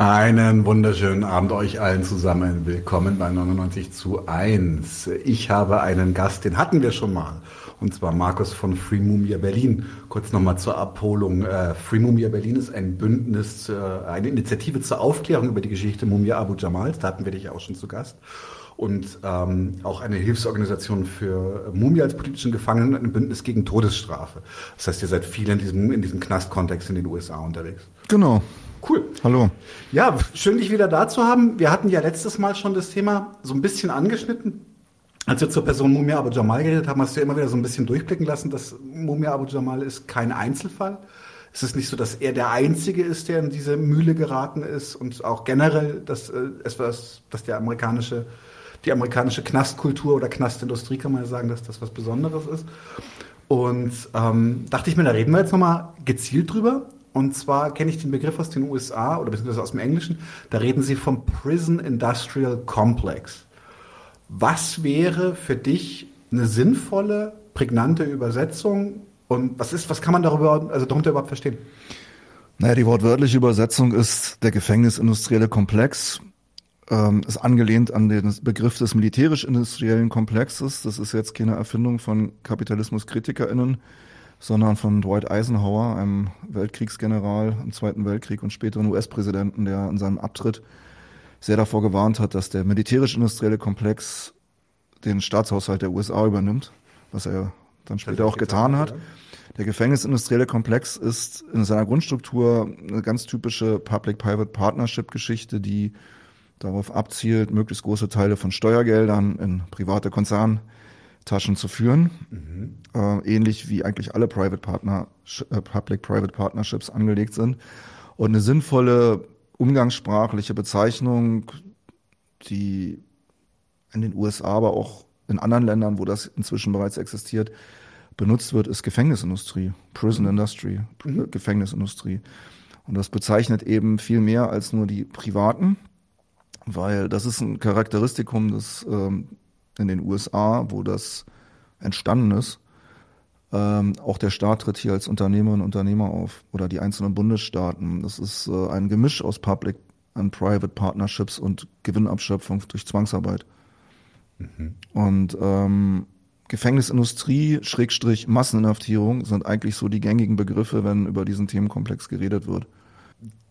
Einen wunderschönen Abend euch allen zusammen. Willkommen bei 99 zu 1. Ich habe einen Gast, den hatten wir schon mal. Und zwar Markus von Free Mumia Berlin. Kurz nochmal zur Abholung. Äh, Free Mumia Berlin ist ein Bündnis, eine Initiative zur Aufklärung über die Geschichte Mumia Abu Jamals. Da hatten wir dich auch schon zu Gast und ähm, auch eine Hilfsorganisation für Mumia als politischen Gefangenen und ein Bündnis gegen Todesstrafe. Das heißt, ihr seid viel in diesem, in diesem Knastkontext in den USA unterwegs. Genau. Cool. Hallo. Ja, schön, dich wieder da zu haben. Wir hatten ja letztes Mal schon das Thema so ein bisschen angeschnitten. Als wir zur Person Mumia Abu Jamal geredet haben, hast du ja immer wieder so ein bisschen durchblicken lassen, dass Mumia Abu Jamal ist kein Einzelfall. Es ist nicht so, dass er der Einzige ist, der in diese Mühle geraten ist und auch generell, dass, äh, etwas, dass der amerikanische die amerikanische Knastkultur oder Knastindustrie, kann man ja sagen, dass das was Besonderes ist. Und ähm, dachte ich mir, da reden wir jetzt nochmal gezielt drüber. Und zwar kenne ich den Begriff aus den USA oder beziehungsweise aus dem Englischen. Da reden sie vom Prison Industrial Complex. Was wäre für dich eine sinnvolle, prägnante Übersetzung? Und was ist, was kann man darüber, also darunter überhaupt verstehen? Naja, die wortwörtliche Übersetzung ist der gefängnisindustrielle Komplex ähm, ist angelehnt an den Begriff des militärisch-industriellen Komplexes. Das ist jetzt keine Erfindung von KapitalismuskritikerInnen, sondern von Dwight Eisenhower, einem Weltkriegsgeneral im Zweiten Weltkrieg und späteren US-Präsidenten, der in seinem Abtritt sehr davor gewarnt hat, dass der militärisch-industrielle Komplex den Staatshaushalt der USA übernimmt, was er dann später auch getan hat. Der gefängnisindustrielle Komplex ist in seiner Grundstruktur eine ganz typische Public-Private Partnership-Geschichte, die darauf abzielt, möglichst große Teile von Steuergeldern in private Konzerntaschen zu führen. Mhm. Äh, ähnlich wie eigentlich alle Private Partner, äh, Public-Private Partnerships angelegt sind. Und eine sinnvolle umgangssprachliche Bezeichnung, die in den USA, aber auch in anderen Ländern, wo das inzwischen bereits existiert, benutzt wird, ist Gefängnisindustrie, Prison mhm. Industry, mhm. Gefängnisindustrie. Und das bezeichnet eben viel mehr als nur die privaten weil das ist ein Charakteristikum des ähm, in den USA, wo das entstanden ist. Ähm, auch der Staat tritt hier als Unternehmerinnen und Unternehmer auf oder die einzelnen Bundesstaaten. Das ist äh, ein Gemisch aus Public and Private Partnerships und Gewinnabschöpfung durch Zwangsarbeit. Mhm. Und ähm, Gefängnisindustrie, Schrägstrich Masseninhaftierung sind eigentlich so die gängigen Begriffe, wenn über diesen Themenkomplex geredet wird.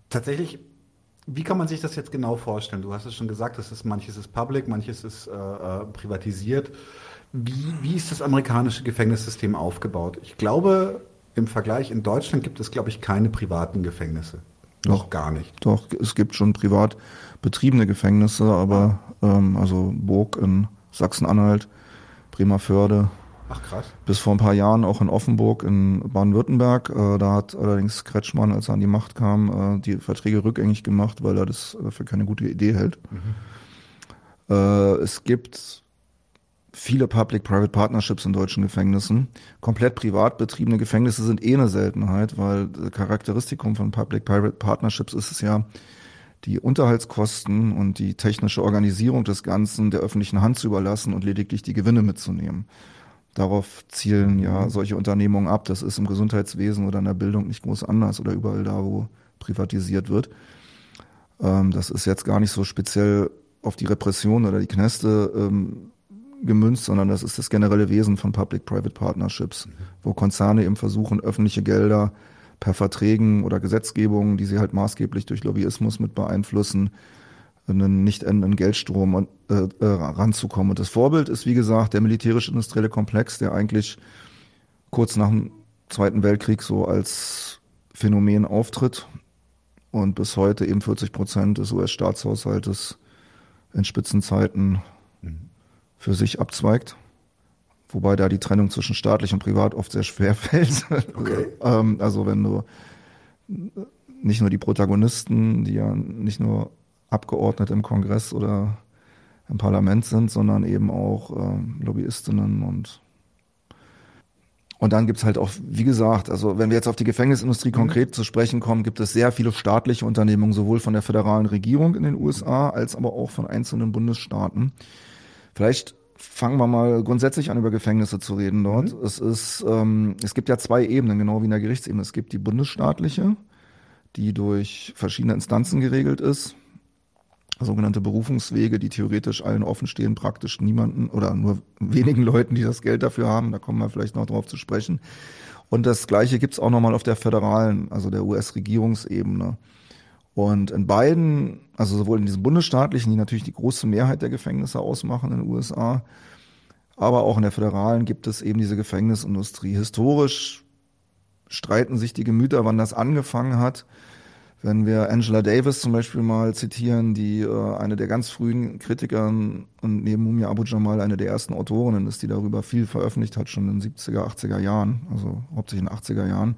Tatsächlich wie kann man sich das jetzt genau vorstellen? Du hast es schon gesagt, das ist, manches ist public, manches ist äh, äh, privatisiert. Wie, wie ist das amerikanische Gefängnissystem aufgebaut? Ich glaube, im Vergleich in Deutschland gibt es, glaube ich, keine privaten Gefängnisse. Noch doch, gar nicht. Doch, es gibt schon privat betriebene Gefängnisse, aber ähm, also Burg in Sachsen-Anhalt, Bremerförde, Ach krass. Bis vor ein paar Jahren auch in Offenburg in Baden-Württemberg. Äh, da hat allerdings Kretschmann, als er an die Macht kam, äh, die Verträge rückgängig gemacht, weil er das für keine gute Idee hält. Mhm. Äh, es gibt viele Public-Private Partnerships in deutschen Gefängnissen. Komplett privat betriebene Gefängnisse sind eh eine Seltenheit, weil Charakteristikum von Public-Private Partnerships ist es ja, die Unterhaltskosten und die technische Organisierung des Ganzen der öffentlichen Hand zu überlassen und lediglich die Gewinne mitzunehmen. Darauf zielen ja mhm. solche Unternehmungen ab. Das ist im Gesundheitswesen oder in der Bildung nicht groß anders oder überall da, wo privatisiert wird. Ähm, das ist jetzt gar nicht so speziell auf die Repression oder die Knäste ähm, gemünzt, sondern das ist das generelle Wesen von Public-Private Partnerships, mhm. wo Konzerne eben versuchen, öffentliche Gelder per Verträgen oder Gesetzgebungen, die sie halt maßgeblich durch Lobbyismus mit beeinflussen, einen nicht endenden Geldstrom äh, äh, ranzukommen. Und das Vorbild ist, wie gesagt, der militärisch-industrielle Komplex, der eigentlich kurz nach dem Zweiten Weltkrieg so als Phänomen auftritt und bis heute eben 40 Prozent des US-Staatshaushaltes in Spitzenzeiten für sich abzweigt. Wobei da die Trennung zwischen staatlich und privat oft sehr schwer fällt. Okay. ähm, also wenn du nicht nur die Protagonisten, die ja nicht nur Abgeordnete im Kongress oder im Parlament sind, sondern eben auch äh, Lobbyistinnen und und dann gibt's halt auch, wie gesagt, also wenn wir jetzt auf die Gefängnisindustrie mhm. konkret zu sprechen kommen, gibt es sehr viele staatliche Unternehmungen, sowohl von der föderalen Regierung in den USA als aber auch von einzelnen Bundesstaaten. Vielleicht fangen wir mal grundsätzlich an, über Gefängnisse zu reden dort. Mhm. Es ist, ähm, es gibt ja zwei Ebenen, genau wie in der Gerichtsebene. Es gibt die bundesstaatliche, die durch verschiedene Instanzen geregelt ist. Sogenannte Berufungswege, die theoretisch allen offen stehen, praktisch niemanden oder nur wenigen Leuten, die das Geld dafür haben. Da kommen wir vielleicht noch drauf zu sprechen. Und das Gleiche gibt's auch nochmal auf der föderalen, also der US-Regierungsebene. Und in beiden, also sowohl in diesen bundesstaatlichen, die natürlich die große Mehrheit der Gefängnisse ausmachen in den USA, aber auch in der föderalen gibt es eben diese Gefängnisindustrie. Historisch streiten sich die Gemüter, wann das angefangen hat. Wenn wir Angela Davis zum Beispiel mal zitieren, die äh, eine der ganz frühen Kritikern und neben Mumia Abu Jamal eine der ersten Autorinnen ist, die darüber viel veröffentlicht hat, schon in den 70er, 80er Jahren, also hauptsächlich in den 80er Jahren,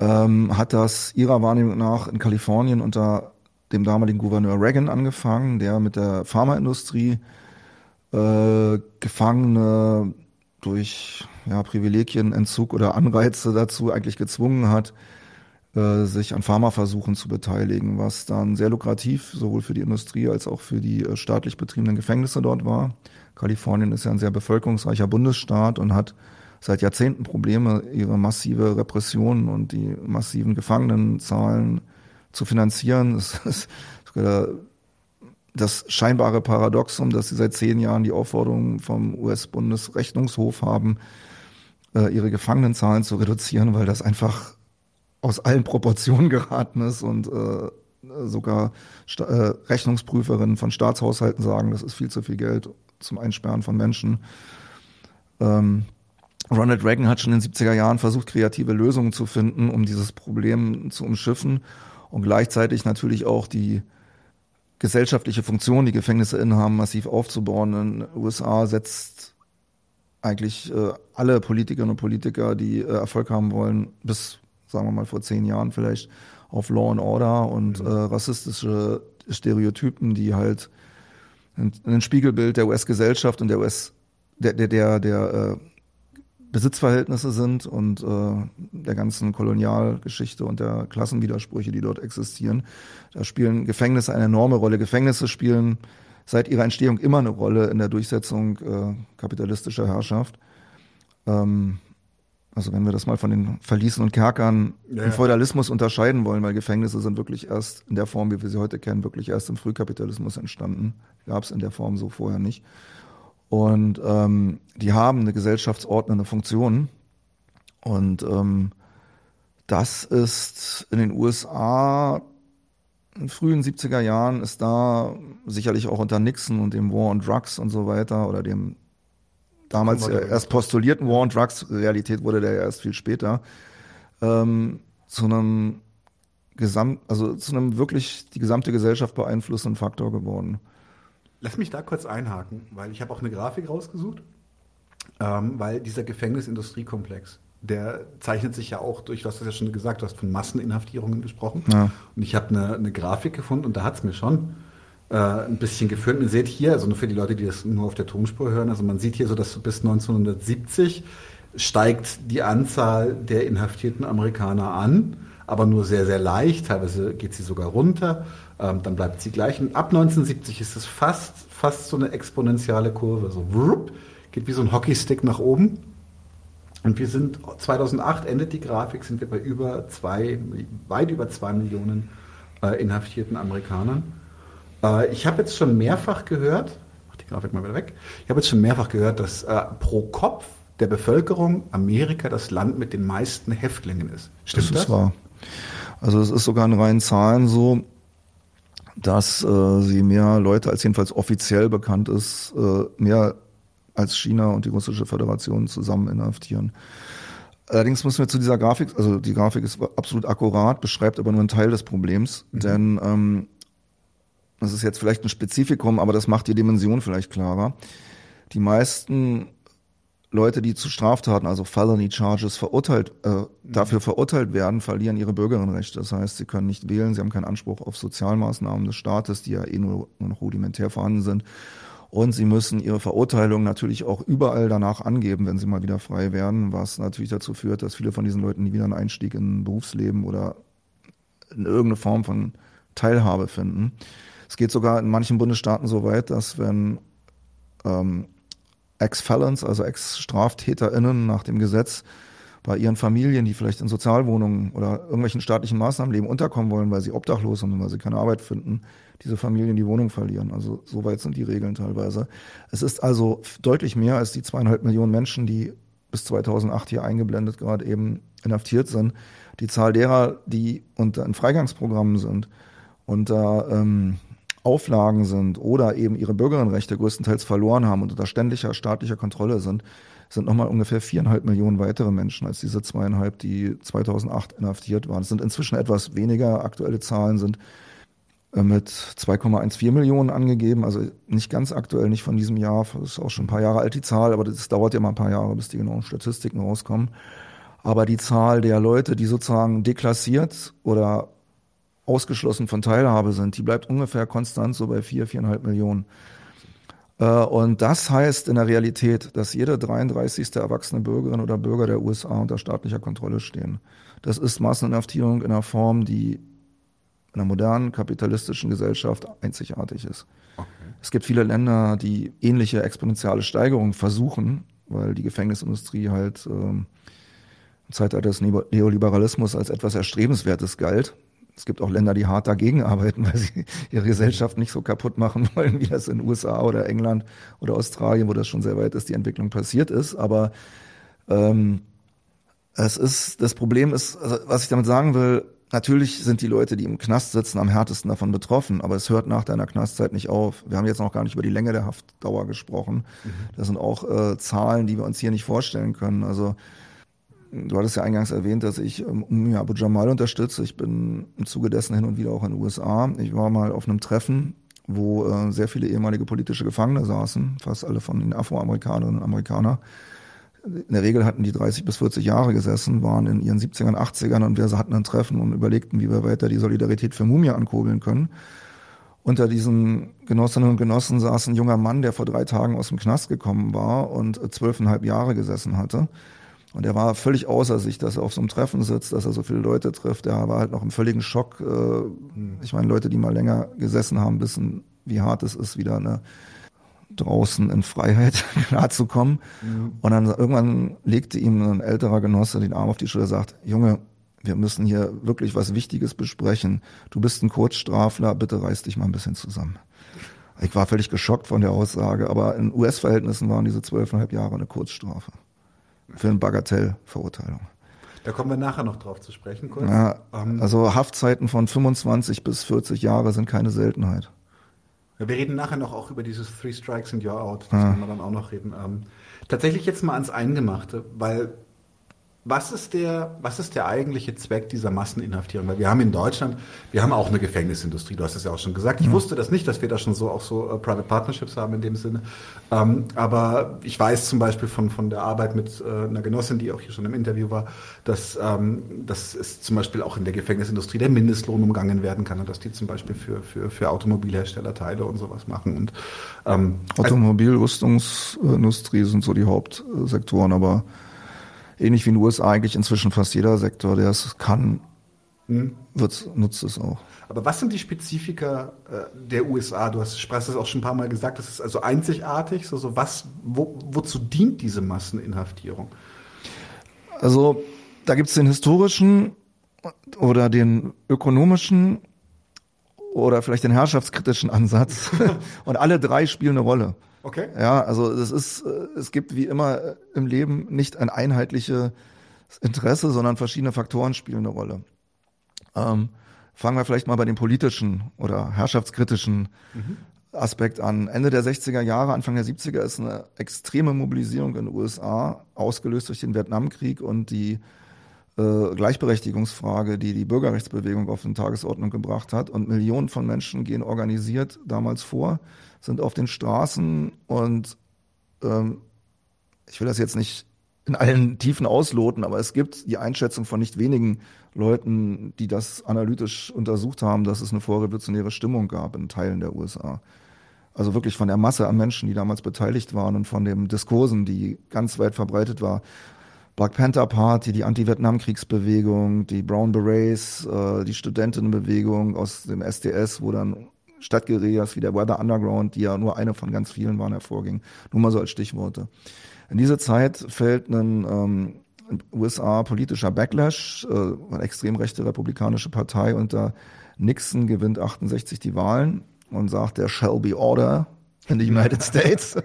ähm, hat das ihrer Wahrnehmung nach in Kalifornien unter dem damaligen Gouverneur Reagan angefangen, der mit der Pharmaindustrie äh, Gefangene durch ja, Privilegienentzug oder Anreize dazu eigentlich gezwungen hat, äh, sich an Pharmaversuchen zu beteiligen, was dann sehr lukrativ sowohl für die Industrie als auch für die äh, staatlich betriebenen Gefängnisse dort war. Kalifornien ist ja ein sehr bevölkerungsreicher Bundesstaat und hat seit Jahrzehnten Probleme, ihre massive Repression und die massiven Gefangenenzahlen zu finanzieren. Das ist das scheinbare Paradoxum, dass sie seit zehn Jahren die Aufforderung vom US-Bundesrechnungshof haben, äh, ihre Gefangenenzahlen zu reduzieren, weil das einfach aus allen Proportionen geraten ist und äh, sogar Sta äh, Rechnungsprüferinnen von Staatshaushalten sagen, das ist viel zu viel Geld zum Einsperren von Menschen. Ähm, Ronald Reagan hat schon in den 70er Jahren versucht, kreative Lösungen zu finden, um dieses Problem zu umschiffen und gleichzeitig natürlich auch die gesellschaftliche Funktion, die Gefängnisse innehaben, massiv aufzubauen. In den USA setzt eigentlich äh, alle Politikerinnen und Politiker, die äh, Erfolg haben wollen, bis, sagen wir mal, vor zehn Jahren vielleicht, auf Law and Order und mhm. äh, rassistische Stereotypen, die halt ein, ein Spiegelbild der US-Gesellschaft und der US, der, der, der, der äh, Besitzverhältnisse sind und äh, der ganzen Kolonialgeschichte und der Klassenwidersprüche, die dort existieren. Da spielen Gefängnisse eine enorme Rolle. Gefängnisse spielen seit ihrer Entstehung immer eine Rolle in der Durchsetzung äh, kapitalistischer Herrschaft. Ähm, also wenn wir das mal von den Verließen und Kerkern ja, im Feudalismus unterscheiden wollen, weil Gefängnisse sind wirklich erst in der Form, wie wir sie heute kennen, wirklich erst im Frühkapitalismus entstanden. Gab es in der Form so vorher nicht. Und ähm, die haben eine gesellschaftsordnende Funktion. Und ähm, das ist in den USA in den frühen 70er Jahren ist da sicherlich auch unter Nixon und dem War on Drugs und so weiter oder dem damals ja erst postulierten War on Drugs, Realität wurde der ja erst viel später, ähm, zu einem Gesamt, also zu einem wirklich die gesamte Gesellschaft beeinflussenden Faktor geworden. Lass mich da kurz einhaken, weil ich habe auch eine Grafik rausgesucht, ähm, weil dieser Gefängnisindustriekomplex, der zeichnet sich ja auch durch, du hast das ja schon gesagt, du hast von Masseninhaftierungen gesprochen. Ja. Und ich habe eine, eine Grafik gefunden und da hat es mir schon äh, ein bisschen geführt. ihr seht hier, also nur für die Leute, die das nur auf der Tonspur hören, also man sieht hier so, dass bis 1970 steigt die Anzahl der inhaftierten Amerikaner an, aber nur sehr, sehr leicht. Teilweise geht sie sogar runter ähm, dann bleibt sie gleich. Und ab 1970 ist es fast, fast so eine exponentielle Kurve. So wupp, geht wie so ein Hockeystick nach oben. Und wir sind 2008 endet die Grafik, sind wir bei über zwei, weit über zwei Millionen äh, inhaftierten Amerikanern. Äh, ich habe jetzt schon mehrfach gehört, mach die Grafik mal wieder weg. Ich habe jetzt schon mehrfach gehört, dass äh, pro Kopf der Bevölkerung Amerika das Land mit den meisten Häftlingen ist. Stimmt das? Das ist wahr. Also es ist sogar in reinen Zahlen so, dass äh, sie mehr Leute, als jedenfalls offiziell bekannt ist, äh, mehr als China und die russische Föderation zusammen inhaftieren. Allerdings müssen wir zu dieser Grafik, also die Grafik ist absolut akkurat, beschreibt aber nur einen Teil des Problems, mhm. denn ähm, das ist jetzt vielleicht ein Spezifikum, aber das macht die Dimension vielleicht klarer. Die meisten Leute, die zu Straftaten, also Felony Charges, verurteilt, äh, dafür verurteilt werden, verlieren ihre Bürgerinnenrechte. Das heißt, sie können nicht wählen, sie haben keinen Anspruch auf Sozialmaßnahmen des Staates, die ja eh nur, nur noch rudimentär vorhanden sind. Und sie müssen ihre Verurteilung natürlich auch überall danach angeben, wenn sie mal wieder frei werden, was natürlich dazu führt, dass viele von diesen Leuten nie wieder einen Einstieg in ein Berufsleben oder in irgendeine Form von Teilhabe finden. Es geht sogar in manchen Bundesstaaten so weit, dass wenn ähm, Ex-Felons, also Ex-StraftäterInnen nach dem Gesetz bei ihren Familien, die vielleicht in Sozialwohnungen oder irgendwelchen staatlichen Maßnahmen leben, unterkommen wollen, weil sie obdachlos sind und weil sie keine Arbeit finden, diese Familien die Wohnung verlieren. Also so weit sind die Regeln teilweise. Es ist also deutlich mehr als die zweieinhalb Millionen Menschen, die bis 2008 hier eingeblendet gerade eben inhaftiert sind. Die Zahl derer, die unter in Freigangsprogrammen sind, unter ähm, Auflagen sind oder eben ihre Bürgerinnenrechte größtenteils verloren haben und unter ständiger staatlicher Kontrolle sind, sind nochmal ungefähr viereinhalb Millionen weitere Menschen als diese zweieinhalb, die 2008 inhaftiert waren. Es sind inzwischen etwas weniger. Aktuelle Zahlen sind äh, mit 2,14 Millionen angegeben, also nicht ganz aktuell, nicht von diesem Jahr, das ist auch schon ein paar Jahre alt die Zahl, aber das dauert ja mal ein paar Jahre, bis die genauen Statistiken rauskommen. Aber die Zahl der Leute, die sozusagen deklassiert oder ausgeschlossen von Teilhabe sind, die bleibt ungefähr konstant so bei vier, viereinhalb Millionen. Äh, und das heißt in der Realität, dass jede 33. erwachsene Bürgerin oder Bürger der USA unter staatlicher Kontrolle stehen. Das ist Masseninhaftierung in einer Form, die in einer modernen kapitalistischen Gesellschaft einzigartig ist. Okay. Es gibt viele Länder, die ähnliche exponentielle Steigerungen versuchen, weil die Gefängnisindustrie halt ähm, im Zeitalter des Neoliberalismus als etwas Erstrebenswertes galt. Es gibt auch Länder, die hart dagegen arbeiten, weil sie ihre Gesellschaft nicht so kaputt machen wollen, wie das in den USA oder England oder Australien, wo das schon sehr weit ist, die Entwicklung passiert ist. Aber ähm, es ist, das Problem ist, also was ich damit sagen will, natürlich sind die Leute, die im Knast sitzen, am härtesten davon betroffen, aber es hört nach deiner Knastzeit nicht auf. Wir haben jetzt noch gar nicht über die Länge der Haftdauer gesprochen. Mhm. Das sind auch äh, Zahlen, die wir uns hier nicht vorstellen können. Also Du hattest ja eingangs erwähnt, dass ich ähm, Abu Jamal unterstütze. Ich bin im Zuge dessen hin und wieder auch in den USA. Ich war mal auf einem Treffen, wo äh, sehr viele ehemalige politische Gefangene saßen, fast alle von den Afroamerikanerinnen und Amerikanern. In der Regel hatten die 30 bis 40 Jahre gesessen, waren in ihren 70ern, 80ern und wir hatten ein Treffen und überlegten, wie wir weiter die Solidarität für Mumia ankurbeln können. Unter diesen Genossinnen und Genossen saß ein junger Mann, der vor drei Tagen aus dem Knast gekommen war und zwölfeinhalb Jahre gesessen hatte. Und er war völlig außer sich, dass er auf so einem Treffen sitzt, dass er so viele Leute trifft. Er war halt noch im völligen Schock. Äh, ich meine, Leute, die mal länger gesessen haben, wissen, wie hart es ist, wieder eine draußen in Freiheit klarzukommen. Mhm. Und dann irgendwann legte ihm ein älterer Genosse den Arm auf die Schulter und sagt, Junge, wir müssen hier wirklich was Wichtiges besprechen. Du bist ein Kurzstrafler, bitte reiß dich mal ein bisschen zusammen. Ich war völlig geschockt von der Aussage, aber in US-Verhältnissen waren diese zwölfeinhalb Jahre eine Kurzstrafe für eine Bagatellverurteilung. Da kommen wir nachher noch drauf zu sprechen. Kurz. Ja, ähm, also Haftzeiten von 25 bis 40 Jahre sind keine Seltenheit. Ja, wir reden nachher noch auch über dieses Three Strikes and You're Out. Das ja. können wir dann auch noch reden. Ähm, tatsächlich jetzt mal ans Eingemachte, weil was ist der, was ist der eigentliche Zweck dieser Masseninhaftierung? Weil wir haben in Deutschland, wir haben auch eine Gefängnisindustrie, du hast es ja auch schon gesagt. Ich mhm. wusste das nicht, dass wir da schon so auch so uh, Private Partnerships haben in dem Sinne. Ähm, aber ich weiß zum Beispiel von, von der Arbeit mit äh, einer Genossin, die auch hier schon im Interview war, dass, ähm, dass es zum Beispiel auch in der Gefängnisindustrie der Mindestlohn umgangen werden kann und dass die zum Beispiel für, für, für Automobilhersteller Teile und sowas machen. Und, ähm, Automobil, Rüstungsindustrie sind so die Hauptsektoren, aber ähnlich wie in den USA eigentlich inzwischen fast jeder Sektor, der es kann, hm. wird's, nutzt es auch. Aber was sind die Spezifika äh, der USA? Du hast, sprachst das auch schon ein paar Mal gesagt, das ist also einzigartig. So, so was, wo, wozu dient diese Masseninhaftierung? Also da gibt es den historischen oder den ökonomischen oder vielleicht den herrschaftskritischen Ansatz. Und alle drei spielen eine Rolle. Okay. Ja, also es ist, äh, es gibt wie immer äh, im Leben nicht ein einheitliches Interesse, sondern verschiedene Faktoren spielen eine Rolle. Ähm, fangen wir vielleicht mal bei dem politischen oder herrschaftskritischen mhm. Aspekt an. Ende der 60er Jahre, Anfang der 70er ist eine extreme Mobilisierung in den USA, ausgelöst durch den Vietnamkrieg und die äh, Gleichberechtigungsfrage, die die Bürgerrechtsbewegung auf den Tagesordnung gebracht hat. Und Millionen von Menschen gehen organisiert damals vor sind auf den Straßen und ähm, ich will das jetzt nicht in allen Tiefen ausloten, aber es gibt die Einschätzung von nicht wenigen Leuten, die das analytisch untersucht haben, dass es eine vorrevolutionäre Stimmung gab in Teilen der USA. Also wirklich von der Masse an Menschen, die damals beteiligt waren und von den Diskursen, die ganz weit verbreitet war. Black Panther Party, die Anti-Vietnamkriegsbewegung, die Brown Berets, äh, die Studentinnenbewegung aus dem SDS, wo dann Stadtguerillas wie der Weather Underground, die ja nur eine von ganz vielen waren, hervorging. Nur mal so als Stichworte. In diese Zeit fällt ein ähm, USA politischer Backlash, äh, eine extrem rechte republikanische Partei unter Nixon gewinnt 68 die Wahlen und sagt, there shall be order in the United States.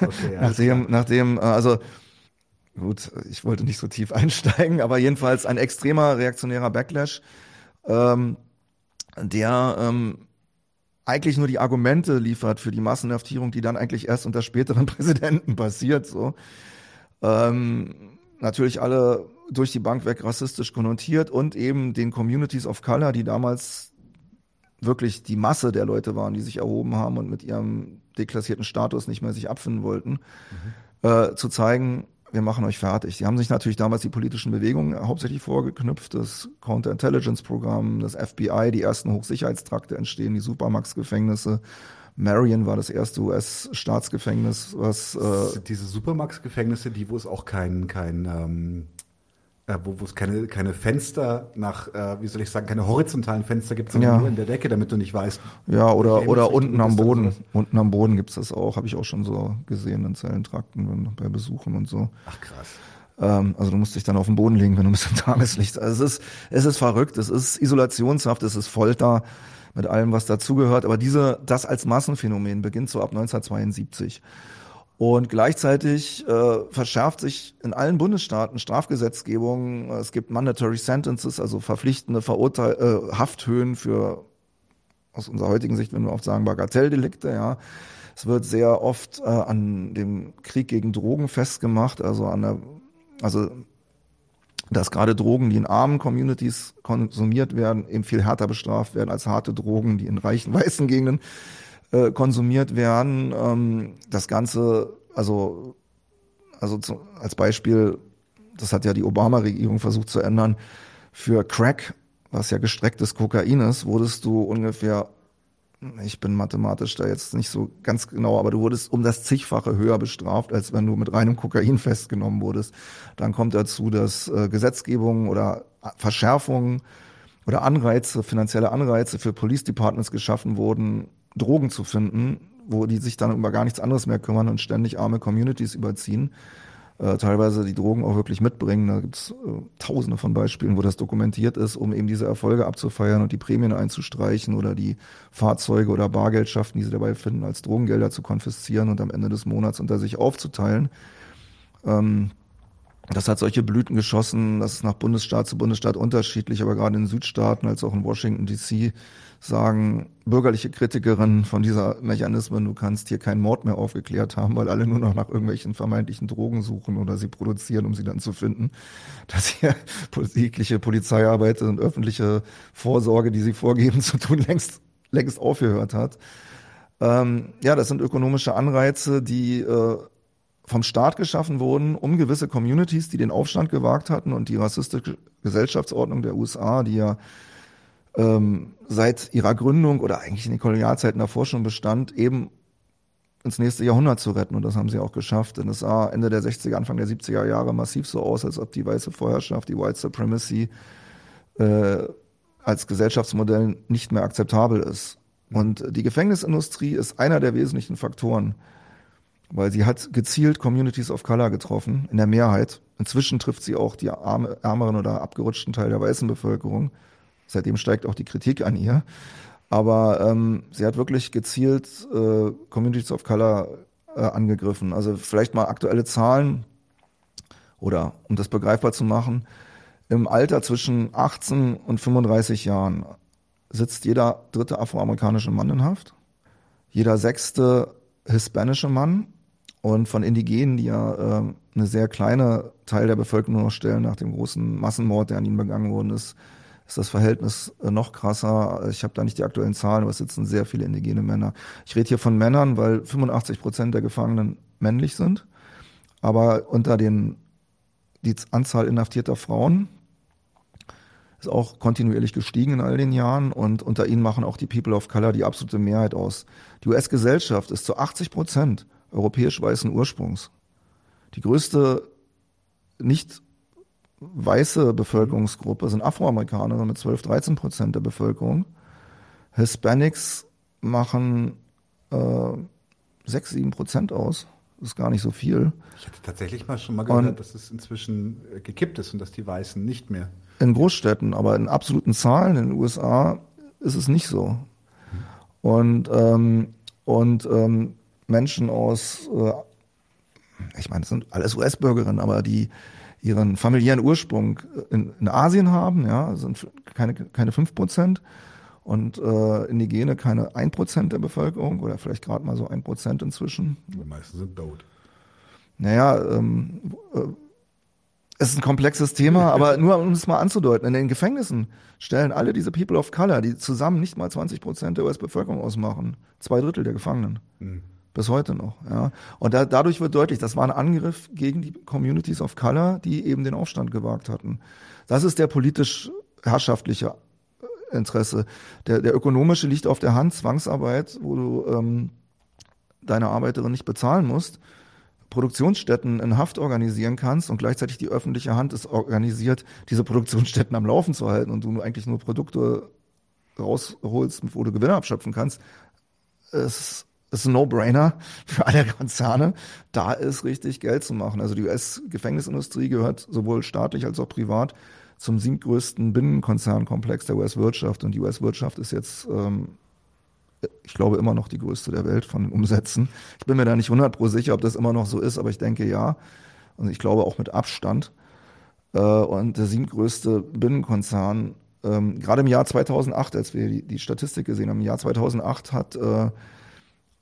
okay, ja, nachdem, nachdem, äh, also gut, ich wollte nicht so tief einsteigen, aber jedenfalls ein extremer reaktionärer Backlash, ähm, der ähm, eigentlich nur die Argumente liefert für die Massenhaftierung, die dann eigentlich erst unter späteren Präsidenten passiert. So. Ähm, natürlich alle durch die Bank weg rassistisch konnotiert und eben den Communities of Color, die damals wirklich die Masse der Leute waren, die sich erhoben haben und mit ihrem deklassierten Status nicht mehr sich abfinden wollten, mhm. äh, zu zeigen, wir machen euch fertig. Sie haben sich natürlich damals die politischen Bewegungen hauptsächlich vorgeknüpft, das Counterintelligence-Programm, das FBI, die ersten Hochsicherheitstrakte entstehen, die Supermax-Gefängnisse. Marion war das erste US-Staatsgefängnis, was äh, diese Supermax-Gefängnisse, die wo es auch kein kein ähm, äh, wo, wo es keine, keine Fenster nach, äh, wie soll ich sagen, keine horizontalen Fenster gibt, sondern ja. nur in der Decke, damit du nicht weißt. Ja, oder, oder unten am Boden. Unten am Boden gibt's das auch, habe ich auch schon so gesehen in Zellentrakten bei Besuchen und so. Ach krass. Ähm, also du musst dich dann auf den Boden legen, wenn du ein bisschen Tageslicht. Also es ist, es ist verrückt, es ist Isolationshaft, es ist Folter mit allem, was dazugehört. Aber diese, das als Massenphänomen beginnt so ab 1972. Und gleichzeitig äh, verschärft sich in allen Bundesstaaten Strafgesetzgebung. Es gibt Mandatory Sentences, also verpflichtende Verurteil äh, Hafthöhen für aus unserer heutigen Sicht, wenn wir oft sagen, Bagatelldelikte, ja. Es wird sehr oft äh, an dem Krieg gegen Drogen festgemacht, also an der, also dass gerade Drogen, die in armen Communities konsumiert werden, eben viel härter bestraft werden als harte Drogen, die in reichen weißen Gegenden äh, konsumiert werden. Ähm, das Ganze, also, also zu, als Beispiel, das hat ja die Obama-Regierung versucht zu ändern, für Crack, was ja gestrecktes Kokain ist, wurdest du ungefähr, ich bin mathematisch da jetzt nicht so ganz genau, aber du wurdest um das zigfache höher bestraft, als wenn du mit reinem Kokain festgenommen wurdest. Dann kommt dazu, dass äh, Gesetzgebung oder Verschärfungen oder Anreize, finanzielle Anreize für Police Departments geschaffen wurden, Drogen zu finden, wo die sich dann über gar nichts anderes mehr kümmern und ständig arme Communities überziehen. Äh, teilweise die Drogen auch wirklich mitbringen. Da gibt's äh, tausende von Beispielen, wo das dokumentiert ist, um eben diese Erfolge abzufeiern und die Prämien einzustreichen oder die Fahrzeuge oder Bargeldschaften, die sie dabei finden, als Drogengelder zu konfiszieren und am Ende des Monats unter sich aufzuteilen. Ähm, das hat solche Blüten geschossen, das ist nach Bundesstaat zu Bundesstaat unterschiedlich, aber gerade in Südstaaten als auch in Washington DC sagen bürgerliche Kritikerinnen von dieser Mechanismen, du kannst hier keinen Mord mehr aufgeklärt haben, weil alle nur noch nach irgendwelchen vermeintlichen Drogen suchen oder sie produzieren, um sie dann zu finden. Dass hier jegliche Polizeiarbeit und öffentliche Vorsorge, die sie vorgeben zu tun, längst, längst aufgehört hat. Ähm, ja, das sind ökonomische Anreize, die äh, vom Staat geschaffen wurden, um gewisse Communities, die den Aufstand gewagt hatten und die rassistische Gesellschaftsordnung der USA, die ja ähm, seit ihrer Gründung oder eigentlich in den Kolonialzeiten davor schon bestand, eben ins nächste Jahrhundert zu retten. Und das haben sie auch geschafft. Denn es sah Ende der 60er, Anfang der 70er Jahre massiv so aus, als ob die weiße Vorherrschaft, die White Supremacy, äh, als Gesellschaftsmodell nicht mehr akzeptabel ist. Und die Gefängnisindustrie ist einer der wesentlichen Faktoren, weil sie hat gezielt Communities of Color getroffen, in der Mehrheit. Inzwischen trifft sie auch die arme, ärmeren oder abgerutschten Teil der weißen Bevölkerung. Seitdem steigt auch die Kritik an ihr. Aber ähm, sie hat wirklich gezielt äh, Communities of Color äh, angegriffen. Also vielleicht mal aktuelle Zahlen oder um das begreifbar zu machen. Im Alter zwischen 18 und 35 Jahren sitzt jeder dritte afroamerikanische Mann in Haft, jeder sechste hispanische Mann und von Indigenen, die ja äh, eine sehr kleine Teil der Bevölkerung noch stellen nach dem großen Massenmord, der an ihnen begangen worden ist, ist das Verhältnis äh, noch krasser. Ich habe da nicht die aktuellen Zahlen, aber es sitzen sehr viele indigene Männer. Ich rede hier von Männern, weil 85 Prozent der Gefangenen männlich sind. Aber unter den die Anzahl inhaftierter Frauen ist auch kontinuierlich gestiegen in all den Jahren und unter ihnen machen auch die People of Color die absolute Mehrheit aus. Die US-Gesellschaft ist zu 80 Prozent europäisch weißen Ursprungs. Die größte nicht weiße Bevölkerungsgruppe sind Afroamerikaner mit 12, 13 Prozent der Bevölkerung. Hispanics machen äh, 6, 7 Prozent aus. ist gar nicht so viel. Ich hatte tatsächlich mal schon mal gehört, und dass es inzwischen äh, gekippt ist und dass die Weißen nicht mehr. In Großstädten, aber in absoluten Zahlen in den USA ist es nicht so. Und, ähm, und ähm, Menschen aus, äh, ich meine, das sind alles US-Bürgerinnen, aber die ihren familiären Ursprung in, in Asien haben, ja, sind keine, keine 5 Prozent und äh, Indigene keine 1 Prozent der Bevölkerung oder vielleicht gerade mal so 1 Prozent inzwischen. Die meisten sind tot. Naja, ähm, äh, es ist ein komplexes Thema, aber nur um es mal anzudeuten, in den Gefängnissen stellen alle diese People of Color, die zusammen nicht mal 20 Prozent der US-Bevölkerung ausmachen, zwei Drittel der Gefangenen. Mhm. Bis heute noch. Ja. Und da, dadurch wird deutlich, das war ein Angriff gegen die Communities of Color, die eben den Aufstand gewagt hatten. Das ist der politisch herrschaftliche äh, Interesse. Der, der ökonomische liegt auf der Hand, Zwangsarbeit, wo du ähm, deine Arbeiterin nicht bezahlen musst, Produktionsstätten in Haft organisieren kannst und gleichzeitig die öffentliche Hand ist organisiert, diese Produktionsstätten am Laufen zu halten und du eigentlich nur Produkte rausholst, wo du Gewinne abschöpfen kannst. Es ist ein No-Brainer für alle Konzerne, da ist richtig Geld zu machen. Also die US-Gefängnisindustrie gehört sowohl staatlich als auch privat zum siebtgrößten Binnenkonzernkomplex der US-Wirtschaft. Und die US-Wirtschaft ist jetzt, ähm, ich glaube, immer noch die größte der Welt von den Umsätzen. Ich bin mir da nicht 100 pro sicher, ob das immer noch so ist, aber ich denke ja. Und ich glaube auch mit Abstand. Äh, und der siebtgrößte Binnenkonzern, ähm, gerade im Jahr 2008, als wir die, die Statistik gesehen haben, im Jahr 2008 hat äh,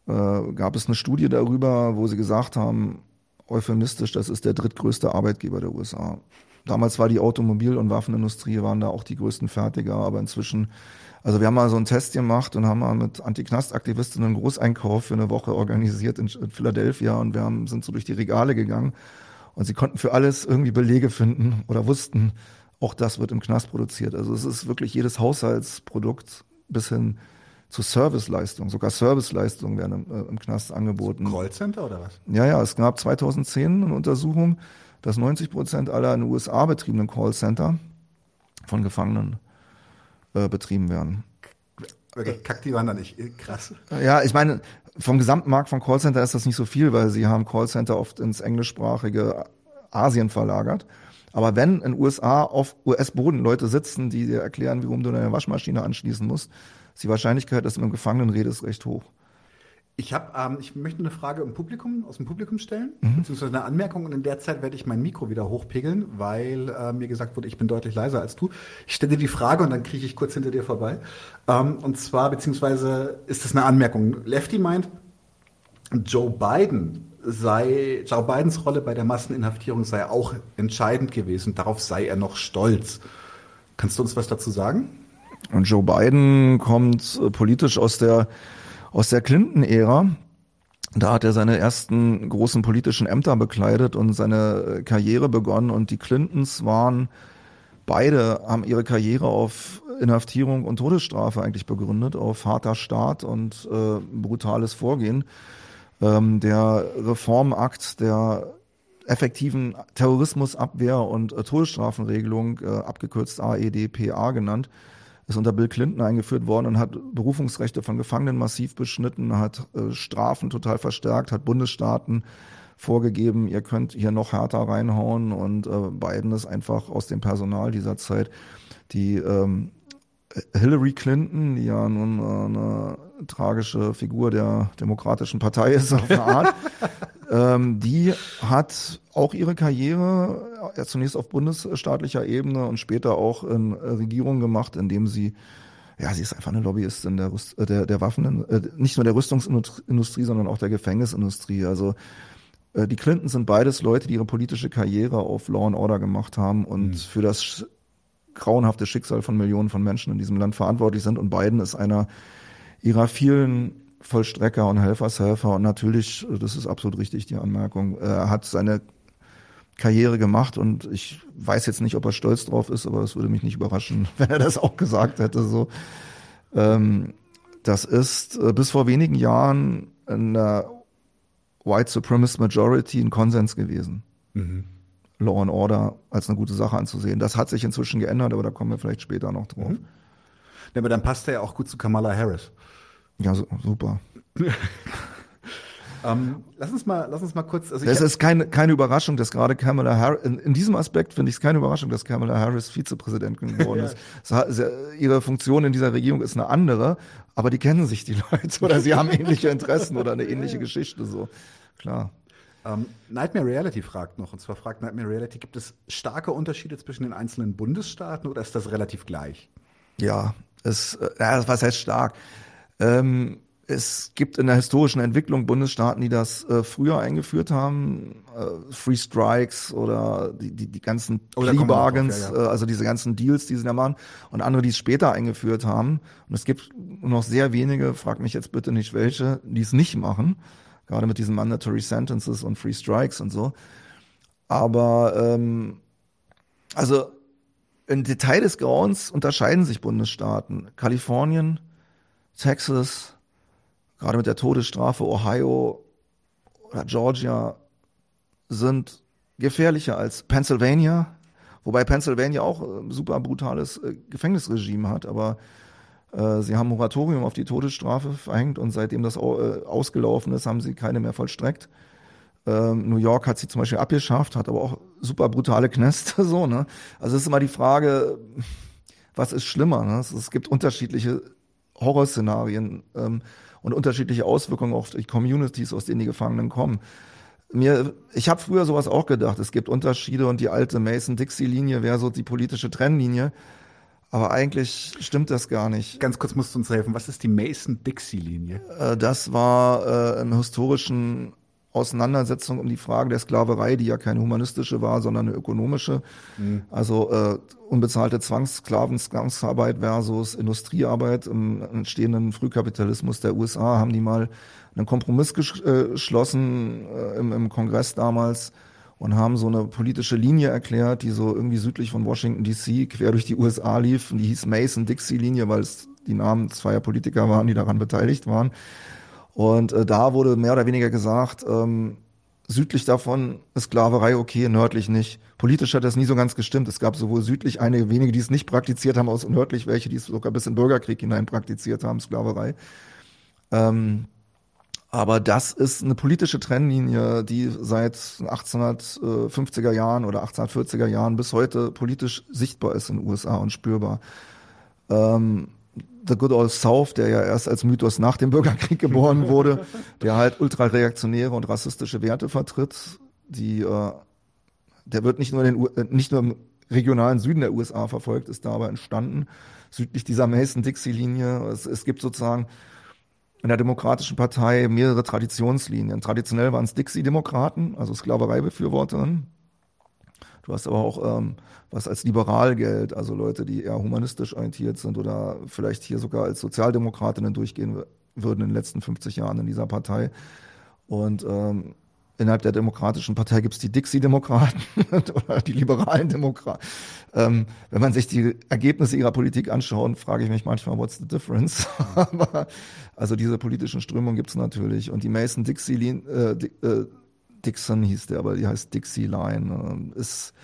äh, gab es eine Studie darüber, wo sie gesagt haben, euphemistisch, das ist der drittgrößte Arbeitgeber der USA. Damals war die Automobil- und Waffenindustrie waren da auch die größten Fertiger, aber inzwischen, also wir haben mal so einen Test gemacht und haben mal mit Antiknastaktivistinnen einen Großeinkauf für eine Woche organisiert in, Philadelphia und wir haben, sind so durch die Regale gegangen und sie konnten für alles irgendwie Belege finden oder wussten, auch das wird im Knast produziert. Also es ist wirklich jedes Haushaltsprodukt bis hin zu Serviceleistungen. Sogar Serviceleistungen werden im, äh, im Knast angeboten. Callcenter oder was? Ja, ja, es gab 2010 eine Untersuchung, dass 90 Prozent aller in den USA betriebenen Callcenter von Gefangenen äh, betrieben werden. Okay, kack, die waren da nicht. Krass. Ja, ich meine, vom Gesamtmarkt von Callcenter ist das nicht so viel, weil sie haben Callcenter oft ins englischsprachige Asien verlagert. Aber wenn in USA auf US-Boden Leute sitzen, die dir erklären, warum du deine Waschmaschine anschließen musst, die Wahrscheinlichkeit, dass du mit dem Gefangenen redest, recht hoch. Ich habe, ähm, ich möchte eine Frage im Publikum, aus dem Publikum stellen, mhm. beziehungsweise eine Anmerkung und in der Zeit werde ich mein Mikro wieder hochpegeln, weil äh, mir gesagt wurde, ich bin deutlich leiser als du. Ich stelle dir die Frage und dann kriege ich kurz hinter dir vorbei. Ähm, und zwar, beziehungsweise ist das eine Anmerkung. Lefty meint, Joe Biden sei, Joe Bidens Rolle bei der Masseninhaftierung sei auch entscheidend gewesen. Darauf sei er noch stolz. Kannst du uns was dazu sagen? Und Joe Biden kommt äh, politisch aus der, aus der Clinton-Ära. Da hat er seine ersten großen politischen Ämter bekleidet und seine äh, Karriere begonnen. Und die Clintons waren beide, haben ihre Karriere auf Inhaftierung und Todesstrafe eigentlich begründet, auf harter Staat und äh, brutales Vorgehen. Ähm, der Reformakt der effektiven Terrorismusabwehr und äh, Todesstrafenregelung, äh, abgekürzt AEDPA genannt, ist unter Bill Clinton eingeführt worden und hat Berufungsrechte von Gefangenen massiv beschnitten, hat äh, Strafen total verstärkt, hat Bundesstaaten vorgegeben, ihr könnt hier noch härter reinhauen und äh, Biden ist einfach aus dem Personal dieser Zeit die ähm, Hillary Clinton, die ja nun äh, eine tragische Figur der Demokratischen Partei ist auf eine Art, ähm, die hat auch ihre Karriere ja, zunächst auf bundesstaatlicher Ebene und später auch in äh, Regierung gemacht, indem sie ja, sie ist einfach eine Lobbyistin der, Rüst, äh, der, der Waffen, äh, nicht nur der Rüstungsindustrie, sondern auch der Gefängnisindustrie. Also äh, die Clintons sind beides Leute, die ihre politische Karriere auf Law and Order gemacht haben und mhm. für das grauenhafte Schicksal von Millionen von Menschen in diesem Land verantwortlich sind. Und Biden ist einer ihrer vielen Vollstrecker und Helfershelfer. Und natürlich, das ist absolut richtig, die Anmerkung, er hat seine Karriere gemacht und ich weiß jetzt nicht, ob er stolz drauf ist, aber es würde mich nicht überraschen, wenn er das auch gesagt hätte. So, ähm, das ist äh, bis vor wenigen Jahren in der White Supremacist Majority ein Konsens gewesen. Mhm. Law and Order als eine gute Sache anzusehen. Das hat sich inzwischen geändert, aber da kommen wir vielleicht später noch drauf. Mhm. Ja, aber dann passt er ja auch gut zu Kamala Harris. Ja, super. Ähm, lass uns mal, lass uns mal kurz. Also es ist keine, keine Überraschung, dass gerade Kamala Harris, in, in diesem Aspekt finde ich es keine Überraschung, dass Kamala Harris Vizepräsidentin geworden ja. ist. ihre Funktion in dieser Regierung ist eine andere, aber die kennen sich die Leute oder sie haben ähnliche Interessen oder eine ähnliche Geschichte so. Klar. Ähm, Nightmare Reality fragt noch, und zwar fragt Nightmare Reality, gibt es starke Unterschiede zwischen den einzelnen Bundesstaaten oder ist das relativ gleich? Ja, es, äh, ja, was heißt stark? Ähm, es gibt in der historischen Entwicklung Bundesstaaten, die das äh, früher eingeführt haben, äh, Free Strikes oder die, die, die ganzen oh, Plea Bargains, ja, ja. Äh, also diese ganzen Deals, die sie da machen, und andere, die es später eingeführt haben. Und es gibt noch sehr wenige, frag mich jetzt bitte nicht welche, die es nicht machen, gerade mit diesen Mandatory Sentences und Free Strikes und so. Aber ähm, also im Detail des Grauens unterscheiden sich Bundesstaaten. Kalifornien, Texas, gerade mit der Todesstrafe Ohio oder Georgia sind gefährlicher als Pennsylvania, wobei Pennsylvania auch ein äh, super brutales äh, Gefängnisregime hat, aber äh, sie haben Moratorium auf die Todesstrafe verhängt und seitdem das ausgelaufen ist, haben sie keine mehr vollstreckt. Ähm, New York hat sie zum Beispiel abgeschafft, hat aber auch super brutale Knäste, so, ne? Also es ist immer die Frage, was ist schlimmer, ne? Es, es gibt unterschiedliche Horrorszenarien ähm, und unterschiedliche Auswirkungen auf die Communities, aus denen die Gefangenen kommen. Mir, ich habe früher sowas auch gedacht. Es gibt Unterschiede und die alte Mason-Dixie-Linie wäre so die politische Trennlinie. Aber eigentlich stimmt das gar nicht. Ganz kurz musst du uns helfen. Was ist die Mason-Dixie-Linie? Äh, das war äh, im historischen Auseinandersetzung um die Frage der Sklaverei, die ja keine humanistische war, sondern eine ökonomische. Mhm. Also äh, unbezahlte Zwangssklaven, Zwangsarbeit versus Industriearbeit im entstehenden Frühkapitalismus der USA haben die mal einen Kompromiss äh, geschlossen äh, im, im Kongress damals und haben so eine politische Linie erklärt, die so irgendwie südlich von Washington DC quer durch die USA lief. Und die hieß Mason-Dixie-Linie, weil es die Namen zweier Politiker waren, die daran beteiligt waren. Und äh, da wurde mehr oder weniger gesagt, ähm, südlich davon ist Sklaverei okay, nördlich nicht. Politisch hat das nie so ganz gestimmt. Es gab sowohl südlich einige wenige, die es nicht praktiziert haben, aus nördlich welche, die es sogar bis in den Bürgerkrieg hinein praktiziert haben, Sklaverei. Ähm, aber das ist eine politische Trennlinie, die seit 1850er Jahren oder 1840er Jahren bis heute politisch sichtbar ist in den USA und spürbar. Ähm, The Good Old South, der ja erst als Mythos nach dem Bürgerkrieg geboren wurde, der halt ultrareaktionäre und rassistische Werte vertritt, die äh, der wird nicht nur in den, äh, nicht nur im regionalen Süden der USA verfolgt, ist da aber entstanden, südlich dieser Mason-Dixie-Linie. Es, es gibt sozusagen in der Demokratischen Partei mehrere Traditionslinien. Traditionell waren es Dixie-Demokraten, also Sklavereibefürworterinnen. Du hast aber auch ähm, was als liberal gilt, also Leute, die eher humanistisch orientiert sind oder vielleicht hier sogar als Sozialdemokratinnen durchgehen würden in den letzten 50 Jahren in dieser Partei. Und ähm, innerhalb der Demokratischen Partei gibt es die Dixie-Demokraten oder die liberalen Demokraten. Ähm, wenn man sich die Ergebnisse ihrer Politik anschaut, frage ich mich manchmal, what's the difference? Aber also diese politischen Strömungen gibt es natürlich. Und die Mason-Dixie äh, äh, Dixon hieß der, aber die heißt Dixie Line, ist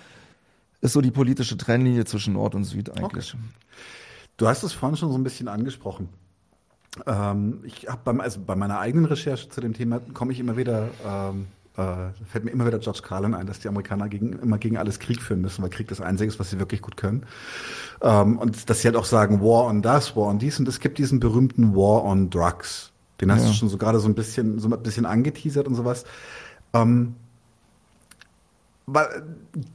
ist so die politische Trennlinie zwischen Nord und Süd eigentlich. Okay. Du hast es vorhin schon so ein bisschen angesprochen. Ähm, ich habe beim, also bei meiner eigenen Recherche zu dem Thema komme ich immer wieder, ähm, äh, fällt mir immer wieder George Carlin ein, dass die Amerikaner gegen, immer gegen alles Krieg führen müssen, weil Krieg das Einzige ist, was sie wirklich gut können. Ähm, und dass sie halt auch sagen, War on das, War on dies. Und es gibt diesen berühmten War on Drugs. Den hast ja. du schon so gerade so ein bisschen, so ein bisschen angeteasert und sowas. Ähm,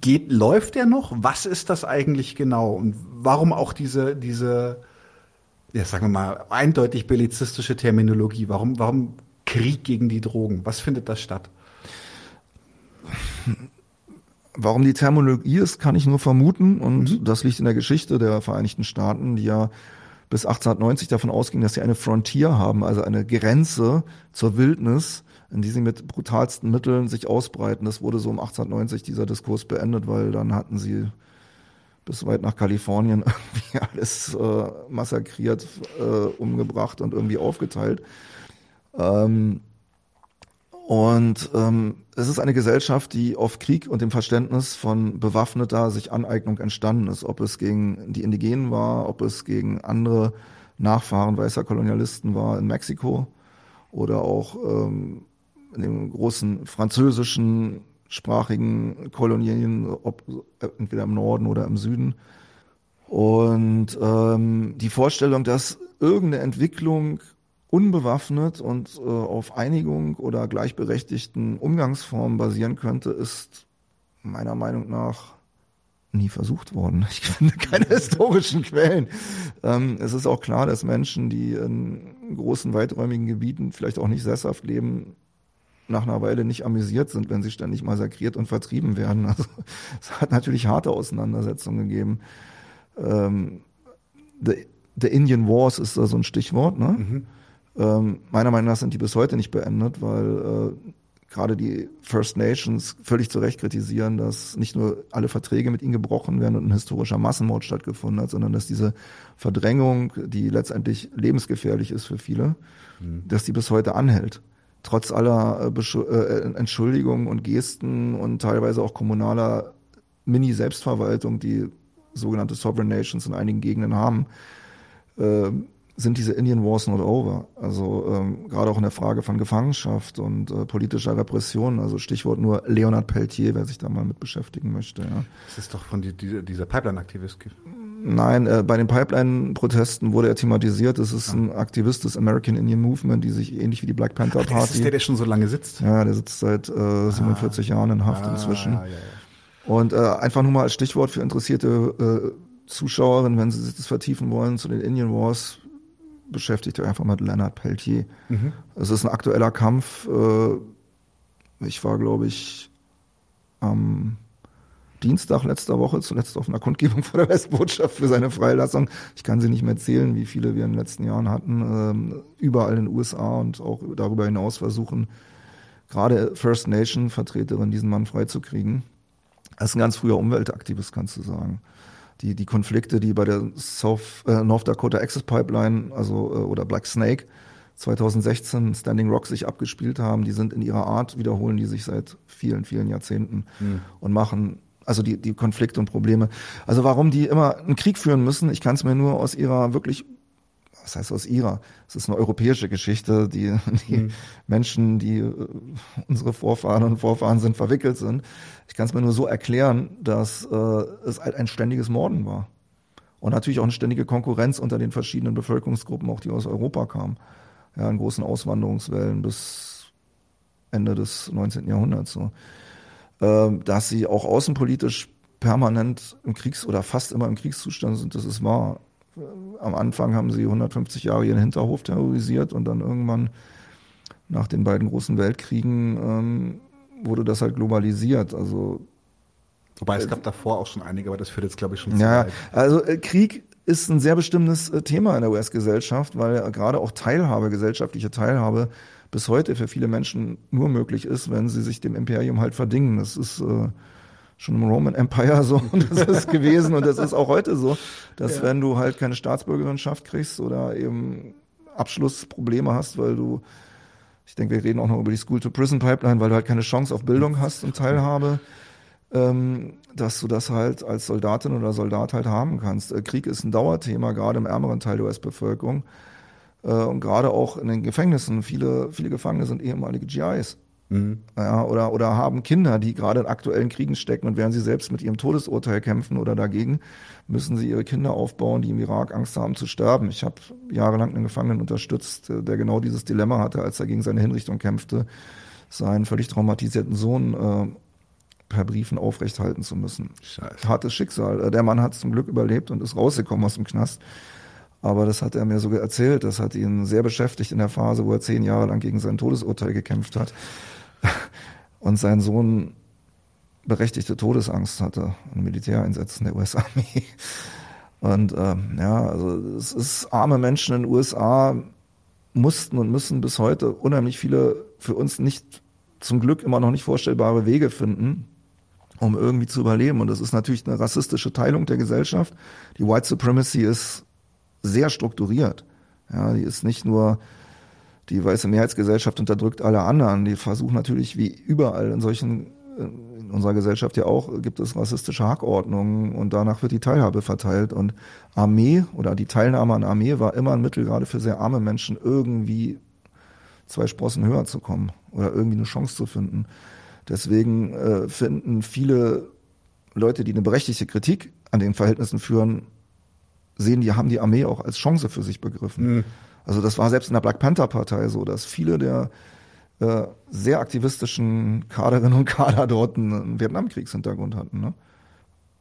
geht, läuft der noch? Was ist das eigentlich genau? Und warum auch diese, diese, ja, sagen wir mal, eindeutig bellizistische Terminologie? Warum, warum Krieg gegen die Drogen? Was findet da statt? Warum die Terminologie ist, kann ich nur vermuten. Und mhm. das liegt in der Geschichte der Vereinigten Staaten, die ja bis 1890 davon ausging, dass sie eine Frontier haben, also eine Grenze zur Wildnis, in die sie mit brutalsten Mitteln sich ausbreiten. Das wurde so um 1890 dieser Diskurs beendet, weil dann hatten sie bis weit nach Kalifornien irgendwie alles äh, massakriert, äh, umgebracht und irgendwie aufgeteilt. Ähm, und ähm, es ist eine Gesellschaft, die auf Krieg und dem Verständnis von bewaffneter sich Aneignung entstanden ist, ob es gegen die Indigenen war, ob es gegen andere Nachfahren weißer Kolonialisten war in Mexiko oder auch ähm, in den großen französischen sprachigen Kolonien, ob entweder im Norden oder im Süden. Und ähm, die Vorstellung, dass irgendeine Entwicklung unbewaffnet und äh, auf Einigung oder gleichberechtigten Umgangsformen basieren könnte, ist meiner Meinung nach nie versucht worden. Ich finde keine historischen Quellen. Ähm, es ist auch klar, dass Menschen, die in großen, weiträumigen Gebieten vielleicht auch nicht sesshaft leben, nach einer Weile nicht amüsiert sind, wenn sie ständig massakriert und vertrieben werden. Also es hat natürlich harte Auseinandersetzungen gegeben. Ähm, the, the Indian Wars ist da so ein Stichwort. Ne? Mhm. Ähm, meiner Meinung nach sind die bis heute nicht beendet, weil äh, gerade die First Nations völlig zu Recht kritisieren, dass nicht nur alle Verträge mit ihnen gebrochen werden und ein historischer Massenmord stattgefunden hat, sondern dass diese Verdrängung, die letztendlich lebensgefährlich ist für viele, mhm. dass die bis heute anhält. Trotz aller äh, äh, Entschuldigungen und Gesten und teilweise auch kommunaler Mini-Selbstverwaltung, die sogenannte Sovereign Nations in einigen Gegenden haben, äh, sind diese Indian Wars not over. Also ähm, gerade auch in der Frage von Gefangenschaft und äh, politischer Repression. Also Stichwort nur Leonard Peltier, wer sich da mal mit beschäftigen möchte. Ja. Das ist doch von die, die, dieser Pipeline-Aktivist. Nein, äh, bei den Pipeline-Protesten wurde er thematisiert. Das ist ja. ein Aktivist des American Indian Movement, die sich ähnlich wie die Black Panther Party. Das ist der, der schon so lange sitzt. Ja, der sitzt seit äh, 47 ah. Jahren in Haft ah, inzwischen. Ja, ja. Und äh, einfach nur mal als Stichwort für interessierte äh, Zuschauerinnen, wenn sie sich das vertiefen wollen zu den Indian Wars, beschäftigt euch einfach mit Leonard Peltier. Mhm. Es ist ein aktueller Kampf. Äh, ich war, glaube ich, am Dienstag letzter Woche zuletzt auf einer Kundgebung vor der Westbotschaft für seine Freilassung. Ich kann sie nicht mehr zählen, wie viele wir in den letzten Jahren hatten. Ähm, überall in den USA und auch darüber hinaus versuchen, gerade First Nation Vertreterinnen diesen Mann freizukriegen. Er ist ein ganz früher Umweltaktivist, kannst du sagen die, die Konflikte, die bei der South, äh, North Dakota Access Pipeline, also äh, oder Black Snake 2016 Standing Rock sich abgespielt haben, die sind in ihrer Art, wiederholen die sich seit vielen, vielen Jahrzehnten mhm. und machen also die, die Konflikte und Probleme. Also warum die immer einen Krieg führen müssen, ich kann es mir nur aus ihrer wirklich was heißt aus ihrer? Es ist eine europäische Geschichte, die, die mhm. Menschen, die äh, unsere Vorfahren und Vorfahren sind, verwickelt sind. Ich kann es mir nur so erklären, dass äh, es halt ein ständiges Morden war. Und natürlich auch eine ständige Konkurrenz unter den verschiedenen Bevölkerungsgruppen, auch die aus Europa kamen. Ja, in großen Auswanderungswellen bis Ende des 19. Jahrhunderts. So. Ähm, dass sie auch außenpolitisch permanent im Kriegs- oder fast immer im Kriegszustand sind, das ist wahr am Anfang haben sie 150 Jahre ihren Hinterhof terrorisiert und dann irgendwann nach den beiden großen Weltkriegen ähm, wurde das halt globalisiert. Also Wobei es gab davor auch schon einige, aber das führt jetzt, glaube ich, schon zu ja, weit. Also äh, Krieg ist ein sehr bestimmtes äh, Thema in der US-Gesellschaft, weil äh, gerade auch Teilhabe, gesellschaftliche Teilhabe bis heute für viele Menschen nur möglich ist, wenn sie sich dem Imperium halt verdingen. Das ist äh, schon im Roman Empire so und das ist gewesen und das ist auch heute so, dass ja. wenn du halt keine Staatsbürgerschaft kriegst oder eben Abschlussprobleme hast, weil du, ich denke, wir reden auch noch über die School-to-Prison-Pipeline, weil du halt keine Chance auf Bildung hast und Teilhabe, ähm, dass du das halt als Soldatin oder Soldat halt haben kannst. Äh, Krieg ist ein Dauerthema, gerade im ärmeren Teil der US-Bevölkerung. Äh, und gerade auch in den Gefängnissen. Viele, viele Gefangene sind ehemalige GIs. Mhm. Ja, oder, oder haben Kinder, die gerade in aktuellen Kriegen stecken und während sie selbst mit ihrem Todesurteil kämpfen oder dagegen, müssen sie ihre Kinder aufbauen, die im Irak Angst haben zu sterben. Ich habe jahrelang einen Gefangenen unterstützt, der genau dieses Dilemma hatte, als er gegen seine Hinrichtung kämpfte, seinen völlig traumatisierten Sohn äh, per Briefen aufrechthalten zu müssen. Scheiße. Hartes Schicksal. Der Mann hat zum Glück überlebt und ist rausgekommen aus dem Knast. Aber das hat er mir sogar erzählt. Das hat ihn sehr beschäftigt in der Phase, wo er zehn Jahre lang gegen sein Todesurteil gekämpft hat und sein Sohn berechtigte Todesangst hatte in Militäreinsätzen der US-Armee. Und ähm, ja, also es ist arme Menschen in den USA mussten und müssen bis heute unheimlich viele für uns nicht zum Glück immer noch nicht vorstellbare Wege finden, um irgendwie zu überleben. Und das ist natürlich eine rassistische Teilung der Gesellschaft. Die White Supremacy ist sehr strukturiert. Ja, die ist nicht nur die weiße Mehrheitsgesellschaft unterdrückt alle anderen. Die versuchen natürlich wie überall in solchen, in unserer Gesellschaft ja auch, gibt es rassistische Hackordnungen und danach wird die Teilhabe verteilt. Und Armee oder die Teilnahme an Armee war immer ein Mittel, gerade für sehr arme Menschen irgendwie zwei Sprossen höher zu kommen oder irgendwie eine Chance zu finden. Deswegen äh, finden viele Leute, die eine berechtigte Kritik an den Verhältnissen führen, sehen, die haben die Armee auch als Chance für sich begriffen. Mhm. Also das war selbst in der Black Panther Partei so, dass viele der äh, sehr aktivistischen Kaderinnen und Kader dort einen Vietnamkriegshintergrund hatten. Ne?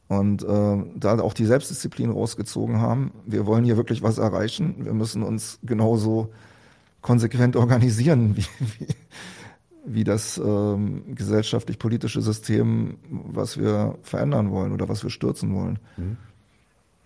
Und äh, da auch die Selbstdisziplin rausgezogen haben. Wir wollen hier wirklich was erreichen. Wir müssen uns genauso konsequent organisieren, wie, wie, wie das ähm, gesellschaftlich-politische System, was wir verändern wollen oder was wir stürzen wollen. Mhm.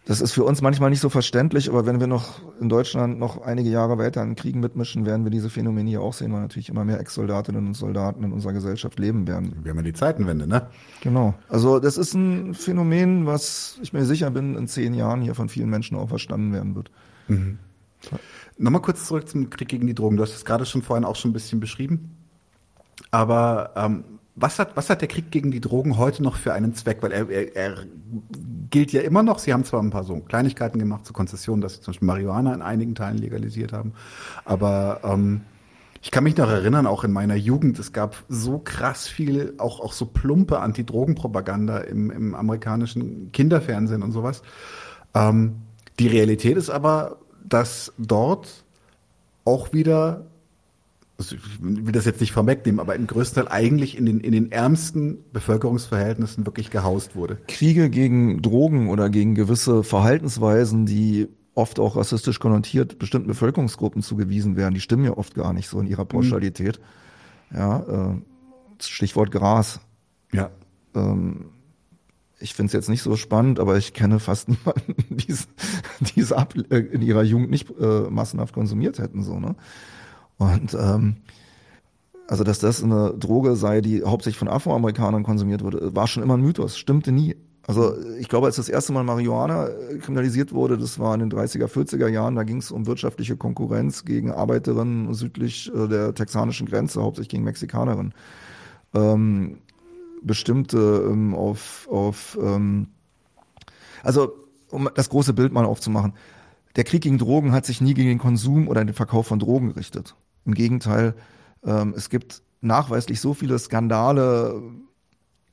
Das ist für uns manchmal nicht so verständlich, aber wenn wir noch in Deutschland noch einige Jahre weiter in Kriegen mitmischen, werden wir diese Phänomene hier auch sehen, weil natürlich immer mehr Ex-Soldatinnen und Soldaten in unserer Gesellschaft leben werden. Wir haben ja die Zeitenwende, ne? Genau. Also das ist ein Phänomen, was ich mir sicher bin, in zehn Jahren hier von vielen Menschen auch verstanden werden wird. Mhm. Nochmal kurz zurück zum Krieg gegen die Drogen. Du hast es gerade schon vorhin auch schon ein bisschen beschrieben. Aber ähm, was hat, was hat der Krieg gegen die Drogen heute noch für einen Zweck? Weil er, er, er gilt ja immer noch. Sie haben zwar ein paar so Kleinigkeiten gemacht zur Konzession, dass sie zum Beispiel Marihuana in einigen Teilen legalisiert haben. Aber ähm, ich kann mich noch erinnern, auch in meiner Jugend, es gab so krass viel, auch, auch so plumpe Anti-Drogen-Propaganda im, im amerikanischen Kinderfernsehen und sowas. Ähm, die Realität ist aber, dass dort auch wieder also ich will das jetzt nicht vorwegnehmen, aber im größten Teil eigentlich in den, in den ärmsten Bevölkerungsverhältnissen wirklich gehaust wurde. Kriege gegen Drogen oder gegen gewisse Verhaltensweisen, die oft auch rassistisch konnotiert bestimmten Bevölkerungsgruppen zugewiesen werden, die stimmen ja oft gar nicht so in ihrer Pauschalität. Mhm. Ja, äh, Stichwort Gras. Ja. Ähm, ich finde es jetzt nicht so spannend, aber ich kenne fast niemanden, die es äh, in ihrer Jugend nicht äh, massenhaft konsumiert hätten. So, ne? Und ähm, also dass das eine Droge sei, die hauptsächlich von Afroamerikanern konsumiert wurde, war schon immer ein Mythos, stimmte nie. Also ich glaube, als das erste Mal Marihuana äh, kriminalisiert wurde, das war in den 30er, 40er Jahren, da ging es um wirtschaftliche Konkurrenz gegen Arbeiterinnen südlich äh, der texanischen Grenze, hauptsächlich gegen Mexikanerinnen. Ähm, bestimmte ähm, auf, auf ähm, also um das große Bild mal aufzumachen, der Krieg gegen Drogen hat sich nie gegen den Konsum oder den Verkauf von Drogen gerichtet. Im Gegenteil, ähm, es gibt nachweislich so viele Skandale,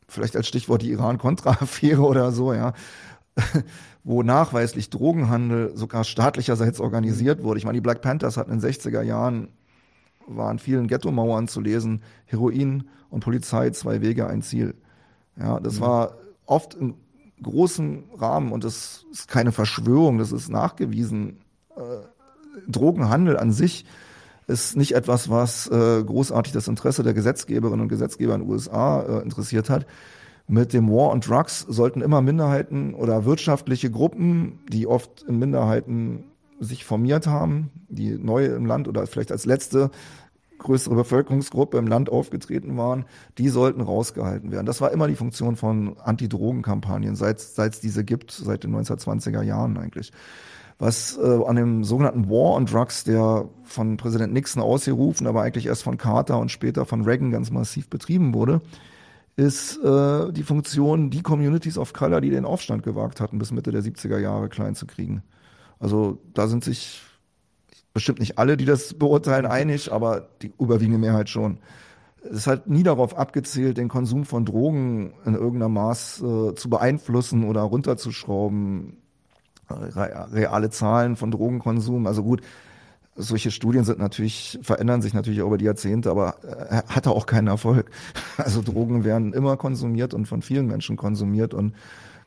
vielleicht als Stichwort die Iran-Contra-Affäre oder so, ja, wo nachweislich Drogenhandel sogar staatlicherseits organisiert wurde. Ich meine, die Black Panthers hatten in den 60er Jahren, waren vielen Ghetto-Mauern zu lesen, Heroin und Polizei, zwei Wege, ein Ziel. Ja, das mhm. war oft in großem Rahmen und das ist keine Verschwörung, das ist nachgewiesen. Äh, Drogenhandel an sich ist nicht etwas, was äh, großartig das Interesse der Gesetzgeberinnen und Gesetzgeber in den USA äh, interessiert hat. Mit dem War on Drugs sollten immer Minderheiten oder wirtschaftliche Gruppen, die oft in Minderheiten sich formiert haben, die neu im Land oder vielleicht als letzte größere Bevölkerungsgruppe im Land aufgetreten waren, die sollten rausgehalten werden. Das war immer die Funktion von Anti-Drogen-Kampagnen, seit es diese gibt, seit den 1920er Jahren eigentlich was äh, an dem sogenannten War on Drugs, der von Präsident Nixon ausgerufen, aber eigentlich erst von Carter und später von Reagan ganz massiv betrieben wurde, ist äh, die Funktion, die Communities of Color, die den Aufstand gewagt hatten, bis Mitte der 70er Jahre klein zu kriegen. Also da sind sich bestimmt nicht alle, die das beurteilen, einig, aber die überwiegende Mehrheit schon. Es hat nie darauf abgezählt, den Konsum von Drogen in irgendeiner Maß äh, zu beeinflussen oder runterzuschrauben reale Zahlen von Drogenkonsum. Also gut, solche Studien sind natürlich, verändern sich natürlich über die Jahrzehnte, aber äh, hatte auch keinen Erfolg. Also Drogen werden immer konsumiert und von vielen Menschen konsumiert und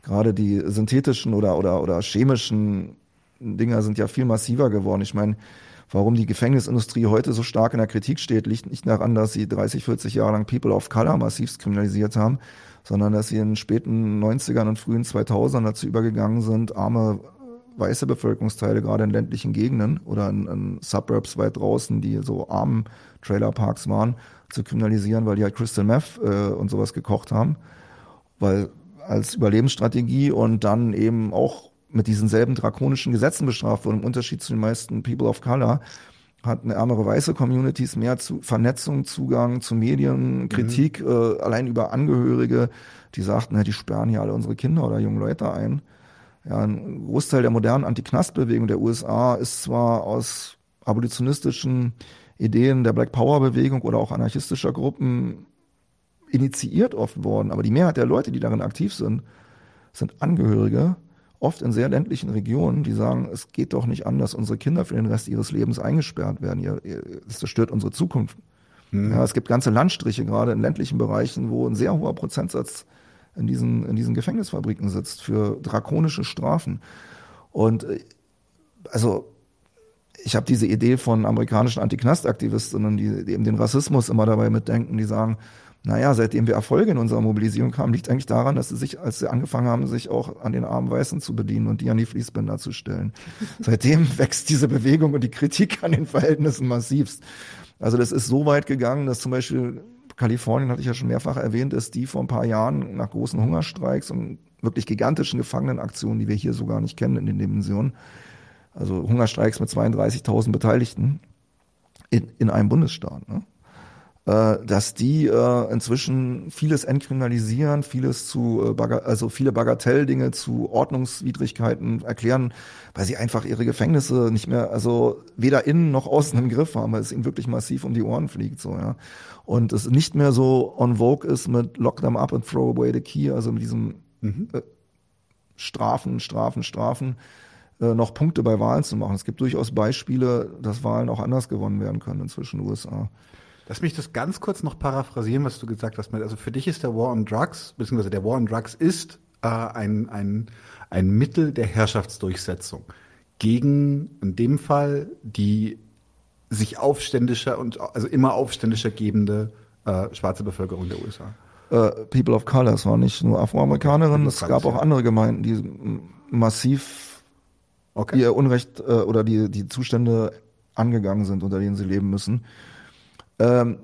gerade die synthetischen oder, oder, oder chemischen Dinger sind ja viel massiver geworden. Ich meine, warum die Gefängnisindustrie heute so stark in der Kritik steht, liegt nicht daran, dass sie 30, 40 Jahre lang People of Color massivst kriminalisiert haben, sondern dass sie in den späten 90ern und frühen 2000ern dazu übergegangen sind, arme weiße Bevölkerungsteile, gerade in ländlichen Gegenden oder in, in Suburbs weit draußen, die so armen Trailerparks waren, zu kriminalisieren, weil die halt Crystal Meth äh, und sowas gekocht haben, weil als Überlebensstrategie und dann eben auch mit diesen selben drakonischen Gesetzen bestraft wurden, im Unterschied zu den meisten People of Color, hatten ärmere weiße Communities mehr zu Vernetzung, Zugang zu Medien, mhm. Kritik, mhm. äh, allein über Angehörige, die sagten, ja, die sperren hier alle unsere Kinder oder junge Leute ein. Ja, ein Großteil der modernen Anti-Knast-Bewegung der USA ist zwar aus abolitionistischen Ideen der Black Power Bewegung oder auch anarchistischer Gruppen initiiert oft worden. Aber die Mehrheit der Leute, die darin aktiv sind, sind Angehörige, oft in sehr ländlichen Regionen, die sagen, es geht doch nicht an, dass unsere Kinder für den Rest ihres Lebens eingesperrt werden. Ihr, ihr, das zerstört unsere Zukunft. Mhm. Ja, es gibt ganze Landstriche, gerade in ländlichen Bereichen, wo ein sehr hoher Prozentsatz in diesen, in diesen Gefängnisfabriken sitzt für drakonische Strafen. Und äh, also ich habe diese Idee von amerikanischen Antiknastaktivistinnen, die, die eben den Rassismus immer dabei mitdenken, die sagen, naja, seitdem wir Erfolge in unserer Mobilisierung haben, liegt eigentlich daran, dass sie sich, als sie angefangen haben, sich auch an den armen Weißen zu bedienen und die an die Fließbänder zu stellen. seitdem wächst diese Bewegung und die Kritik an den Verhältnissen massivst. Also das ist so weit gegangen, dass zum Beispiel Kalifornien, hatte ich ja schon mehrfach erwähnt, ist die vor ein paar Jahren nach großen Hungerstreiks und wirklich gigantischen Gefangenenaktionen, die wir hier so gar nicht kennen in den Dimensionen, also Hungerstreiks mit 32.000 Beteiligten in, in einem Bundesstaat, ne? äh, dass die äh, inzwischen vieles entkriminalisieren, vieles zu, äh, also viele Bagatelldinge zu Ordnungswidrigkeiten erklären, weil sie einfach ihre Gefängnisse nicht mehr, also weder innen noch außen im Griff haben, weil es ihnen wirklich massiv um die Ohren fliegt, so, ja. Und es nicht mehr so on vogue ist mit Lock them up and throw away the key, also mit diesem mhm. äh, Strafen, Strafen, Strafen, äh, noch Punkte bei Wahlen zu machen. Es gibt durchaus Beispiele, dass Wahlen auch anders gewonnen werden können inzwischen in den USA. Lass mich das ganz kurz noch paraphrasieren, was du gesagt hast. Also für dich ist der War on Drugs, beziehungsweise der War on Drugs ist äh, ein, ein, ein Mittel der Herrschaftsdurchsetzung gegen, in dem Fall, die sich aufständischer und also immer aufständischer gebende äh, schwarze Bevölkerung der USA. Uh, People of Color, es waren nicht nur Afroamerikanerinnen, es gab auch andere Gemeinden, die massiv okay. ihr Unrecht äh, oder die, die Zustände angegangen sind, unter denen sie leben müssen. Ähm,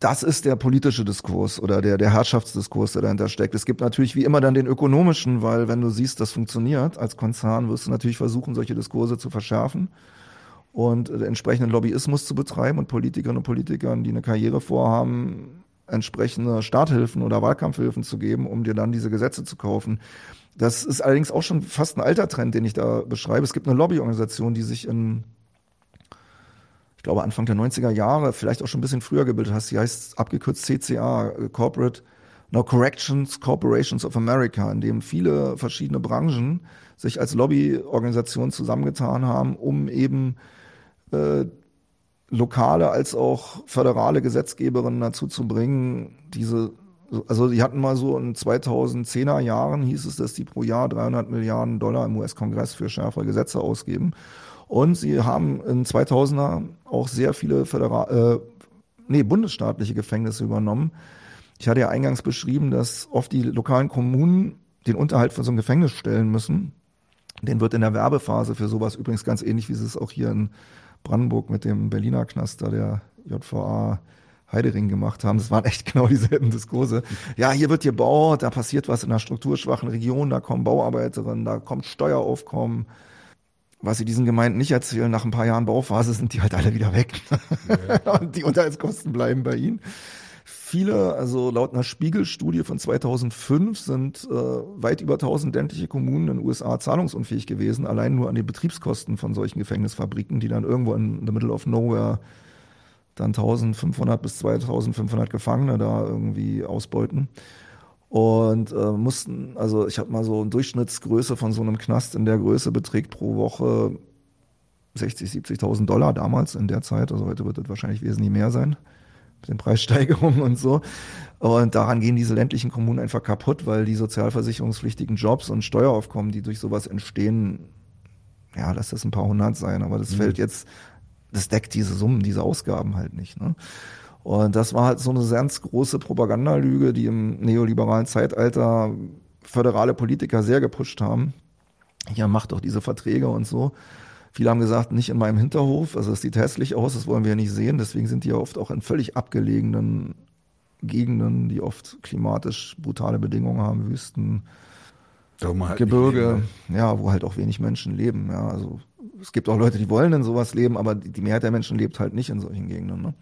das ist der politische Diskurs oder der, der Herrschaftsdiskurs, der dahinter steckt. Es gibt natürlich wie immer dann den ökonomischen, weil wenn du siehst, das funktioniert als Konzern, wirst du natürlich versuchen, solche Diskurse zu verschärfen und äh, entsprechenden Lobbyismus zu betreiben und Politikerinnen und Politikern, die eine Karriere vorhaben, entsprechende Starthilfen oder Wahlkampfhilfen zu geben, um dir dann diese Gesetze zu kaufen. Das ist allerdings auch schon fast ein alter Trend, den ich da beschreibe. Es gibt eine Lobbyorganisation, die sich in, ich glaube Anfang der 90er Jahre, vielleicht auch schon ein bisschen früher gebildet hat. Sie heißt abgekürzt CCA, Corporate No Corrections Corporations of America, in dem viele verschiedene Branchen sich als Lobbyorganisation zusammengetan haben, um eben äh, lokale als auch föderale Gesetzgeberinnen dazu zu bringen, diese, also die hatten mal so in 2010er Jahren hieß es, dass die pro Jahr 300 Milliarden Dollar im US-Kongress für schärfere Gesetze ausgeben. Und sie haben in 2000er auch sehr viele föderal, äh, nee, bundesstaatliche Gefängnisse übernommen. Ich hatte ja eingangs beschrieben, dass oft die lokalen Kommunen den Unterhalt für so ein Gefängnis stellen müssen. Den wird in der Werbephase für sowas übrigens ganz ähnlich, wie sie es auch hier in Brandenburg mit dem Berliner Knaster der JVA Heidering gemacht haben. Das waren echt genau dieselben Diskurse. Ja, hier wird gebaut, da passiert was in einer strukturschwachen Region, da kommen Bauarbeiterinnen, da kommt Steueraufkommen. Was sie diesen Gemeinden nicht erzählen, nach ein paar Jahren Bauphase sind die halt alle wieder weg. Ja. Und die Unterhaltskosten bleiben bei ihnen. Viele, also laut einer Spiegelstudie von 2005 sind äh, weit über 1000 ländliche Kommunen in den USA zahlungsunfähig gewesen, allein nur an den Betriebskosten von solchen Gefängnisfabriken, die dann irgendwo in the middle of nowhere dann 1500 bis 2500 Gefangene da irgendwie ausbeuten. Und äh, mussten, also ich habe mal so eine Durchschnittsgröße von so einem Knast in der Größe beträgt pro Woche 60, 70.000 Dollar damals in der Zeit. Also heute wird das wahrscheinlich wesentlich mehr sein den Preissteigerungen und so. Und daran gehen diese ländlichen Kommunen einfach kaputt, weil die sozialversicherungspflichtigen Jobs und Steueraufkommen, die durch sowas entstehen, ja, lass das ein paar hundert sein, aber das mhm. fällt jetzt, das deckt diese Summen, diese Ausgaben halt nicht. Ne? Und das war halt so eine ganz große Propagandalüge, die im neoliberalen Zeitalter föderale Politiker sehr gepusht haben. Ja, macht doch diese Verträge und so. Viele haben gesagt, nicht in meinem Hinterhof, also es sieht hässlich aus, das wollen wir ja nicht sehen. Deswegen sind die ja oft auch in völlig abgelegenen Gegenden, die oft klimatisch brutale Bedingungen haben, Wüsten, halt Gebirge, ja, wo halt auch wenig Menschen leben. Ja, also es gibt auch Leute, die wollen in sowas leben, aber die Mehrheit der Menschen lebt halt nicht in solchen Gegenden. Ne?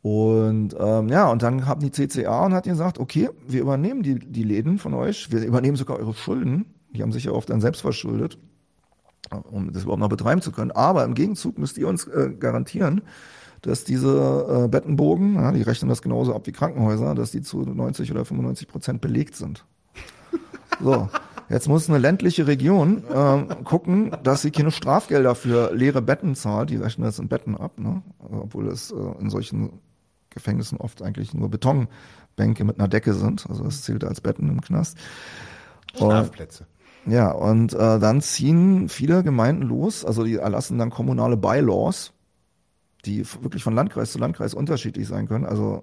Und ähm, ja, und dann haben die CCA und hat gesagt, okay, wir übernehmen die, die Läden von euch, wir übernehmen sogar eure Schulden. Die haben sich ja oft dann selbst verschuldet um das überhaupt noch betreiben zu können. Aber im Gegenzug müsst ihr uns äh, garantieren, dass diese äh, Bettenbogen, ja, die rechnen das genauso ab wie Krankenhäuser, dass die zu 90 oder 95 Prozent belegt sind. So, jetzt muss eine ländliche Region äh, gucken, dass sie keine Strafgelder für leere Betten zahlt. Die rechnen das in Betten ab, ne? obwohl es äh, in solchen Gefängnissen oft eigentlich nur Betonbänke mit einer Decke sind. Also das zählt als Betten im Knast. Schlafplätze. Ja, und äh, dann ziehen viele Gemeinden los, also die erlassen dann kommunale Bylaws, die wirklich von Landkreis zu Landkreis unterschiedlich sein können. Also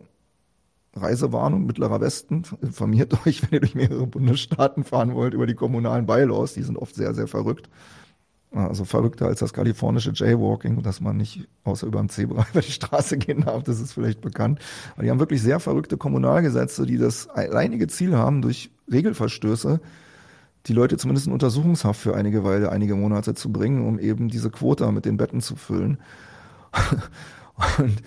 Reisewarnung, Mittlerer Westen, informiert euch, wenn ihr durch mehrere Bundesstaaten fahren wollt, über die kommunalen Bylaws, die sind oft sehr, sehr verrückt. Also verrückter als das kalifornische Jaywalking, dass man nicht außer über dem Zebra über die Straße gehen darf, das ist vielleicht bekannt. Aber die haben wirklich sehr verrückte Kommunalgesetze, die das alleinige Ziel haben, durch Regelverstöße die Leute zumindest in Untersuchungshaft für einige Weile, einige Monate zu bringen, um eben diese Quota mit den Betten zu füllen. Und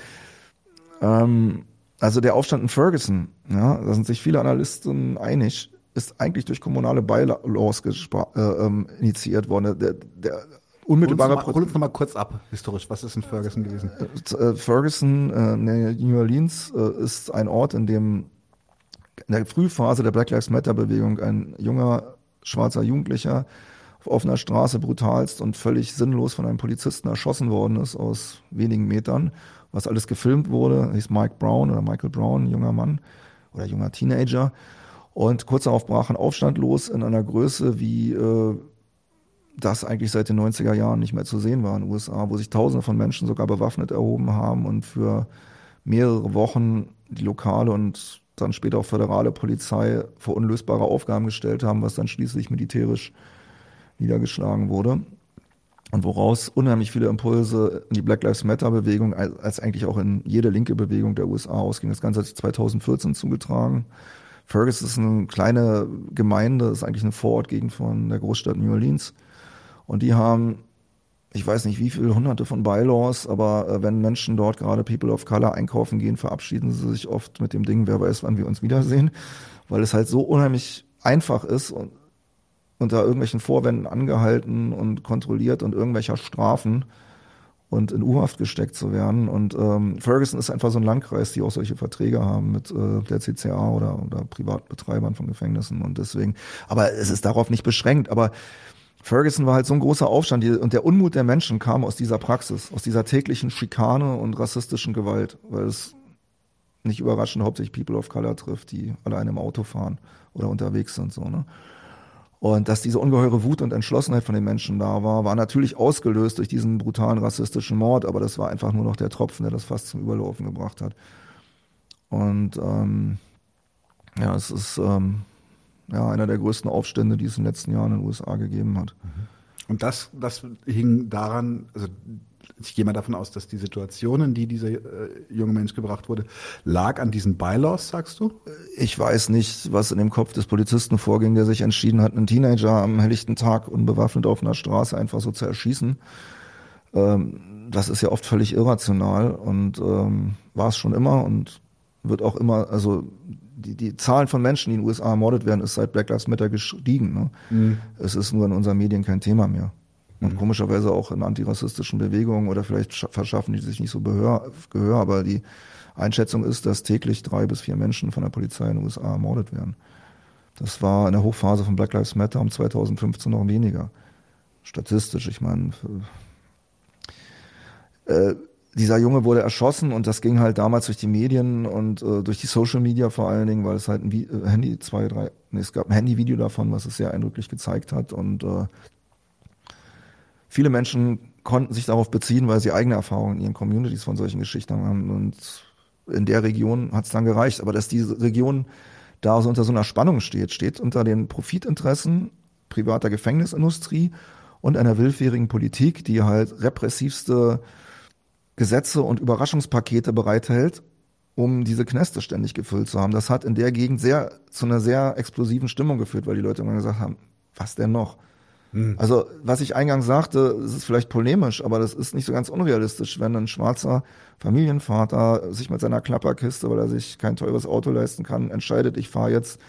ähm, also der Aufstand in Ferguson, ja, da sind sich viele Analysten einig, ist eigentlich durch kommunale Bylaws äh, ähm, initiiert worden. Der, der unmittelbare Hol uns nochmal kurz ab, historisch. Was ist in Ferguson gewesen? Äh, Ferguson, äh, New Orleans, äh, ist ein Ort, in dem in der Frühphase der Black Lives Matter Bewegung ein junger schwarzer Jugendlicher auf offener Straße brutalst und völlig sinnlos von einem Polizisten erschossen worden ist aus wenigen Metern. Was alles gefilmt wurde, hieß Mike Brown oder Michael Brown, junger Mann oder junger Teenager. Und kurz darauf brach ein Aufstand los in einer Größe, wie äh, das eigentlich seit den 90er Jahren nicht mehr zu sehen war in den USA, wo sich Tausende von Menschen sogar bewaffnet erhoben haben und für mehrere Wochen die lokale und dann später auch föderale Polizei vor unlösbare Aufgaben gestellt haben, was dann schließlich militärisch niedergeschlagen wurde. Und woraus unheimlich viele Impulse in die Black Lives Matter Bewegung, als eigentlich auch in jede linke Bewegung der USA ausging. Das Ganze hat sich 2014 zugetragen. Fergus ist eine kleine Gemeinde, ist eigentlich eine Vorortgegend von der Großstadt New Orleans. Und die haben ich weiß nicht wie viele hunderte von Bylaws, aber äh, wenn Menschen dort gerade People of Color einkaufen gehen, verabschieden sie sich oft mit dem Ding, wer weiß, wann wir uns wiedersehen, weil es halt so unheimlich einfach ist und unter irgendwelchen Vorwänden angehalten und kontrolliert und irgendwelcher Strafen und in U-Haft gesteckt zu werden. Und ähm, Ferguson ist einfach so ein Landkreis, die auch solche Verträge haben mit äh, der CCA oder, oder Privatbetreibern von Gefängnissen und deswegen. Aber es ist darauf nicht beschränkt. Aber Ferguson war halt so ein großer Aufstand und der Unmut der Menschen kam aus dieser Praxis, aus dieser täglichen Schikane und rassistischen Gewalt, weil es nicht überraschend hauptsächlich People of Color trifft, die alleine im Auto fahren oder unterwegs sind, so, ne? Und dass diese ungeheure Wut und Entschlossenheit von den Menschen da war, war natürlich ausgelöst durch diesen brutalen rassistischen Mord, aber das war einfach nur noch der Tropfen, der das fast zum Überlaufen gebracht hat. Und ähm, ja, es ist ähm, ja, einer der größten Aufstände, die es in den letzten Jahren in den USA gegeben hat. Mhm. Und das, das hing daran, also ich gehe mal davon aus, dass die Situation, in die dieser äh, junge Mensch gebracht wurde, lag an diesen Bylaws, sagst du? Ich weiß nicht, was in dem Kopf des Polizisten vorging, der sich entschieden hat, einen Teenager am helllichten Tag unbewaffnet auf einer Straße einfach so zu erschießen. Ähm, das ist ja oft völlig irrational und ähm, war es schon immer und wird auch immer, also die, die Zahlen von Menschen, die in den USA ermordet werden, ist seit Black Lives Matter gestiegen. Ne? Mhm. Es ist nur in unseren Medien kein Thema mehr. Und mhm. komischerweise auch in antirassistischen Bewegungen oder vielleicht verschaffen die sich nicht so Behör, Gehör, aber die Einschätzung ist, dass täglich drei bis vier Menschen von der Polizei in den USA ermordet werden. Das war in der Hochphase von Black Lives Matter um 2015 noch weniger. Statistisch, ich meine, äh, dieser Junge wurde erschossen und das ging halt damals durch die Medien und äh, durch die Social Media vor allen Dingen, weil es halt ein Vi äh, Handy, zwei, drei, nee, es gab ein Handyvideo davon, was es sehr eindrücklich gezeigt hat und äh, viele Menschen konnten sich darauf beziehen, weil sie eigene Erfahrungen in ihren Communities von solchen Geschichten haben und in der Region hat es dann gereicht, aber dass diese Region da so unter so einer Spannung steht, steht unter den Profitinteressen privater Gefängnisindustrie und einer willfährigen Politik, die halt repressivste Gesetze und Überraschungspakete bereithält, um diese Kneste ständig gefüllt zu haben. Das hat in der Gegend sehr zu einer sehr explosiven Stimmung geführt, weil die Leute immer gesagt haben, was denn noch? Hm. Also, was ich eingangs sagte, es ist vielleicht polemisch, aber das ist nicht so ganz unrealistisch, wenn ein schwarzer Familienvater sich mit seiner Klapperkiste, weil er sich kein teures Auto leisten kann, entscheidet, ich fahre jetzt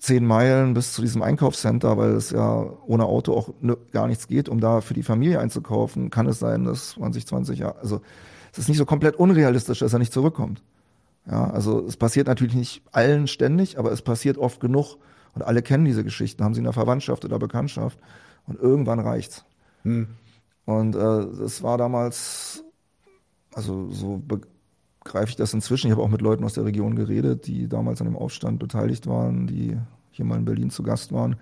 zehn Meilen bis zu diesem Einkaufscenter, weil es ja ohne Auto auch gar nichts geht, um da für die Familie einzukaufen, kann es sein, dass man sich 20 Jahre, also es ist nicht so komplett unrealistisch, dass er nicht zurückkommt. Ja, also es passiert natürlich nicht allen ständig, aber es passiert oft genug und alle kennen diese Geschichten, haben sie in der Verwandtschaft oder Bekanntschaft und irgendwann reicht's. Hm. Und äh, das war damals, also so begreife ich das inzwischen. Ich habe auch mit Leuten aus der Region geredet, die damals an dem Aufstand beteiligt waren, die hier mal in Berlin zu Gast waren.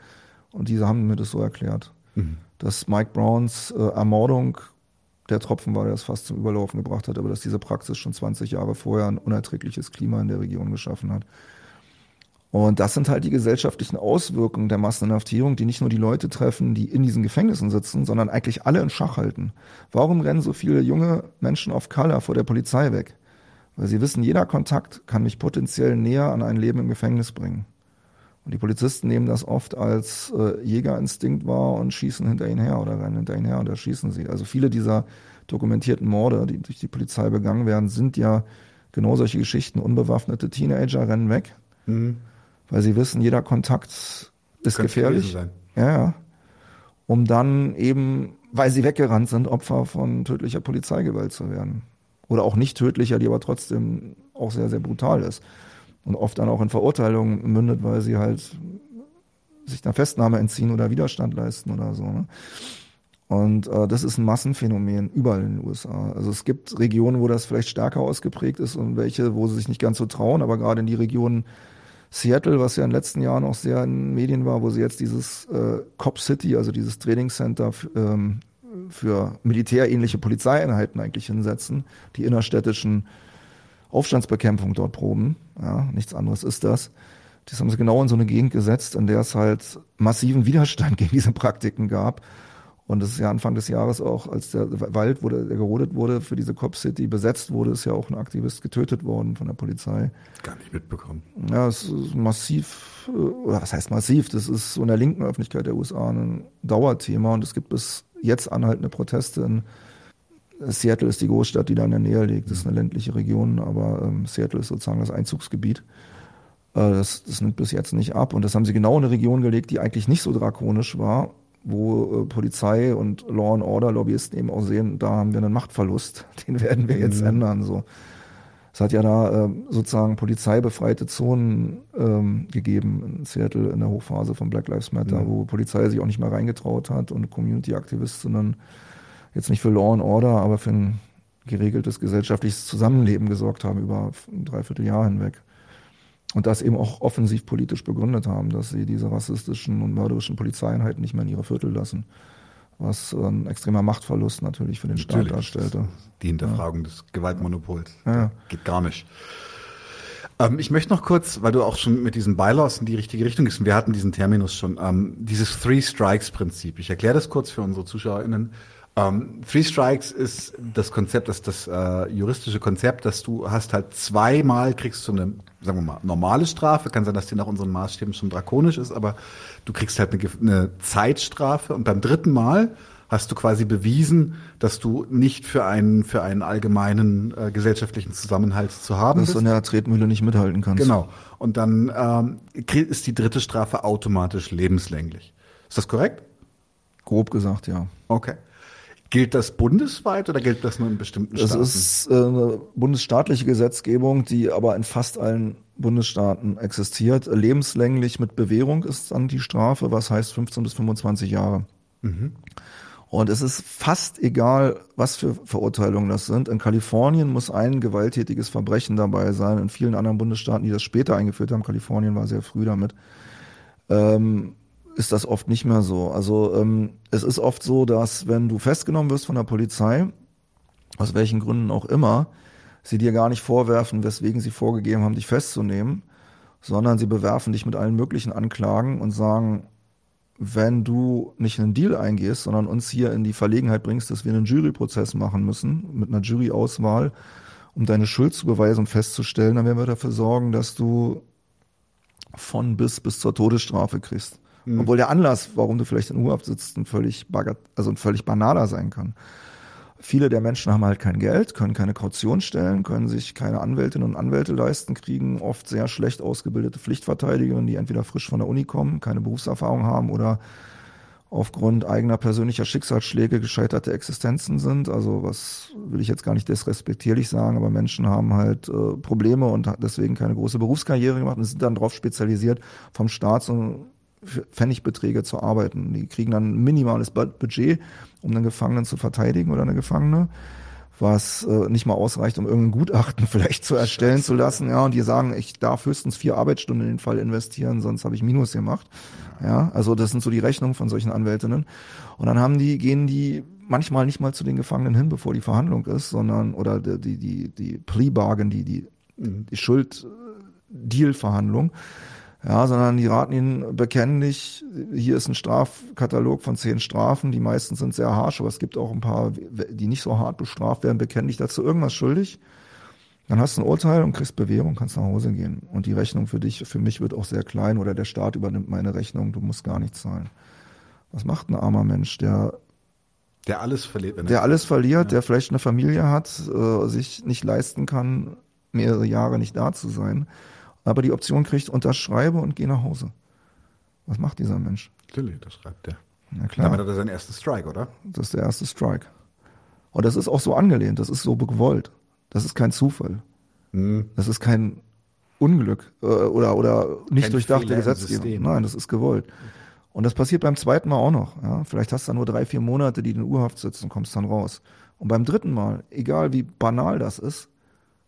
Und diese haben mir das so erklärt, mhm. dass Mike Browns äh, Ermordung der Tropfen war, der es fast zum Überlaufen gebracht hat, aber dass diese Praxis schon 20 Jahre vorher ein unerträgliches Klima in der Region geschaffen hat. Und das sind halt die gesellschaftlichen Auswirkungen der Masseninhaftierung, die nicht nur die Leute treffen, die in diesen Gefängnissen sitzen, sondern eigentlich alle in Schach halten. Warum rennen so viele junge Menschen auf Color vor der Polizei weg? Weil sie wissen, jeder Kontakt kann mich potenziell näher an ein Leben im Gefängnis bringen. Und die Polizisten nehmen das oft als äh, Jägerinstinkt wahr und schießen hinter ihnen her oder rennen hinter ihnen her und erschießen sie. Also viele dieser dokumentierten Morde, die durch die Polizei begangen werden, sind ja genau solche Geschichten. Unbewaffnete Teenager rennen weg, mhm. weil sie wissen, jeder Kontakt ist Könnte gefährlich. Ja, ja. Um dann eben, weil sie weggerannt sind, Opfer von tödlicher Polizeigewalt zu werden. Oder auch nicht tödlicher, die aber trotzdem auch sehr, sehr brutal ist und oft dann auch in Verurteilungen mündet, weil sie halt sich einer Festnahme entziehen oder Widerstand leisten oder so. Ne? Und äh, das ist ein Massenphänomen überall in den USA. Also es gibt Regionen, wo das vielleicht stärker ausgeprägt ist und welche, wo sie sich nicht ganz so trauen, aber gerade in die Region Seattle, was ja in den letzten Jahren auch sehr in den Medien war, wo sie jetzt dieses äh, Cop City, also dieses Trainingscenter ähm, für militärähnliche Polizeieinheiten eigentlich hinsetzen, die innerstädtischen Aufstandsbekämpfung dort proben. Ja, nichts anderes ist das. Das haben sie genau in so eine Gegend gesetzt, in der es halt massiven Widerstand gegen diese Praktiken gab. Und es ist ja Anfang des Jahres auch, als der Wald, wurde, der gerodet wurde, für diese Cop City besetzt wurde, ist ja auch ein Aktivist getötet worden von der Polizei. Gar nicht mitbekommen. Ja, es ist massiv, oder was heißt massiv? Das ist so in der linken Öffentlichkeit der USA ein Dauerthema und es gibt bis jetzt anhaltende Proteste in Seattle ist die Großstadt, die da in der Nähe liegt. Das ist eine ländliche Region, aber ähm, Seattle ist sozusagen das Einzugsgebiet. Äh, das, das nimmt bis jetzt nicht ab. Und das haben sie genau in eine Region gelegt, die eigentlich nicht so drakonisch war, wo äh, Polizei und Law and Order Lobbyisten eben auch sehen, da haben wir einen Machtverlust. Den werden wir jetzt mhm. ändern. So. Es hat ja da äh, sozusagen polizeibefreite Zonen ähm, gegeben in Seattle in der Hochphase von Black Lives Matter, mhm. wo Polizei sich auch nicht mehr reingetraut hat und Community-Aktivistinnen jetzt nicht für Law and Order, aber für ein geregeltes gesellschaftliches Zusammenleben gesorgt haben über ein Dreivierteljahr hinweg. Und das eben auch offensiv politisch begründet haben, dass sie diese rassistischen und mörderischen Polizeieinheiten nicht mehr in ihre Viertel lassen. Was ein extremer Machtverlust natürlich für den natürlich. Staat darstellte. Die Hinterfragung ja. des Gewaltmonopols. Ja. Geht gar nicht. Ähm, ich möchte noch kurz, weil du auch schon mit diesen Bylaws in die richtige Richtung gehst, wir hatten diesen Terminus schon, ähm, dieses Three Strikes Prinzip. Ich erkläre das kurz für unsere ZuschauerInnen. Ähm, Three Strikes ist das Konzept, das das äh, juristische Konzept, dass du hast halt zweimal kriegst du eine, sagen wir mal, normale Strafe. Kann sein, dass die nach unseren Maßstäben schon drakonisch ist, aber du kriegst halt eine, eine Zeitstrafe und beim dritten Mal hast du quasi bewiesen, dass du nicht für einen für einen allgemeinen äh, gesellschaftlichen Zusammenhalt zu haben dass bist. Dass du in der Tretmühle nicht mithalten kannst. Genau. Und dann ähm, ist die dritte Strafe automatisch lebenslänglich. Ist das korrekt? Grob gesagt, ja. Okay. Gilt das bundesweit oder gilt das nur in bestimmten Staaten? Das ist äh, eine bundesstaatliche Gesetzgebung, die aber in fast allen Bundesstaaten existiert. Lebenslänglich mit Bewährung ist dann die Strafe, was heißt 15 bis 25 Jahre. Mhm. Und es ist fast egal, was für Verurteilungen das sind. In Kalifornien muss ein gewalttätiges Verbrechen dabei sein. In vielen anderen Bundesstaaten, die das später eingeführt haben, Kalifornien war sehr früh damit, ähm, ist das oft nicht mehr so. Also ähm, es ist oft so, dass wenn du festgenommen wirst von der Polizei, aus welchen Gründen auch immer, sie dir gar nicht vorwerfen, weswegen sie vorgegeben haben, dich festzunehmen, sondern sie bewerfen dich mit allen möglichen Anklagen und sagen, wenn du nicht einen Deal eingehst, sondern uns hier in die Verlegenheit bringst, dass wir einen Juryprozess machen müssen, mit einer Juryauswahl, um deine Schuld zu beweisen und festzustellen, dann werden wir dafür sorgen, dass du von bis bis zur Todesstrafe kriegst. Mhm. Obwohl der Anlass, warum du vielleicht in U-Haft sitzt, ein völlig, bagat also ein völlig banaler sein kann. Viele der Menschen haben halt kein Geld, können keine Kaution stellen, können sich keine Anwältinnen und Anwälte leisten, kriegen oft sehr schlecht ausgebildete Pflichtverteidigerinnen, die entweder frisch von der Uni kommen, keine Berufserfahrung haben oder aufgrund eigener persönlicher Schicksalsschläge gescheiterte Existenzen sind. Also was will ich jetzt gar nicht disrespektierlich sagen, aber Menschen haben halt äh, Probleme und deswegen keine große Berufskarriere gemacht und sind dann darauf spezialisiert, vom Staat so Pfennigbeträge zu arbeiten. Die kriegen dann ein minimales Budget, um einen Gefangenen zu verteidigen oder eine Gefangene was äh, nicht mal ausreicht, um irgendein Gutachten vielleicht zu erstellen Scheiße. zu lassen. Ja, und die sagen, ich darf höchstens vier Arbeitsstunden in den Fall investieren, sonst habe ich Minus gemacht. Ja, also das sind so die Rechnungen von solchen Anwältinnen. Und dann haben die, gehen die manchmal nicht mal zu den Gefangenen hin, bevor die Verhandlung ist, sondern oder die, die, die, die Plea Bargain, die, die, die Schuld-Deal-Verhandlung. Ja, sondern die raten ihnen bekennlich, hier ist ein Strafkatalog von zehn Strafen, die meisten sind sehr harsch, aber es gibt auch ein paar, die nicht so hart bestraft werden, bekennen dich dazu irgendwas schuldig. Dann hast du ein Urteil und kriegst Bewährung, kannst nach Hause gehen. Und die Rechnung für dich, für mich wird auch sehr klein oder der Staat übernimmt meine Rechnung, du musst gar nichts zahlen. Was macht ein armer Mensch, der der alles verliert, der alles verliert, ja. der vielleicht eine Familie hat, äh, sich nicht leisten kann, mehrere Jahre nicht da zu sein aber die Option kriegt, unterschreibe und geh nach Hause. Was macht dieser Mensch? Natürlich, das schreibt der. Na klar. Damit hat er seinen ersten Strike, oder? Das ist der erste Strike. Und das ist auch so angelehnt, das ist so gewollt. Das ist kein Zufall. Hm. Das ist kein Unglück äh, oder, oder nicht kein durchdachte Gesetzgebung. Nein, das ist gewollt. Und das passiert beim zweiten Mal auch noch. Ja? Vielleicht hast du nur drei, vier Monate, die in Urhaft sitzen und kommst dann raus. Und beim dritten Mal, egal wie banal das ist,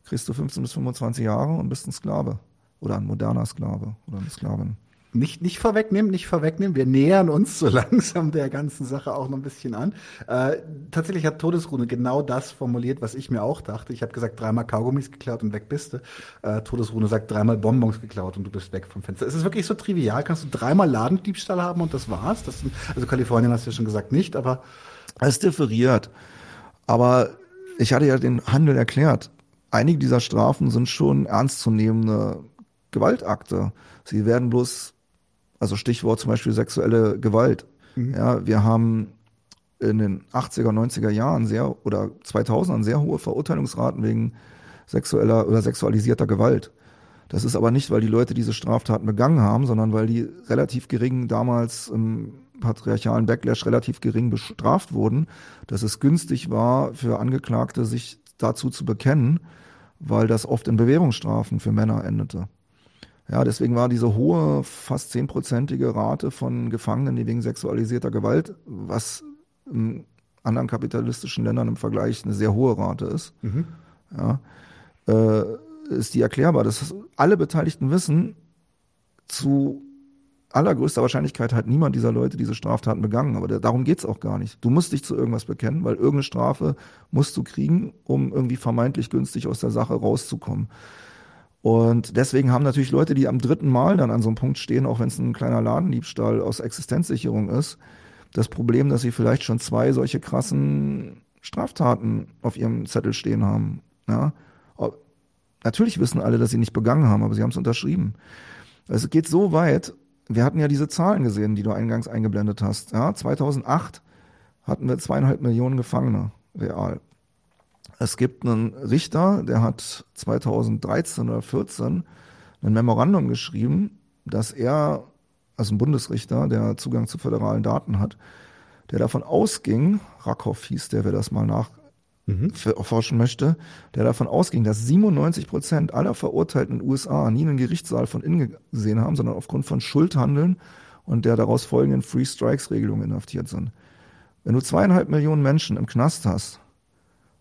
kriegst du 15 bis 25 Jahre und bist ein Sklave oder ein moderner Sklave oder eine Sklavin. Nicht, nicht vorwegnehmen, nicht vorwegnehmen. Wir nähern uns so langsam der ganzen Sache auch noch ein bisschen an. Äh, tatsächlich hat Todesrune genau das formuliert, was ich mir auch dachte. Ich habe gesagt, dreimal Kaugummis geklaut und weg bist du. Äh, Todesrune sagt, dreimal Bonbons geklaut und du bist weg vom Fenster. Es ist wirklich so trivial. Kannst du dreimal Ladendiebstahl haben und das war's? Das sind, also Kalifornien hast du ja schon gesagt, nicht, aber. Es differiert. Aber ich hatte ja den Handel erklärt. Einige dieser Strafen sind schon ernstzunehmende Gewaltakte. Sie werden bloß, also Stichwort zum Beispiel sexuelle Gewalt. Mhm. Ja, wir haben in den 80er, 90er Jahren sehr oder 2000ern sehr hohe Verurteilungsraten wegen sexueller oder sexualisierter Gewalt. Das ist aber nicht, weil die Leute diese Straftaten begangen haben, sondern weil die relativ gering damals im patriarchalen Backlash relativ gering bestraft wurden, dass es günstig war für Angeklagte, sich dazu zu bekennen, weil das oft in Bewährungsstrafen für Männer endete. Ja, deswegen war diese hohe, fast zehnprozentige Rate von Gefangenen, die wegen sexualisierter Gewalt, was in anderen kapitalistischen Ländern im Vergleich eine sehr hohe Rate ist, mhm. ja, äh, ist die erklärbar. dass alle Beteiligten wissen, zu allergrößter Wahrscheinlichkeit hat niemand dieser Leute diese Straftaten begangen. Aber darum geht's auch gar nicht. Du musst dich zu irgendwas bekennen, weil irgendeine Strafe musst du kriegen, um irgendwie vermeintlich günstig aus der Sache rauszukommen. Und deswegen haben natürlich Leute, die am dritten Mal dann an so einem Punkt stehen, auch wenn es ein kleiner Ladendiebstahl aus Existenzsicherung ist, das Problem, dass sie vielleicht schon zwei solche krassen Straftaten auf ihrem Zettel stehen haben. Ja? Natürlich wissen alle, dass sie nicht begangen haben, aber sie haben es unterschrieben. Es geht so weit, wir hatten ja diese Zahlen gesehen, die du eingangs eingeblendet hast. Ja? 2008 hatten wir zweieinhalb Millionen Gefangene real. Es gibt einen Richter, der hat 2013 oder 14 ein Memorandum geschrieben, dass er, also ein Bundesrichter, der Zugang zu föderalen Daten hat, der davon ausging, Rackhoff hieß der, wer das mal nachforschen mhm. möchte, der davon ausging, dass 97 Prozent aller Verurteilten in den USA nie einen Gerichtssaal von innen gesehen haben, sondern aufgrund von Schuldhandeln und der daraus folgenden Free Strikes Regelung inhaftiert sind. Wenn du zweieinhalb Millionen Menschen im Knast hast,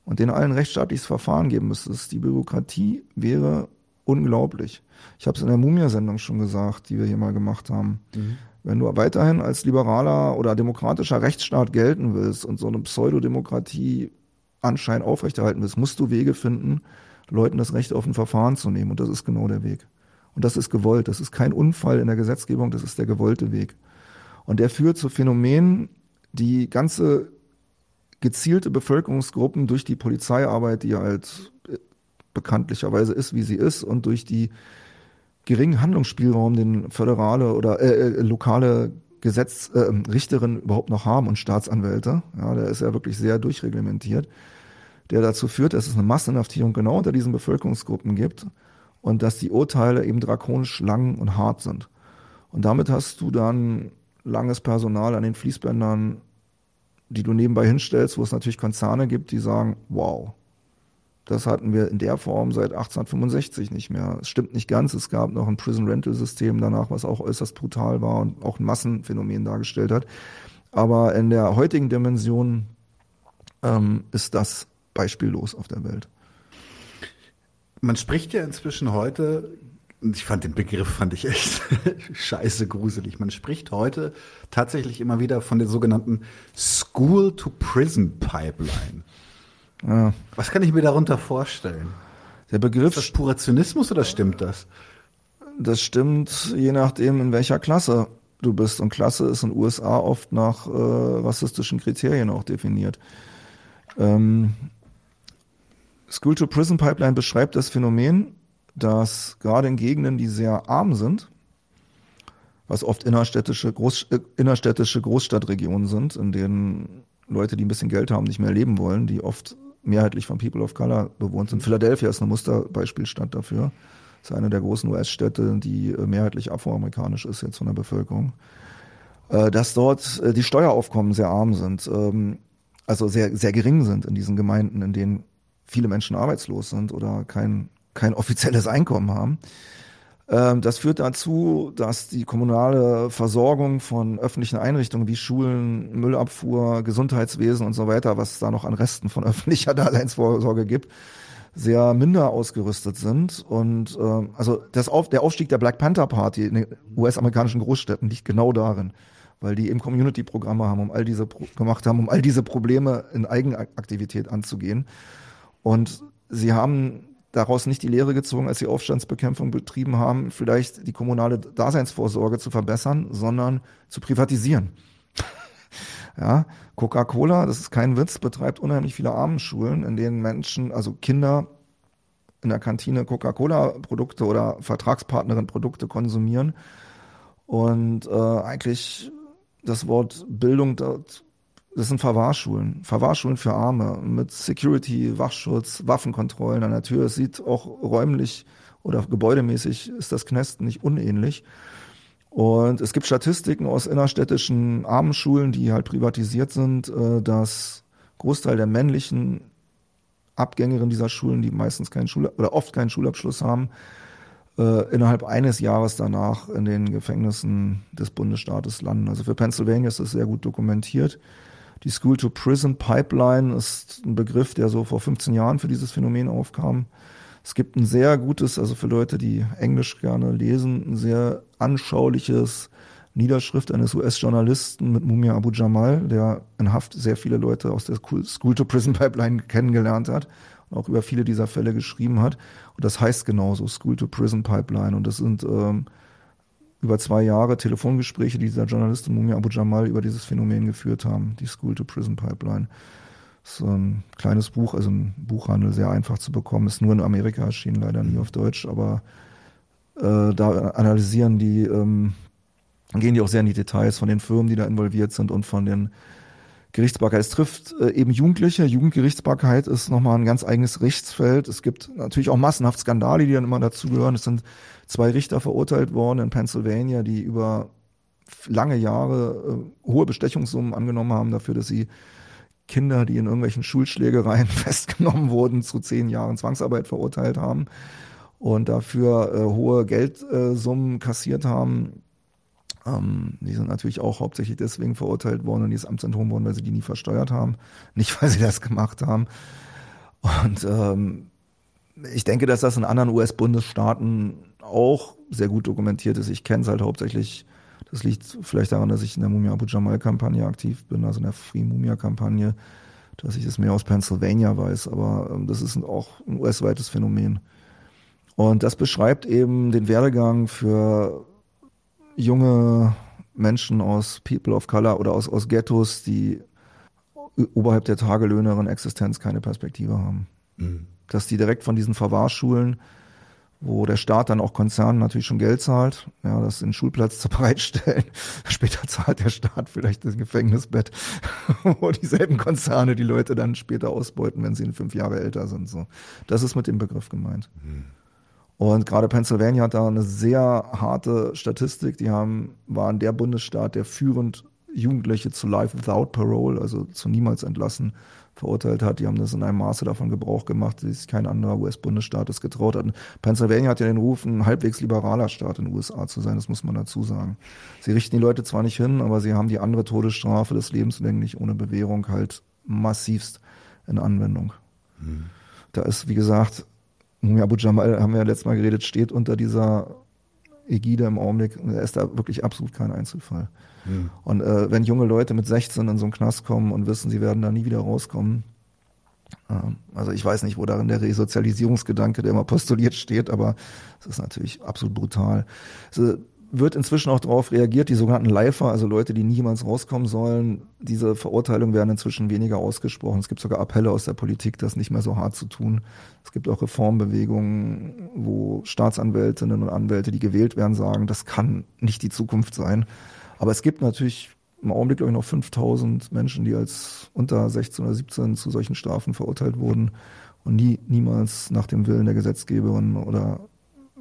und denen allen rechtsstaatliches Verfahren geben müsstest. Die Bürokratie wäre unglaublich. Ich habe es in der Mumia-Sendung schon gesagt, die wir hier mal gemacht haben. Mhm. Wenn du weiterhin als liberaler oder demokratischer Rechtsstaat gelten willst und so eine Pseudodemokratie anscheinend aufrechterhalten willst, musst du Wege finden, Leuten das Recht auf ein Verfahren zu nehmen. Und das ist genau der Weg. Und das ist gewollt. Das ist kein Unfall in der Gesetzgebung, das ist der gewollte Weg. Und der führt zu Phänomenen, die ganze gezielte Bevölkerungsgruppen durch die Polizeiarbeit, die halt äh, bekanntlicherweise ist, wie sie ist, und durch die geringen Handlungsspielraum, den föderale oder äh, äh lokale Gesetzrichterin äh, überhaupt noch haben und Staatsanwälte, ja, der ist ja wirklich sehr durchreglementiert, der dazu führt, dass es eine Masseninhaftierung genau unter diesen Bevölkerungsgruppen gibt und dass die Urteile eben drakonisch lang und hart sind. Und damit hast du dann langes Personal an den Fließbändern, die du nebenbei hinstellst, wo es natürlich Konzerne gibt, die sagen, wow, das hatten wir in der Form seit 1865 nicht mehr. Es stimmt nicht ganz. Es gab noch ein Prison Rental System danach, was auch äußerst brutal war und auch ein Massenphänomen dargestellt hat. Aber in der heutigen Dimension ähm, ist das beispiellos auf der Welt. Man spricht ja inzwischen heute, ich fand den Begriff, fand ich echt scheiße gruselig. Man spricht heute tatsächlich immer wieder von der sogenannten School-to-Prison-Pipeline. Ja. Was kann ich mir darunter vorstellen? Der Begriff. Ist das purer Zynismus oder stimmt das? Das stimmt, je nachdem, in welcher Klasse du bist. Und Klasse ist in den USA oft nach äh, rassistischen Kriterien auch definiert. Ähm, School-to-Prison-Pipeline beschreibt das Phänomen, dass gerade in Gegenden, die sehr arm sind, was oft innerstädtische, Groß, äh, innerstädtische Großstadtregionen sind, in denen Leute, die ein bisschen Geld haben, nicht mehr leben wollen, die oft mehrheitlich von People of Color bewohnt sind. Philadelphia ist eine Musterbeispielstadt dafür. Das ist eine der großen US-Städte, die äh, mehrheitlich afroamerikanisch ist jetzt von der Bevölkerung. Äh, dass dort die Steueraufkommen sehr arm sind, ähm, also sehr, sehr gering sind in diesen Gemeinden, in denen viele Menschen arbeitslos sind oder kein, kein offizielles Einkommen haben. Ähm, das führt dazu, dass die kommunale Versorgung von öffentlichen Einrichtungen wie Schulen, Müllabfuhr, Gesundheitswesen und so weiter, was da noch an Resten von öffentlicher Daseinsvorsorge gibt, sehr minder ausgerüstet sind. Und äh, also das Auf, der Aufstieg der Black Panther Party in den US-amerikanischen Großstädten liegt genau darin, weil die eben Community-Programme haben, um all diese gemacht haben, um all diese Probleme in Eigenaktivität anzugehen. Und sie haben daraus nicht die Lehre gezogen, als sie Aufstandsbekämpfung betrieben haben, vielleicht die kommunale Daseinsvorsorge zu verbessern, sondern zu privatisieren. ja, Coca-Cola, das ist kein Witz, betreibt unheimlich viele Armenschulen, in denen Menschen, also Kinder in der Kantine Coca-Cola-Produkte oder Vertragspartnerin-Produkte konsumieren und äh, eigentlich das Wort Bildung dort das sind Verwahrschulen, Verwahrschulen für Arme mit Security, Wachschutz, Waffenkontrollen an der Tür. Es sieht auch räumlich oder gebäudemäßig ist das Knest nicht unähnlich. Und es gibt Statistiken aus innerstädtischen Armenschulen, die halt privatisiert sind, äh, dass Großteil der männlichen Abgängerinnen dieser Schulen, die meistens keinen Schul oder oft keinen Schulabschluss haben, äh, innerhalb eines Jahres danach in den Gefängnissen des Bundesstaates landen. Also für Pennsylvania ist das sehr gut dokumentiert. Die School-to-Prison-Pipeline ist ein Begriff, der so vor 15 Jahren für dieses Phänomen aufkam. Es gibt ein sehr gutes, also für Leute, die Englisch gerne lesen, ein sehr anschauliches Niederschrift eines US-Journalisten mit Mumia Abu Jamal, der in Haft sehr viele Leute aus der School-to-Prison-Pipeline kennengelernt hat und auch über viele dieser Fälle geschrieben hat. Und das heißt genauso, School-to-Prison-Pipeline. Und das sind ähm, über zwei Jahre Telefongespräche, die dieser Journalist Mumia Abu Jamal über dieses Phänomen geführt haben, die School-to-Prison-Pipeline. So ein kleines Buch, also ein Buchhandel, sehr einfach zu bekommen, ist nur in Amerika erschienen, leider nie auf Deutsch, aber äh, da analysieren die, ähm, gehen die auch sehr in die Details von den Firmen, die da involviert sind und von den Gerichtsbarkeit. Es trifft äh, eben Jugendliche. Jugendgerichtsbarkeit ist nochmal ein ganz eigenes Rechtsfeld. Es gibt natürlich auch massenhaft Skandale, die dann immer dazugehören. Es sind zwei Richter verurteilt worden in Pennsylvania, die über lange Jahre äh, hohe Bestechungssummen angenommen haben dafür, dass sie Kinder, die in irgendwelchen Schulschlägereien festgenommen wurden, zu zehn Jahren Zwangsarbeit verurteilt haben und dafür äh, hohe Geldsummen kassiert haben. Ähm, die sind natürlich auch hauptsächlich deswegen verurteilt worden und die ist Amt enthoben worden, weil sie die nie versteuert haben, nicht weil sie das gemacht haben. Und ähm, ich denke, dass das in anderen US-Bundesstaaten auch sehr gut dokumentiert ist. Ich kenne es halt hauptsächlich, das liegt vielleicht daran, dass ich in der Mumia Abu Jamal-Kampagne aktiv bin, also in der Free Mumia-Kampagne, dass ich das mehr aus Pennsylvania weiß, aber ähm, das ist auch ein US-weites Phänomen. Und das beschreibt eben den Werdegang für junge Menschen aus People of Color oder aus, aus Ghettos, die oberhalb der Tagelöhnerin Existenz keine Perspektive haben. Mhm. Dass die direkt von diesen Verwahrschulen, wo der Staat dann auch Konzernen natürlich schon Geld zahlt, ja, das den Schulplatz zu bereitstellen. Später zahlt der Staat vielleicht das Gefängnisbett, wo dieselben Konzerne die Leute dann später ausbeuten, wenn sie fünf Jahre älter sind. So, das ist mit dem Begriff gemeint. Mhm. Und gerade Pennsylvania hat da eine sehr harte Statistik. Die haben, waren der Bundesstaat, der führend Jugendliche zu Life Without Parole, also zu niemals entlassen, verurteilt hat. Die haben das in einem Maße davon Gebrauch gemacht, wie sich kein anderer US-Bundesstaat das getraut hat. Und Pennsylvania hat ja den Ruf, ein halbwegs liberaler Staat in den USA zu sein, das muss man dazu sagen. Sie richten die Leute zwar nicht hin, aber sie haben die andere Todesstrafe des lebenslänglich ohne Bewährung halt massivst in Anwendung. Hm. Da ist, wie gesagt, Mumia Abu Jamal, haben wir ja letztes Mal geredet, steht unter dieser Ägide im Augenblick. Er ist da wirklich absolut kein Einzelfall. Mhm. Und äh, wenn junge Leute mit 16 in so einen Knast kommen und wissen, sie werden da nie wieder rauskommen, äh, also ich weiß nicht, wo darin der Resozialisierungsgedanke, der immer postuliert steht, aber es ist natürlich absolut brutal. Also, wird inzwischen auch darauf reagiert, die sogenannten Leifer, also Leute, die niemals rauskommen sollen, diese Verurteilungen werden inzwischen weniger ausgesprochen. Es gibt sogar Appelle aus der Politik, das nicht mehr so hart zu tun. Es gibt auch Reformbewegungen, wo Staatsanwältinnen und Anwälte, die gewählt werden, sagen, das kann nicht die Zukunft sein. Aber es gibt natürlich im Augenblick, glaube ich, noch 5000 Menschen, die als unter 16 oder 17 zu solchen Strafen verurteilt wurden und nie, niemals nach dem Willen der Gesetzgeberin oder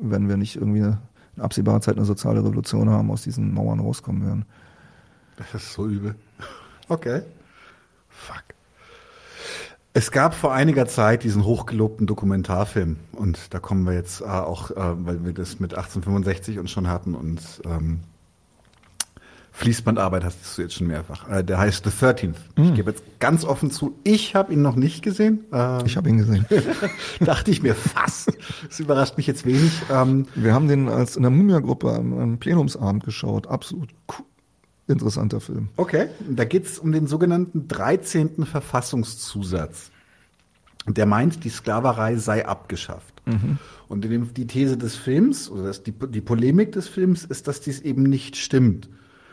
wenn wir nicht irgendwie eine in absehbarer Zeit eine soziale Revolution haben, aus diesen Mauern rauskommen werden. Das ist so übel. Okay. Fuck. Es gab vor einiger Zeit diesen hochgelobten Dokumentarfilm und da kommen wir jetzt äh, auch, äh, weil wir das mit 1865 uns schon hatten und ähm, Fließbandarbeit hast du jetzt schon mehrfach. Äh, der heißt The 13th. Mm. Ich gebe jetzt ganz offen zu, ich habe ihn noch nicht gesehen. Ähm, ich habe ihn gesehen. dachte ich mir fast. Das überrascht mich jetzt wenig. Ähm, Wir haben den als in der Mumia-Gruppe am Plenumsabend geschaut. Absolut cool. interessanter Film. Okay, da geht es um den sogenannten 13. Verfassungszusatz. Der meint, die Sklaverei sei abgeschafft. Mhm. Und die These des Films, oder die, die Polemik des Films ist, dass dies eben nicht stimmt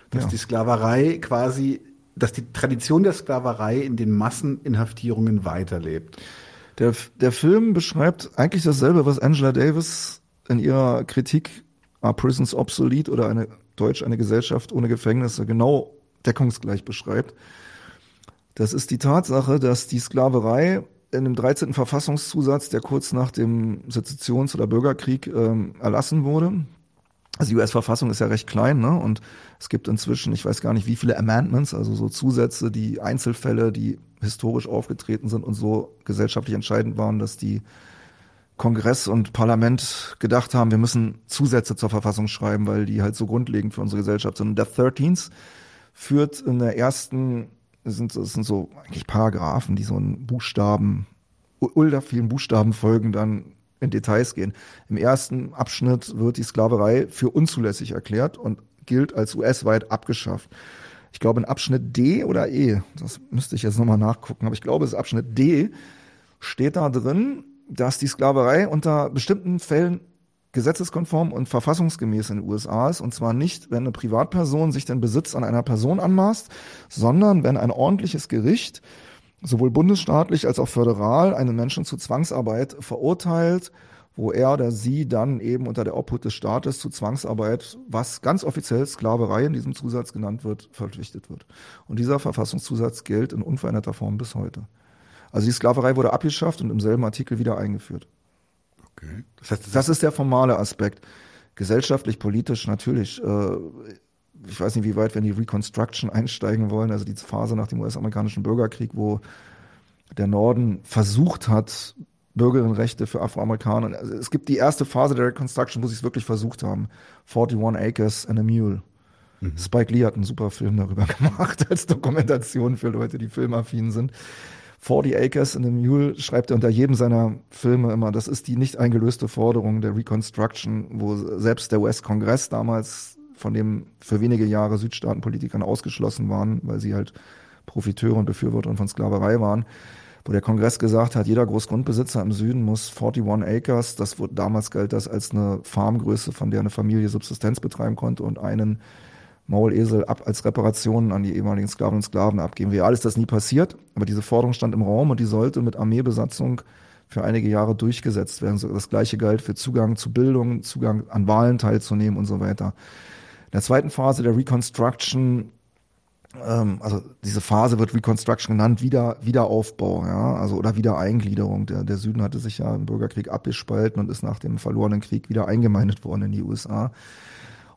dass ja. die Sklaverei quasi, dass die Tradition der Sklaverei in den Masseninhaftierungen weiterlebt. Der, der Film beschreibt eigentlich dasselbe, was Angela Davis in ihrer Kritik Are Prisons Obsolete oder eine Deutsch, eine Gesellschaft ohne Gefängnisse genau deckungsgleich beschreibt. Das ist die Tatsache, dass die Sklaverei in dem 13. Verfassungszusatz, der kurz nach dem Sezessions- oder Bürgerkrieg ähm, erlassen wurde, also die US-Verfassung ist ja recht klein, ne? Und es gibt inzwischen, ich weiß gar nicht, wie viele Amendments, also so Zusätze, die Einzelfälle, die historisch aufgetreten sind und so gesellschaftlich entscheidend waren, dass die Kongress und Parlament gedacht haben, wir müssen Zusätze zur Verfassung schreiben, weil die halt so grundlegend für unsere Gesellschaft sind. Und der 13th führt in der ersten, sind, das sind so eigentlich Paragraphen, die so einen Buchstaben, ultra vielen Buchstaben folgen, dann in Details gehen. Im ersten Abschnitt wird die Sklaverei für unzulässig erklärt und gilt als US-weit abgeschafft. Ich glaube, in Abschnitt D oder E, das müsste ich jetzt nochmal nachgucken, aber ich glaube, es ist Abschnitt D, steht da drin, dass die Sklaverei unter bestimmten Fällen gesetzeskonform und verfassungsgemäß in den USA ist. Und zwar nicht, wenn eine Privatperson sich den Besitz an einer Person anmaßt, sondern wenn ein ordentliches Gericht sowohl bundesstaatlich als auch föderal einen Menschen zu Zwangsarbeit verurteilt, wo er oder sie dann eben unter der Obhut des Staates zu Zwangsarbeit, was ganz offiziell Sklaverei in diesem Zusatz genannt wird, verpflichtet wird. Und dieser Verfassungszusatz gilt in unveränderter Form bis heute. Also die Sklaverei wurde abgeschafft und im selben Artikel wieder eingeführt. Okay. Das, heißt, das, das ist der formale Aspekt. Gesellschaftlich, politisch natürlich äh, ich weiß nicht, wie weit wir in die Reconstruction einsteigen wollen, also die Phase nach dem US-amerikanischen Bürgerkrieg, wo der Norden versucht hat, Bürgerinnenrechte für Afroamerikaner. Also es gibt die erste Phase der Reconstruction, wo sie es wirklich versucht haben. 41 Acres and a Mule. Mhm. Spike Lee hat einen super Film darüber gemacht, als Dokumentation für Leute, die filmaffin sind. 40 Acres and a Mule schreibt er unter jedem seiner Filme immer, das ist die nicht eingelöste Forderung der Reconstruction, wo selbst der US-Kongress damals von dem für wenige Jahre Südstaatenpolitikern ausgeschlossen waren, weil sie halt Profiteure und Befürworter von Sklaverei waren, wo der Kongress gesagt hat, jeder Großgrundbesitzer im Süden muss 41 Acres, das wurde, damals galt das als eine Farmgröße, von der eine Familie Subsistenz betreiben konnte und einen Maulesel ab als Reparationen an die ehemaligen Sklaven und Sklaven abgeben. Real ist das nie passiert, aber diese Forderung stand im Raum und die sollte mit Armeebesatzung für einige Jahre durchgesetzt werden. Das gleiche galt für Zugang zu Bildung, Zugang an Wahlen teilzunehmen und so weiter. In der zweiten Phase der Reconstruction ähm, also diese Phase wird Reconstruction genannt, wieder, Wiederaufbau, ja, also oder Wiedereingliederung. Der, der Süden hatte sich ja im Bürgerkrieg abgespalten und ist nach dem verlorenen Krieg wieder eingemeindet worden in die USA.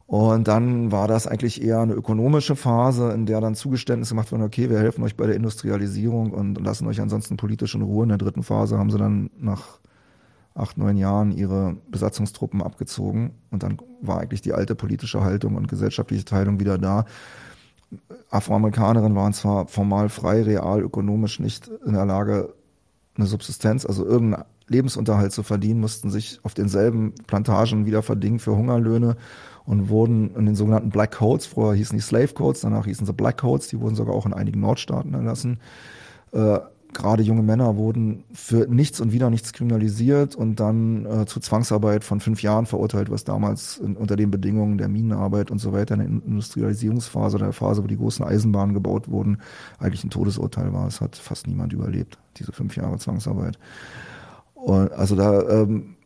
Und dann war das eigentlich eher eine ökonomische Phase, in der dann Zugeständnisse gemacht wurden, okay, wir helfen euch bei der Industrialisierung und lassen euch ansonsten politisch in Ruhe. In der dritten Phase haben sie dann nach acht, neun Jahren ihre Besatzungstruppen abgezogen und dann war eigentlich die alte politische Haltung und gesellschaftliche Teilung wieder da. Afroamerikanerinnen waren zwar formal frei, real, ökonomisch nicht in der Lage, eine Subsistenz, also irgendeinen Lebensunterhalt zu verdienen, mussten sich auf denselben Plantagen wieder verdingen für Hungerlöhne und wurden in den sogenannten Black Codes, früher hießen die Slave Codes, danach hießen sie Black Codes, die wurden sogar auch in einigen Nordstaaten erlassen. Äh, gerade junge Männer wurden für nichts und wieder nichts kriminalisiert und dann äh, zu Zwangsarbeit von fünf Jahren verurteilt, was damals in, unter den Bedingungen der Minenarbeit und so weiter in der Industrialisierungsphase, der Phase, wo die großen Eisenbahnen gebaut wurden, eigentlich ein Todesurteil war. Es hat fast niemand überlebt, diese fünf Jahre Zwangsarbeit. Und also da ähm,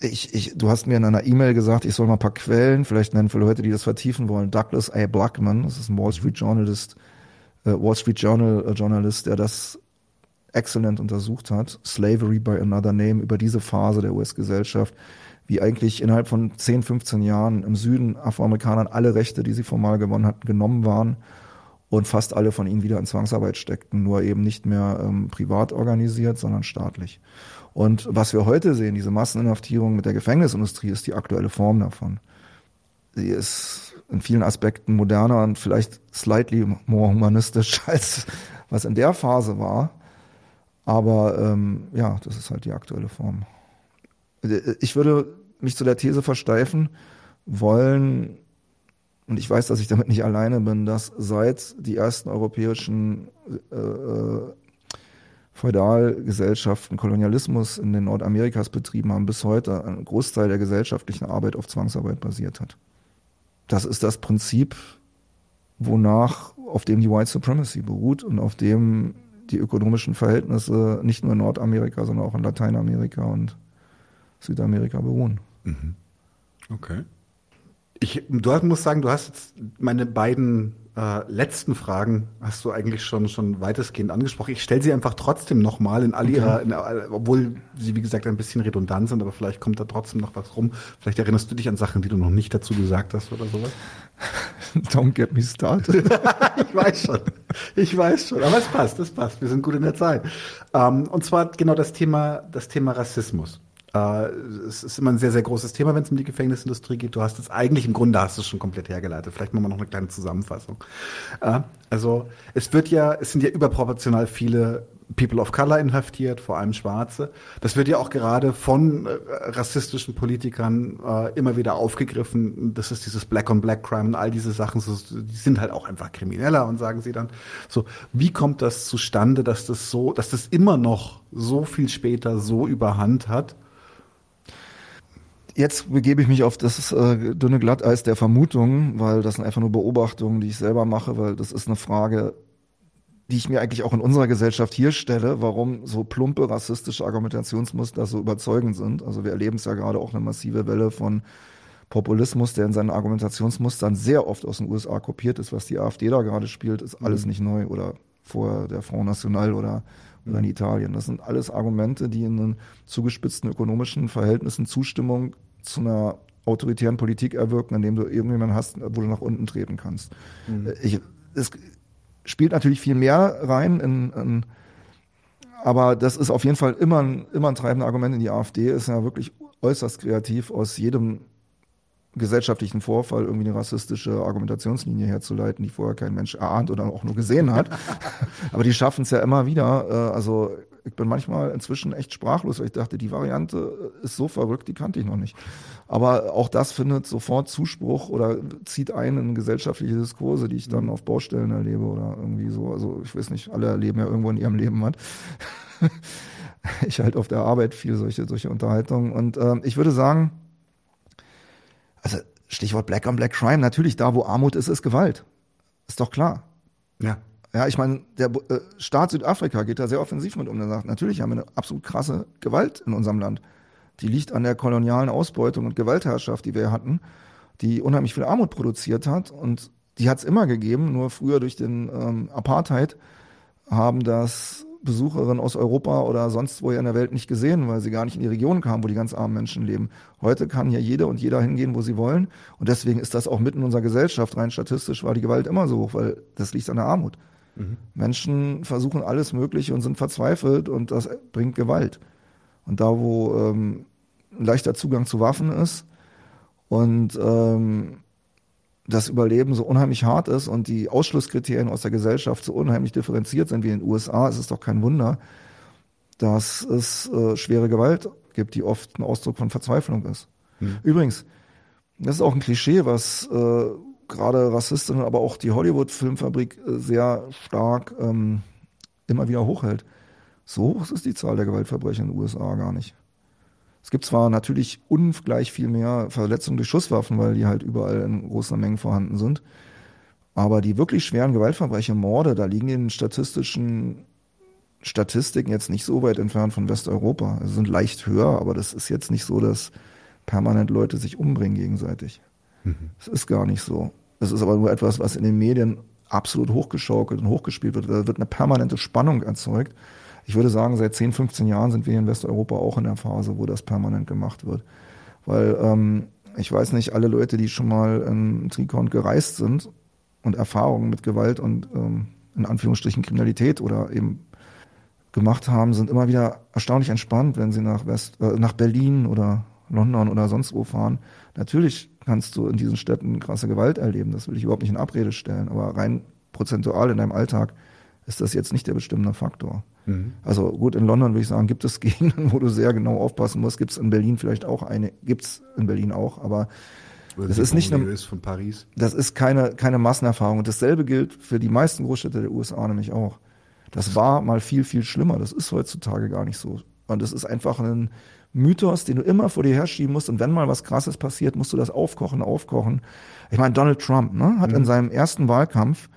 ich, ich, du hast mir in einer E-Mail gesagt, ich soll mal ein paar Quellen vielleicht nennen für Leute, die das vertiefen wollen. Douglas A. Blackman, das ist ein Wall Street Journalist, äh, Wall Street Journal äh, Journalist, der das exzellent untersucht hat. Slavery by Another Name über diese Phase der US-Gesellschaft, wie eigentlich innerhalb von 10, 15 Jahren im Süden Afroamerikanern alle Rechte, die sie formal gewonnen hatten, genommen waren und fast alle von ihnen wieder in Zwangsarbeit steckten, nur eben nicht mehr ähm, privat organisiert, sondern staatlich. Und was wir heute sehen, diese Masseninhaftierung mit der Gefängnisindustrie, ist die aktuelle Form davon. Sie ist in vielen Aspekten moderner und vielleicht slightly more humanistisch als was in der Phase war. Aber ähm, ja, das ist halt die aktuelle Form. Ich würde mich zu der These versteifen wollen, und ich weiß, dass ich damit nicht alleine bin, dass seit die ersten europäischen äh, äh Feudalgesellschaften Kolonialismus in den Nordamerikas betrieben haben, bis heute ein Großteil der gesellschaftlichen Arbeit auf Zwangsarbeit basiert hat. Das ist das Prinzip, wonach, auf dem die White Supremacy beruht und auf dem die ökonomischen Verhältnisse nicht nur in Nordamerika, sondern auch in Lateinamerika und Südamerika beruhen. Mhm. Okay. Ich, du musst sagen, du hast jetzt meine beiden äh, letzten Fragen hast du eigentlich schon schon weitestgehend angesprochen. Ich stelle sie einfach trotzdem nochmal in all ihrer, in, obwohl sie wie gesagt ein bisschen redundant sind, aber vielleicht kommt da trotzdem noch was rum. Vielleicht erinnerst du dich an Sachen, die du noch nicht dazu gesagt hast oder sowas. Don't get me started. ich weiß schon, ich weiß schon, aber es passt, es passt. Wir sind gut in der Zeit. Ähm, und zwar genau das Thema, das Thema Rassismus. Äh, es ist immer ein sehr, sehr großes Thema, wenn es um die Gefängnisindustrie geht. Du hast es eigentlich im Grunde hast es schon komplett hergeleitet. Vielleicht machen wir noch eine kleine Zusammenfassung. Äh, also es wird ja, es sind ja überproportional viele People of Color inhaftiert, vor allem Schwarze. Das wird ja auch gerade von äh, rassistischen Politikern äh, immer wieder aufgegriffen. Das ist dieses Black on Black Crime und all diese Sachen, die sind halt auch einfach krimineller und sagen sie dann so, wie kommt das zustande, dass das so, dass das immer noch so viel später so überhand hat? Jetzt begebe ich mich auf das äh, dünne Glatteis der Vermutungen, weil das sind einfach nur Beobachtungen, die ich selber mache, weil das ist eine Frage, die ich mir eigentlich auch in unserer Gesellschaft hier stelle, warum so plumpe rassistische Argumentationsmuster so überzeugend sind. Also wir erleben es ja gerade auch eine massive Welle von Populismus, der in seinen Argumentationsmustern sehr oft aus den USA kopiert ist. Was die AfD da gerade spielt, ist alles mhm. nicht neu oder vorher der Front National oder oder in mhm. Italien. Das sind alles Argumente, die in den zugespitzten ökonomischen Verhältnissen Zustimmung zu einer autoritären Politik erwirken, indem du irgendjemanden hast, wo du nach unten treten kannst. Mhm. Ich, es spielt natürlich viel mehr rein in, in aber das ist auf jeden Fall immer ein, immer ein treibender Argument in die AfD, ist ja wirklich äußerst kreativ aus jedem gesellschaftlichen Vorfall irgendwie eine rassistische Argumentationslinie herzuleiten, die vorher kein Mensch erahnt oder auch nur gesehen hat. Aber die schaffen es ja immer wieder. Äh, also ich bin manchmal inzwischen echt sprachlos, weil ich dachte, die Variante ist so verrückt, die kannte ich noch nicht. Aber auch das findet sofort Zuspruch oder zieht ein in gesellschaftliche Diskurse, die ich dann mhm. auf Baustellen erlebe oder irgendwie so. Also ich weiß nicht, alle erleben ja irgendwo in ihrem Leben was. ich halt auf der Arbeit viel solche, solche Unterhaltungen. Und ähm, ich würde sagen, also Stichwort Black on Black Crime, natürlich da, wo Armut ist, ist Gewalt. Ist doch klar. Ja. Ja, ich meine, der äh, Staat Südafrika geht da sehr offensiv mit um. Der sagt, natürlich haben wir eine absolut krasse Gewalt in unserem Land. Die liegt an der kolonialen Ausbeutung und Gewaltherrschaft, die wir hatten, die unheimlich viel Armut produziert hat. Und die hat es immer gegeben, nur früher durch den ähm, Apartheid haben das Besucherinnen aus Europa oder sonst wo in der Welt nicht gesehen, weil sie gar nicht in die Region kamen, wo die ganz armen Menschen leben. Heute kann hier jeder und jeder hingehen, wo sie wollen. Und deswegen ist das auch mitten in unserer Gesellschaft. Rein statistisch war die Gewalt immer so hoch, weil das liegt an der Armut. Mhm. Menschen versuchen alles Mögliche und sind verzweifelt und das bringt Gewalt. Und da, wo ähm, ein leichter Zugang zu Waffen ist und ähm, das Überleben so unheimlich hart ist und die Ausschlusskriterien aus der Gesellschaft so unheimlich differenziert sind wie in den USA, ist es doch kein Wunder, dass es äh, schwere Gewalt gibt, die oft ein Ausdruck von Verzweiflung ist. Hm. Übrigens, das ist auch ein Klischee, was äh, gerade Rassistinnen, aber auch die Hollywood-Filmfabrik äh, sehr stark ähm, immer wieder hochhält. So hoch ist die Zahl der Gewaltverbrechen in den USA gar nicht. Es gibt zwar natürlich ungleich viel mehr Verletzungen durch Schusswaffen, weil die halt überall in großen Mengen vorhanden sind. Aber die wirklich schweren Gewaltverbrechen, Morde, da liegen in statistischen Statistiken jetzt nicht so weit entfernt von Westeuropa. Sie sind leicht höher, aber das ist jetzt nicht so, dass permanent Leute sich umbringen gegenseitig. Das ist gar nicht so. Das ist aber nur etwas, was in den Medien absolut hochgeschaukelt und hochgespielt wird. Da wird eine permanente Spannung erzeugt ich würde sagen, seit 10, 15 Jahren sind wir hier in Westeuropa auch in der Phase, wo das permanent gemacht wird. Weil ähm, ich weiß nicht, alle Leute, die schon mal in Trikont gereist sind und Erfahrungen mit Gewalt und ähm, in Anführungsstrichen Kriminalität oder eben gemacht haben, sind immer wieder erstaunlich entspannt, wenn sie nach West, äh, nach Berlin oder London oder sonst wo fahren. Natürlich kannst du in diesen Städten krasse Gewalt erleben, das will ich überhaupt nicht in Abrede stellen, aber rein prozentual in deinem Alltag ist das jetzt nicht der bestimmende Faktor. Mhm. Also gut, in London würde ich sagen, gibt es Gegenden, wo du sehr genau aufpassen musst. Gibt es in Berlin vielleicht auch eine, gibt es in Berlin auch, aber Oder das ist nicht eine, von Paris. Das ist keine, keine Massenerfahrung. Und dasselbe gilt für die meisten Großstädte der USA nämlich auch. Das war mal viel, viel schlimmer. Das ist heutzutage gar nicht so. Und das ist einfach ein Mythos, den du immer vor dir herschieben musst. Und wenn mal was Krasses passiert, musst du das aufkochen, aufkochen. Ich meine, Donald Trump ne, hat mhm. in seinem ersten Wahlkampf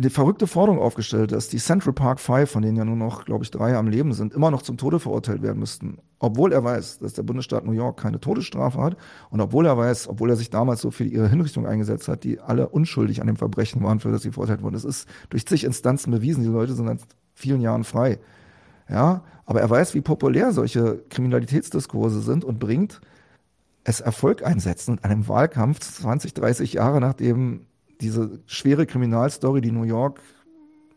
die verrückte Forderung aufgestellt, dass die Central Park Five, von denen ja nur noch, glaube ich, drei am Leben sind, immer noch zum Tode verurteilt werden müssten. Obwohl er weiß, dass der Bundesstaat New York keine Todesstrafe hat und obwohl er weiß, obwohl er sich damals so für ihre Hinrichtung eingesetzt hat, die alle unschuldig an dem Verbrechen waren, für das sie verurteilt wurden. Das ist durch zig Instanzen bewiesen. Die Leute sind seit vielen Jahren frei. Ja, aber er weiß, wie populär solche Kriminalitätsdiskurse sind und bringt es Erfolg einsetzen in einem Wahlkampf 20, 30 Jahre nachdem diese schwere Kriminalstory, die New York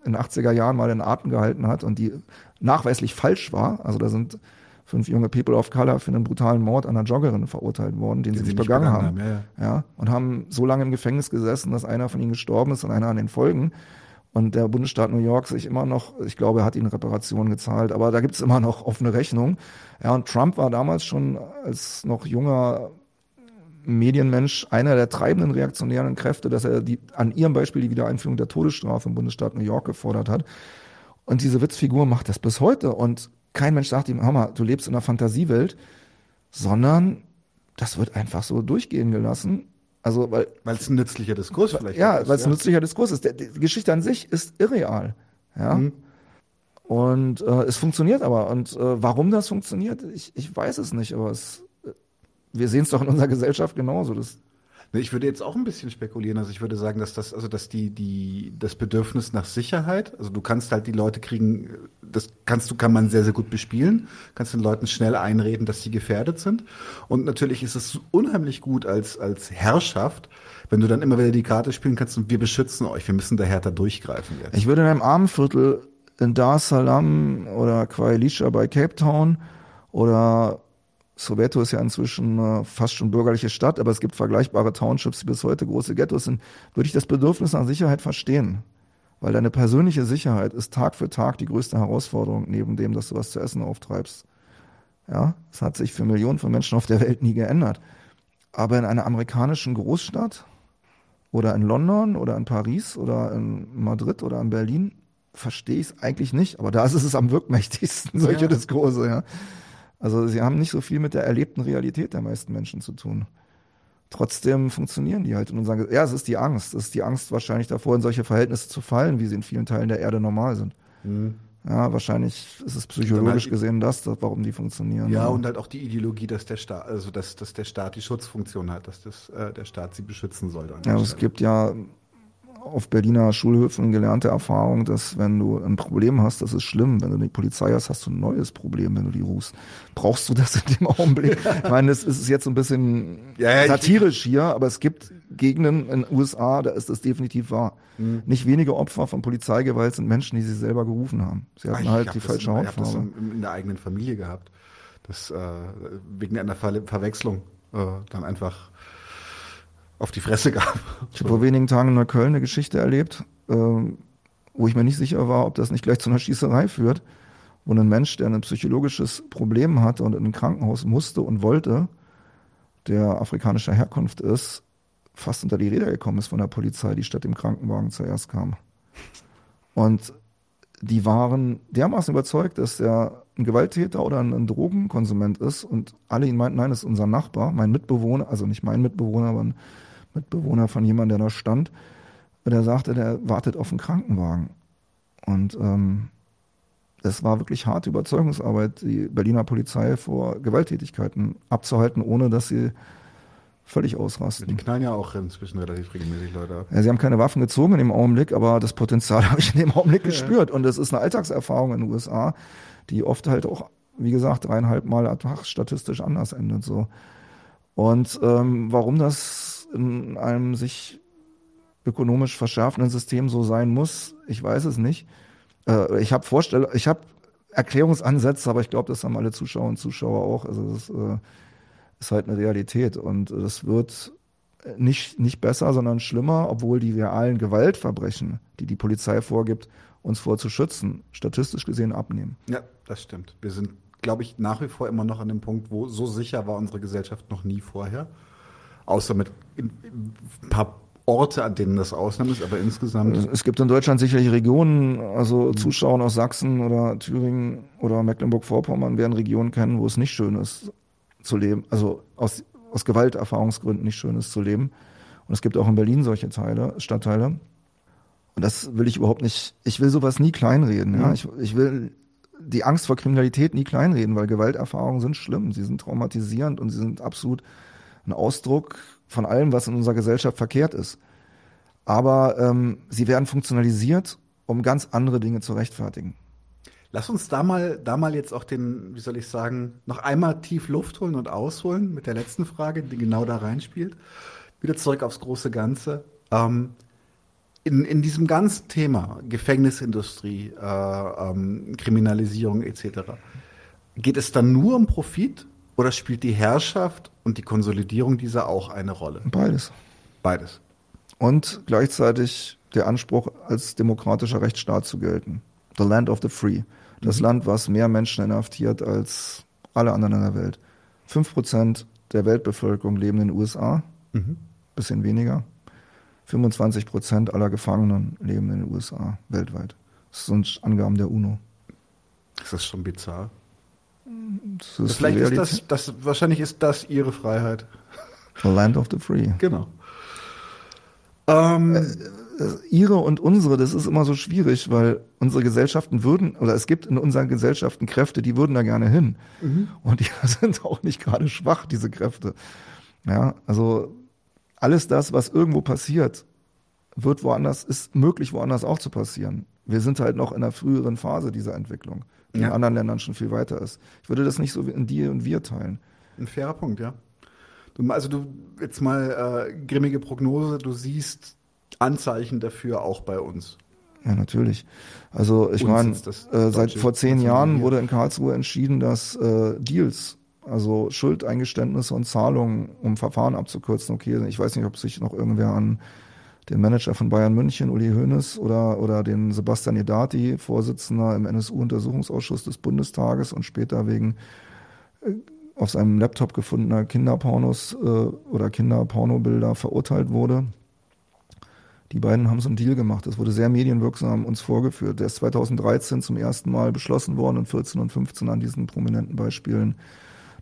in den 80er Jahren mal in Atem gehalten hat und die nachweislich falsch war. Also da sind fünf junge People of Color für einen brutalen Mord einer Joggerin verurteilt worden, den, den sie nicht begangen, begangen haben. haben ja, ja. ja, und haben so lange im Gefängnis gesessen, dass einer von ihnen gestorben ist und einer an den Folgen. Und der Bundesstaat New York sich immer noch, ich glaube, er hat ihnen Reparationen gezahlt, aber da gibt es immer noch offene Rechnung. Ja, und Trump war damals schon als noch junger Medienmensch einer der treibenden reaktionären Kräfte, dass er die, an ihrem Beispiel die Wiedereinführung der Todesstrafe im Bundesstaat New York gefordert hat. Und diese Witzfigur macht das bis heute. Und kein Mensch sagt ihm, Hammer, du lebst in einer Fantasiewelt, sondern das wird einfach so durchgehen gelassen. Also, weil. Weil es ein nützlicher Diskurs vielleicht ja, ist. Ja, weil es ein nützlicher Diskurs ist. Die Geschichte an sich ist irreal. Ja. Mhm. Und äh, es funktioniert aber. Und äh, warum das funktioniert, ich, ich weiß es nicht, aber es wir sehen es doch in unserer Gesellschaft genauso. Das ich würde jetzt auch ein bisschen spekulieren. Also ich würde sagen, dass das, also dass die, die, das Bedürfnis nach Sicherheit, also du kannst halt die Leute kriegen, das kannst du, kann man sehr, sehr gut bespielen, kannst den Leuten schnell einreden, dass sie gefährdet sind. Und natürlich ist es unheimlich gut als, als Herrschaft, wenn du dann immer wieder die Karte spielen kannst und wir beschützen euch, wir müssen da härter durchgreifen jetzt. Ich würde in einem Armenviertel in Dar es Salaam oder Quailisha bei Cape Town oder Soweto ist ja inzwischen äh, fast schon bürgerliche Stadt, aber es gibt vergleichbare Townships, die bis heute große Ghettos sind, würde ich das Bedürfnis nach Sicherheit verstehen. Weil deine persönliche Sicherheit ist Tag für Tag die größte Herausforderung, neben dem, dass du was zu essen auftreibst. Ja, es hat sich für Millionen von Menschen auf der Welt nie geändert. Aber in einer amerikanischen Großstadt oder in London oder in Paris oder in Madrid oder in Berlin verstehe ich es eigentlich nicht. Aber da ist es am wirkmächtigsten, solche ja. Diskurse, ja. Also sie haben nicht so viel mit der erlebten Realität der meisten Menschen zu tun. Trotzdem funktionieren die halt und sagen, ja, es ist die Angst. Es ist die Angst wahrscheinlich davor, in solche Verhältnisse zu fallen, wie sie in vielen Teilen der Erde normal sind. Mhm. Ja, wahrscheinlich ist es psychologisch halt gesehen das, warum die funktionieren. Ja, ja, und halt auch die Ideologie, dass der Staat, also dass, dass der Staat die Schutzfunktion hat, dass das, äh, der Staat sie beschützen soll. Ja, es gibt ja auf Berliner Schulhöfen gelernte Erfahrung, dass wenn du ein Problem hast, das ist schlimm. Wenn du die Polizei hast, hast du ein neues Problem, wenn du die rufst. Brauchst du das in dem Augenblick? ich meine, es ist jetzt ein bisschen ja, satirisch hier, aber es gibt Gegenden in den USA, da ist das definitiv wahr. Mhm. Nicht wenige Opfer von Polizeigewalt sind Menschen, die sie selber gerufen haben. Sie hatten Ach, halt die falsche Hautfarbe. Ich habe das in, der eigenen Familie gehabt. Das äh, wegen einer Ver Verwechslung äh, dann einfach auf die Fresse gab. Ich habe vor wenigen Tagen in Neukölln eine Geschichte erlebt, äh, wo ich mir nicht sicher war, ob das nicht gleich zu einer Schießerei führt, wo ein Mensch, der ein psychologisches Problem hatte und in ein Krankenhaus musste und wollte, der afrikanischer Herkunft ist, fast unter die Räder gekommen ist von der Polizei, die statt dem Krankenwagen zuerst kam. Und die waren dermaßen überzeugt, dass er ein Gewalttäter oder ein, ein, Drogenkonsument ist und alle ihn meinten, nein, das ist unser Nachbar, mein Mitbewohner, also nicht mein Mitbewohner, aber ein Mitbewohner von jemandem, der da stand. Und er sagte, der wartet auf einen Krankenwagen. Und ähm, das war wirklich harte Überzeugungsarbeit, die Berliner Polizei vor Gewalttätigkeiten abzuhalten, ohne dass sie völlig ausrasten. Die knallen ja auch inzwischen relativ regelmäßig Leute ab. Ja, sie haben keine Waffen gezogen in dem Augenblick, aber das Potenzial habe ich in dem Augenblick gespürt. Und das ist eine Alltagserfahrung in den USA, die oft halt auch, wie gesagt, dreieinhalb Mal ad hoc statistisch anders endet. So. Und ähm, warum das in einem sich ökonomisch verschärfenden System so sein muss, ich weiß es nicht. Äh, ich habe habe Erklärungsansätze, aber ich glaube, das haben alle Zuschauer und Zuschauer auch. Also das äh, ist halt eine Realität und das wird nicht, nicht besser, sondern schlimmer, obwohl die realen Gewaltverbrechen, die die Polizei vorgibt, uns vorzuschützen, statistisch gesehen abnehmen. Ja, das stimmt. Wir sind, glaube ich, nach wie vor immer noch an dem Punkt, wo so sicher war unsere Gesellschaft noch nie vorher. Außer mit ein paar Orte, an denen das Ausnahme ist, aber insgesamt. Es gibt in Deutschland sicherlich Regionen, also mhm. Zuschauer aus Sachsen oder Thüringen oder Mecklenburg-Vorpommern werden Regionen kennen, wo es nicht schön ist zu leben, also aus, aus Gewalterfahrungsgründen nicht schön ist zu leben. Und es gibt auch in Berlin solche Teile, Stadtteile. Und das will ich überhaupt nicht, ich will sowas nie kleinreden. Ja? Mhm. Ich, ich will die Angst vor Kriminalität nie kleinreden, weil Gewalterfahrungen sind schlimm, sie sind traumatisierend und sie sind absolut ein Ausdruck von allem, was in unserer Gesellschaft verkehrt ist. Aber ähm, sie werden funktionalisiert, um ganz andere Dinge zu rechtfertigen. Lass uns da mal, da mal jetzt auch den, wie soll ich sagen, noch einmal tief Luft holen und ausholen mit der letzten Frage, die genau da reinspielt. Wieder zurück aufs große Ganze. Ähm, in, in diesem ganzen Thema Gefängnisindustrie, äh, ähm, Kriminalisierung etc. Geht es dann nur um Profit oder spielt die Herrschaft und die Konsolidierung dieser auch eine Rolle? Beides. Beides. Und gleichzeitig der Anspruch, als demokratischer Rechtsstaat zu gelten. The Land of the Free. Das mhm. Land, was mehr Menschen inhaftiert als alle anderen in der Welt. Fünf Prozent der Weltbevölkerung leben in den USA, mhm. bisschen weniger. 25 Prozent aller Gefangenen leben in den USA weltweit. Das sind Angaben der UNO. Das ist schon bizarr. Das ist Vielleicht ist das, das, wahrscheinlich ist das ihre Freiheit. The Land of the Free. Genau. Ähm, äh, ihre und unsere, das ist immer so schwierig, weil unsere Gesellschaften würden, oder es gibt in unseren Gesellschaften Kräfte, die würden da gerne hin. Mhm. Und die sind auch nicht gerade schwach, diese Kräfte. Ja, also alles das, was irgendwo passiert, wird woanders, ist möglich woanders auch zu passieren. Wir sind halt noch in einer früheren Phase dieser Entwicklung, die ja. in anderen Ländern schon viel weiter ist. Ich würde das nicht so in dir und wir teilen. Ein fairer Punkt, ja. Du, also du jetzt mal äh, grimmige Prognose, du siehst Anzeichen dafür auch bei uns. Ja, natürlich. Also ich meine, äh, seit vor zehn Jahren wurde in Karlsruhe entschieden, dass äh, Deals, also Schuldeingeständnisse und Zahlungen, um Verfahren abzukürzen, okay, ich weiß nicht, ob sich noch irgendwer an den Manager von Bayern München, Uli Hoeneß, oder, oder den Sebastian Edati, Vorsitzender im NSU-Untersuchungsausschuss des Bundestages und später wegen äh, auf seinem Laptop gefundener Kinderpornos äh, oder Kinderpornobilder verurteilt wurde. Die beiden haben so einen Deal gemacht. Das wurde sehr medienwirksam uns vorgeführt. Der ist 2013 zum ersten Mal beschlossen worden und 14 und 15 an diesen prominenten Beispielen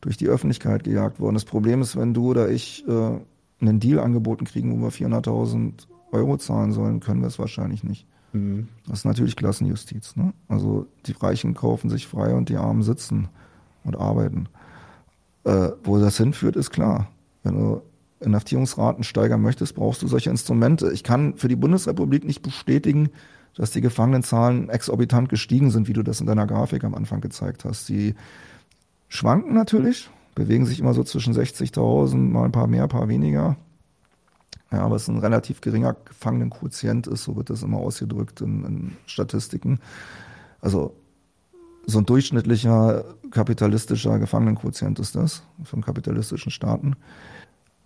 durch die Öffentlichkeit gejagt worden. Das Problem ist, wenn du oder ich äh, einen Deal angeboten kriegen, wo wir 400.000 Euro zahlen sollen, können wir es wahrscheinlich nicht. Mhm. Das ist natürlich Klassenjustiz. Ne? Also die Reichen kaufen sich frei und die Armen sitzen und arbeiten. Äh, wo das hinführt, ist klar. Wenn du Inhaftierungsraten steigern möchtest, brauchst du solche Instrumente. Ich kann für die Bundesrepublik nicht bestätigen, dass die Gefangenenzahlen exorbitant gestiegen sind, wie du das in deiner Grafik am Anfang gezeigt hast. Die schwanken natürlich, bewegen sich immer so zwischen 60.000, mal ein paar mehr, ein paar weniger. Ja, aber es ist ein relativ geringer Gefangenenquotient ist, so wird das immer ausgedrückt in, in Statistiken. Also so ein durchschnittlicher kapitalistischer Gefangenenquotient ist das von kapitalistischen Staaten.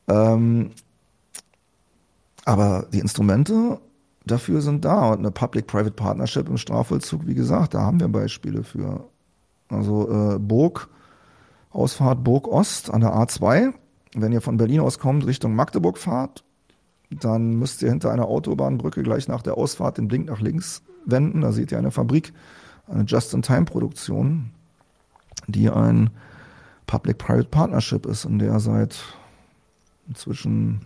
Ähm, aber die Instrumente dafür sind da und eine Public-Private Partnership im Strafvollzug, wie gesagt, da haben wir Beispiele für. Also äh, Burg, Ausfahrt Burg Ost an der A2. Wenn ihr von Berlin aus kommt, Richtung Magdeburg fahrt, dann müsst ihr hinter einer Autobahnbrücke gleich nach der Ausfahrt den Blink nach links wenden. Da seht ihr eine Fabrik, eine Just-in-Time-Produktion, die ein Public-Private Partnership ist, in der seit inzwischen,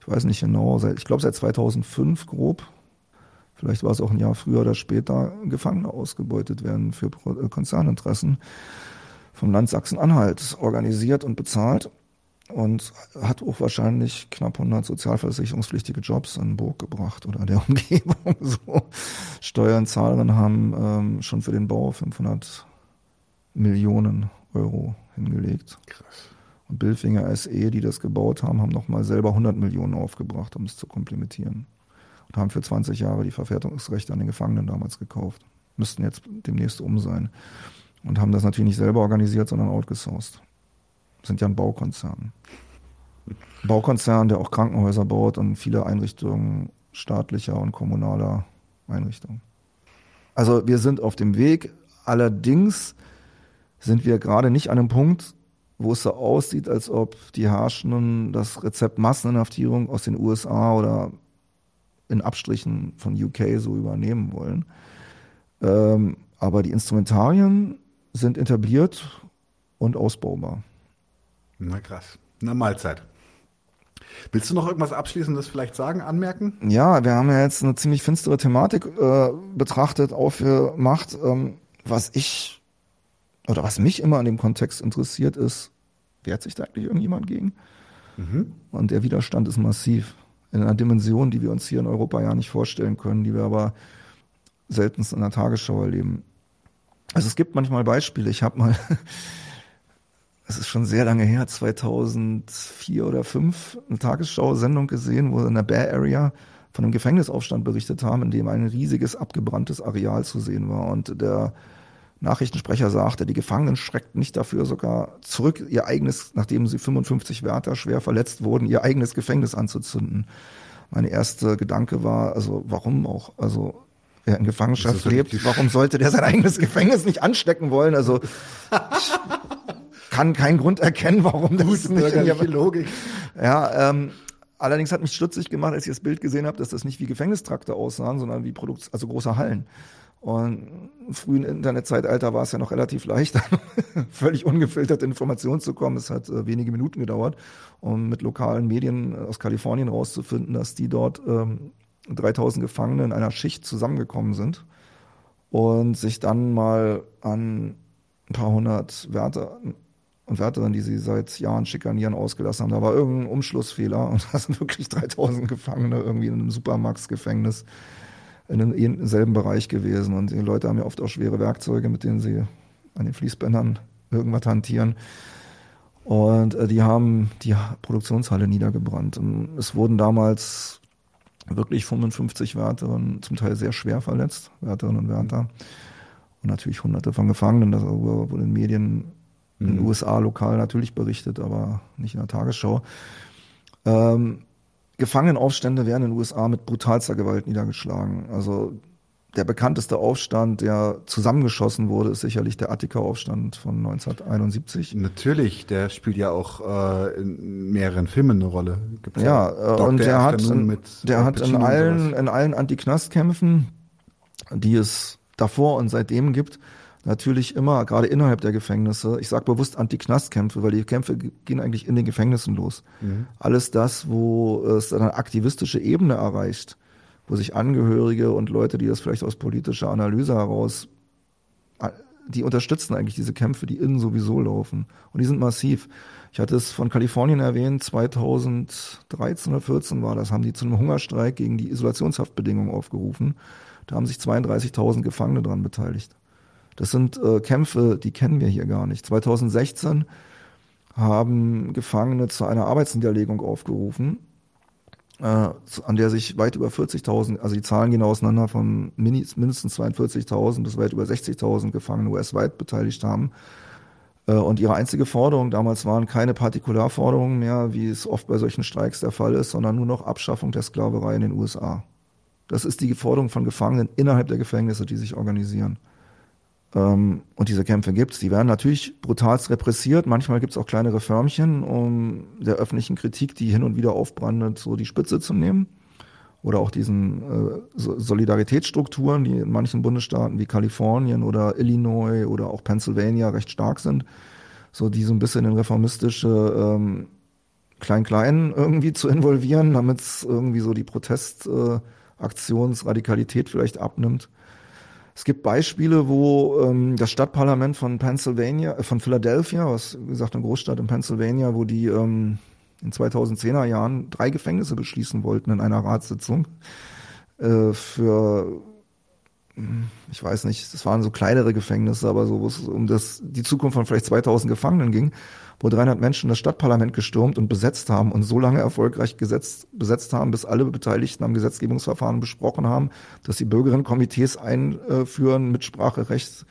ich weiß nicht genau, seit, ich glaube seit 2005 grob, vielleicht war es auch ein Jahr früher oder später, Gefangene ausgebeutet werden für äh, Konzerninteressen vom Land Sachsen-Anhalt organisiert und bezahlt und hat auch wahrscheinlich knapp 100 sozialversicherungspflichtige Jobs in Burg gebracht oder der Umgebung. So Steuerzahlerinnen haben ähm, schon für den Bau 500 Millionen Euro hingelegt. Krass. Und Billfinger SE, die das gebaut haben, haben nochmal selber 100 Millionen aufgebracht, um es zu komplementieren. Und haben für 20 Jahre die Verfertigungsrechte an den Gefangenen damals gekauft. Müssten jetzt demnächst um sein. Und haben das natürlich nicht selber organisiert, sondern outgesourced. Sind ja ein Baukonzern. Baukonzern, der auch Krankenhäuser baut und viele Einrichtungen staatlicher und kommunaler Einrichtungen. Also wir sind auf dem Weg. Allerdings sind wir gerade nicht an einem Punkt, wo es so aussieht, als ob die Herrschenden das Rezept Masseninhaftierung aus den USA oder in Abstrichen von UK so übernehmen wollen. Ähm, aber die Instrumentarien sind etabliert und ausbaubar. Na krass. Na Mahlzeit. Willst du noch irgendwas Abschließendes vielleicht sagen, anmerken? Ja, wir haben ja jetzt eine ziemlich finstere Thematik äh, betrachtet, aufgemacht. Ähm, was ich oder was mich immer in dem Kontext interessiert ist, wehrt sich da eigentlich irgendjemand gegen? Mhm. Und der Widerstand ist massiv. In einer Dimension, die wir uns hier in Europa ja nicht vorstellen können, die wir aber seltenst in der Tagesschau erleben. Also es gibt manchmal Beispiele. Ich habe mal, es ist schon sehr lange her, 2004 oder 2005, eine Tagesschau-Sendung gesehen, wo in der Bay Area von einem Gefängnisaufstand berichtet haben, in dem ein riesiges abgebranntes Areal zu sehen war. Und der Nachrichtensprecher sagte, die Gefangenen schreckten nicht dafür sogar zurück, ihr eigenes, nachdem sie 55 Wärter schwer verletzt wurden, ihr eigenes Gefängnis anzuzünden. Mein erster Gedanke war, also warum auch? Also wer in Gefangenschaft lebt, warum sollte der sein eigenes Gefängnis nicht anstecken wollen? Also kann keinen Grund erkennen, warum das Gute nicht in der Logik. Ja, ähm, allerdings hat mich stutzig gemacht, als ich das Bild gesehen habe, dass das nicht wie Gefängnistrakte aussahen, sondern wie Produkt, also große Hallen. Und im frühen Internetzeitalter war es ja noch relativ leicht, völlig ungefilterte Informationen zu kommen. Es hat äh, wenige Minuten gedauert, um mit lokalen Medien aus Kalifornien rauszufinden, dass die dort ähm, 3000 Gefangene in einer Schicht zusammengekommen sind und sich dann mal an ein paar hundert Wärter und Wärterinnen, die sie seit Jahren schikanieren, ausgelassen haben. Da war irgendein Umschlussfehler und da sind wirklich 3000 Gefangene irgendwie in einem Supermax-Gefängnis in demselben Bereich gewesen. Und die Leute haben ja oft auch schwere Werkzeuge, mit denen sie an den Fließbändern irgendwas hantieren. Und äh, die haben die Produktionshalle niedergebrannt. Und es wurden damals wirklich 55 Wärterinnen, zum Teil sehr schwer verletzt, Wärterinnen und Wärter. Und natürlich hunderte von Gefangenen. Das wurde in Medien in den mhm. USA lokal natürlich berichtet, aber nicht in der Tagesschau. Ähm, Gefangenenaufstände werden in den USA mit brutalster Gewalt niedergeschlagen. Also der bekannteste Aufstand, der zusammengeschossen wurde, ist sicherlich der Attika-Aufstand von 1971. Natürlich, der spielt ja auch äh, in mehreren Filmen eine Rolle. Gibt's ja, ja äh, und der hat, in, der hat in allen, in allen Anti-Knast-Kämpfen, die es davor und seitdem gibt, natürlich immer, gerade innerhalb der Gefängnisse, ich sage bewusst Anti-Knastkämpfe, weil die Kämpfe gehen eigentlich in den Gefängnissen los. Mhm. Alles das, wo es eine aktivistische Ebene erreicht, wo sich Angehörige und Leute, die das vielleicht aus politischer Analyse heraus die unterstützen eigentlich diese Kämpfe, die innen sowieso laufen. Und die sind massiv. Ich hatte es von Kalifornien erwähnt, 2013 oder 14 war das, haben die zu einem Hungerstreik gegen die Isolationshaftbedingungen aufgerufen. Da haben sich 32.000 Gefangene dran beteiligt. Das sind äh, Kämpfe, die kennen wir hier gar nicht. 2016 haben Gefangene zu einer Arbeitsniederlegung aufgerufen, äh, an der sich weit über 40.000, also die Zahlen gehen auseinander von mindestens 42.000 bis weit über 60.000 Gefangene US-weit beteiligt haben. Äh, und ihre einzige Forderung damals waren keine Partikularforderungen mehr, wie es oft bei solchen Streiks der Fall ist, sondern nur noch Abschaffung der Sklaverei in den USA. Das ist die Forderung von Gefangenen innerhalb der Gefängnisse, die sich organisieren. Ähm, und diese Kämpfe gibt's. Die werden natürlich brutalst repressiert. Manchmal gibt's auch kleinere Förmchen, um der öffentlichen Kritik, die hin und wieder aufbrandet, so die Spitze zu nehmen. Oder auch diesen äh, Solidaritätsstrukturen, die in manchen Bundesstaaten wie Kalifornien oder Illinois oder auch Pennsylvania recht stark sind, so die so ein bisschen in reformistische ähm, Klein-Klein irgendwie zu involvieren, damit es irgendwie so die Protestaktionsradikalität äh, vielleicht abnimmt. Es gibt Beispiele, wo ähm, das Stadtparlament von Pennsylvania, äh, von Philadelphia, was wie gesagt eine Großstadt in Pennsylvania, wo die ähm, in 2010er Jahren drei Gefängnisse beschließen wollten in einer Ratssitzung äh, für ich weiß nicht, das waren so kleinere Gefängnisse, aber so, wo es um das, die Zukunft von vielleicht 2000 Gefangenen ging, wo 300 Menschen das Stadtparlament gestürmt und besetzt haben und so lange erfolgreich gesetzt, besetzt haben, bis alle Beteiligten am Gesetzgebungsverfahren besprochen haben, dass die Bürgerinnenkomitees einführen, Mitspracherecht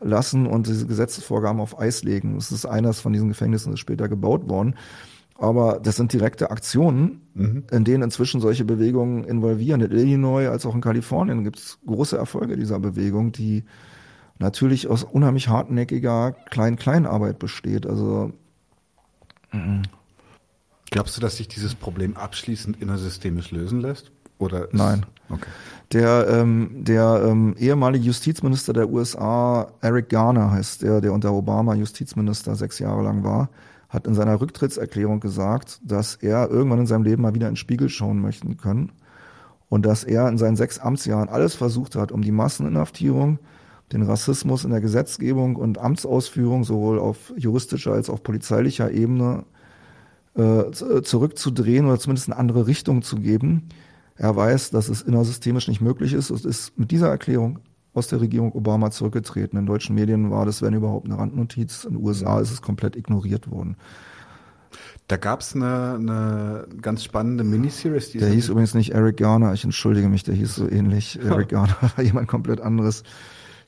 lassen und diese Gesetzesvorgaben auf Eis legen. Das ist eines von diesen Gefängnissen, das ist später gebaut worden. Aber das sind direkte Aktionen, mhm. in denen inzwischen solche Bewegungen involvieren. In Illinois als auch in Kalifornien gibt es große Erfolge dieser Bewegung, die natürlich aus unheimlich hartnäckiger Klein-Klein-Arbeit besteht. Also mhm. Glaubst du, dass sich dieses Problem abschließend innersystemisch lösen lässt? Oder Nein. Okay. Der, ähm, der ähm, ehemalige Justizminister der USA, Eric Garner heißt der, der unter Obama Justizminister sechs Jahre lang war, hat in seiner Rücktrittserklärung gesagt, dass er irgendwann in seinem Leben mal wieder in den Spiegel schauen möchten können und dass er in seinen sechs Amtsjahren alles versucht hat, um die Masseninhaftierung, den Rassismus in der Gesetzgebung und Amtsausführung sowohl auf juristischer als auch polizeilicher Ebene äh, zurückzudrehen oder zumindest eine andere Richtung zu geben. Er weiß, dass es innersystemisch nicht möglich ist und ist mit dieser Erklärung aus der Regierung Obama zurückgetreten. In deutschen Medien war das, wenn überhaupt, eine Randnotiz. In den USA ist es komplett ignoriert worden. Da gab es eine, eine ganz spannende Miniseries. Der hieß übrigens nicht Eric Garner, ich entschuldige mich, der hieß so ähnlich. Eric Garner war jemand komplett anderes.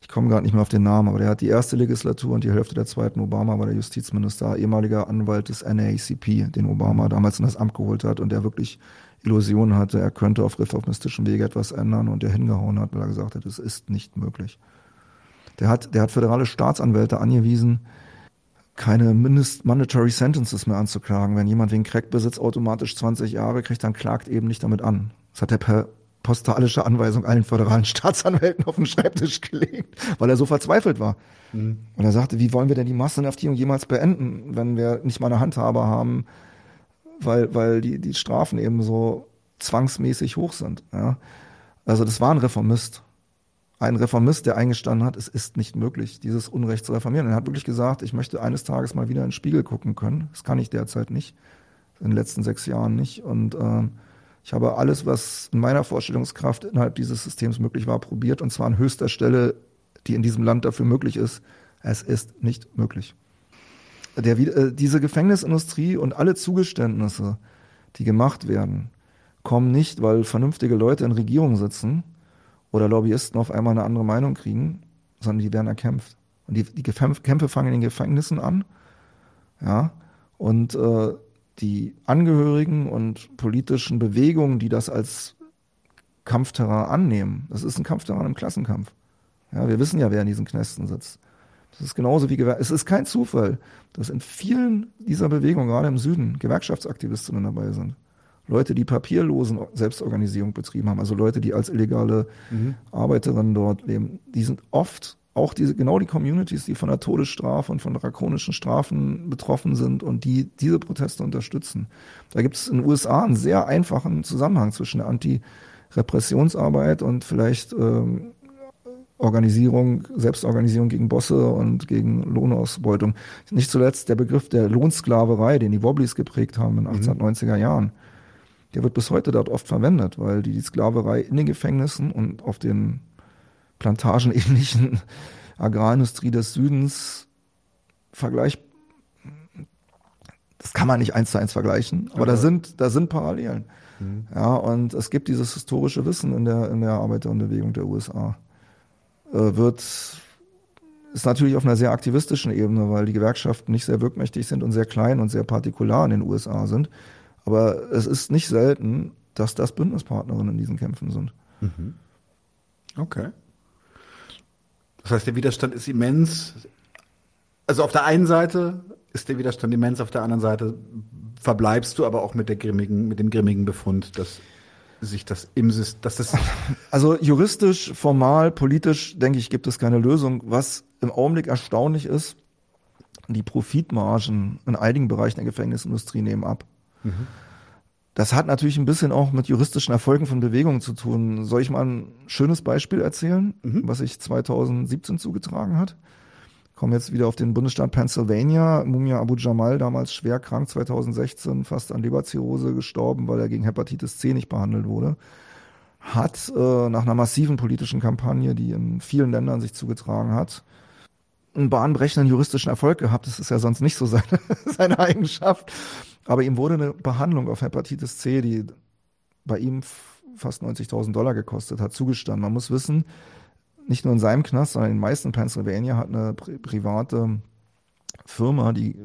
Ich komme gerade nicht mehr auf den Namen, aber der hat die erste Legislatur und die Hälfte der zweiten Obama war der Justizminister, ehemaliger Anwalt des NAACP, den Obama damals in das Amt geholt hat und der wirklich Illusion hatte, er könnte auf reformistischem Wege etwas ändern und der hingehauen hat, weil er gesagt hat, es ist nicht möglich. Der hat, der hat föderale Staatsanwälte angewiesen, keine Mindest Mandatory Sentences mehr anzuklagen. Wenn jemand wegen Crackbesitz automatisch 20 Jahre kriegt, dann klagt eben nicht damit an. Das hat er per postalische Anweisung allen föderalen Staatsanwälten auf den Schreibtisch gelegt, weil er so verzweifelt war. Mhm. Und er sagte, wie wollen wir denn die Massenhaftierung jemals beenden, wenn wir nicht mal eine Handhabe haben, weil, weil die, die Strafen eben so zwangsmäßig hoch sind. Ja. Also das war ein Reformist. Ein Reformist, der eingestanden hat, es ist nicht möglich, dieses Unrecht zu reformieren. er hat wirklich gesagt, ich möchte eines Tages mal wieder in den Spiegel gucken können. Das kann ich derzeit nicht. In den letzten sechs Jahren nicht. Und äh, ich habe alles, was in meiner Vorstellungskraft innerhalb dieses Systems möglich war, probiert. Und zwar an höchster Stelle, die in diesem Land dafür möglich ist. Es ist nicht möglich der, äh, diese Gefängnisindustrie und alle Zugeständnisse, die gemacht werden, kommen nicht, weil vernünftige Leute in Regierungen sitzen oder Lobbyisten auf einmal eine andere Meinung kriegen, sondern die werden erkämpft. Und die, die Kämpfe fangen in den Gefängnissen an, ja, und äh, die Angehörigen und politischen Bewegungen, die das als Kampfterrain annehmen, das ist ein Kampfterrain im Klassenkampf. Ja, wir wissen ja, wer in diesen Knästen sitzt. Das ist genauso wie Gewer Es ist kein Zufall, dass in vielen dieser Bewegungen, gerade im Süden, Gewerkschaftsaktivistinnen dabei sind. Leute, die papierlosen Selbstorganisierung betrieben haben, also Leute, die als illegale mhm. Arbeiterinnen dort leben, die sind oft auch diese, genau die Communities, die von der Todesstrafe und von drakonischen Strafen betroffen sind und die diese Proteste unterstützen. Da gibt es in den USA einen sehr einfachen Zusammenhang zwischen der Anti-Repressionsarbeit und vielleicht ähm, Organisierung, Selbstorganisierung gegen Bosse und gegen Lohnausbeutung. Nicht zuletzt der Begriff der Lohnsklaverei, den die Wobblies geprägt haben in den 1890er Jahren. Der wird bis heute dort oft verwendet, weil die, die Sklaverei in den Gefängnissen und auf den plantagenähnlichen Agrarindustrie des Südens vergleich das kann man nicht eins zu eins vergleichen, aber okay. da sind da sind Parallelen. Mhm. Ja, und es gibt dieses historische Wissen in der in der Arbeiterbewegung der USA. Äh, wird ist natürlich auf einer sehr aktivistischen Ebene, weil die Gewerkschaften nicht sehr wirkmächtig sind und sehr klein und sehr partikular in den USA sind. Aber es ist nicht selten, dass das Bündnispartnerinnen in diesen Kämpfen sind. Mhm. Okay. Das heißt, der Widerstand ist immens. Also auf der einen Seite ist der Widerstand immens, auf der anderen Seite verbleibst du aber auch mit der grimmigen, mit dem grimmigen Befund, dass sich das im dass das also juristisch, formal, politisch denke ich, gibt es keine Lösung. Was im Augenblick erstaunlich ist, die Profitmargen in einigen Bereichen der Gefängnisindustrie nehmen ab. Mhm. Das hat natürlich ein bisschen auch mit juristischen Erfolgen von Bewegungen zu tun. Soll ich mal ein schönes Beispiel erzählen, mhm. was sich 2017 zugetragen hat? Komme jetzt wieder auf den Bundesstaat Pennsylvania. Mumia Abu Jamal, damals schwer krank, 2016 fast an Leberzirrhose gestorben, weil er gegen Hepatitis C nicht behandelt wurde. Hat äh, nach einer massiven politischen Kampagne, die in vielen Ländern sich zugetragen hat, einen bahnbrechenden juristischen Erfolg gehabt. Das ist ja sonst nicht so seine, seine Eigenschaft aber ihm wurde eine Behandlung auf Hepatitis C, die bei ihm fast 90.000 Dollar gekostet hat, zugestanden. Man muss wissen, nicht nur in seinem Knast, sondern in den meisten Pennsylvania hat eine pri private Firma die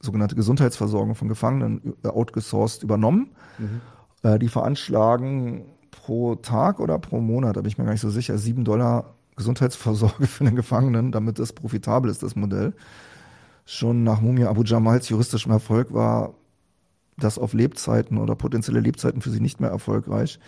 sogenannte Gesundheitsversorgung von Gefangenen outgesourced übernommen. Mhm. Äh, die veranschlagen pro Tag oder pro Monat, da bin ich mir gar nicht so sicher, sieben Dollar Gesundheitsversorge für den Gefangenen, damit das profitabel ist, das Modell. Schon nach Mumia Abu Jamals juristischem Erfolg war das auf Lebzeiten oder potenzielle Lebzeiten für sie nicht mehr erfolgreich.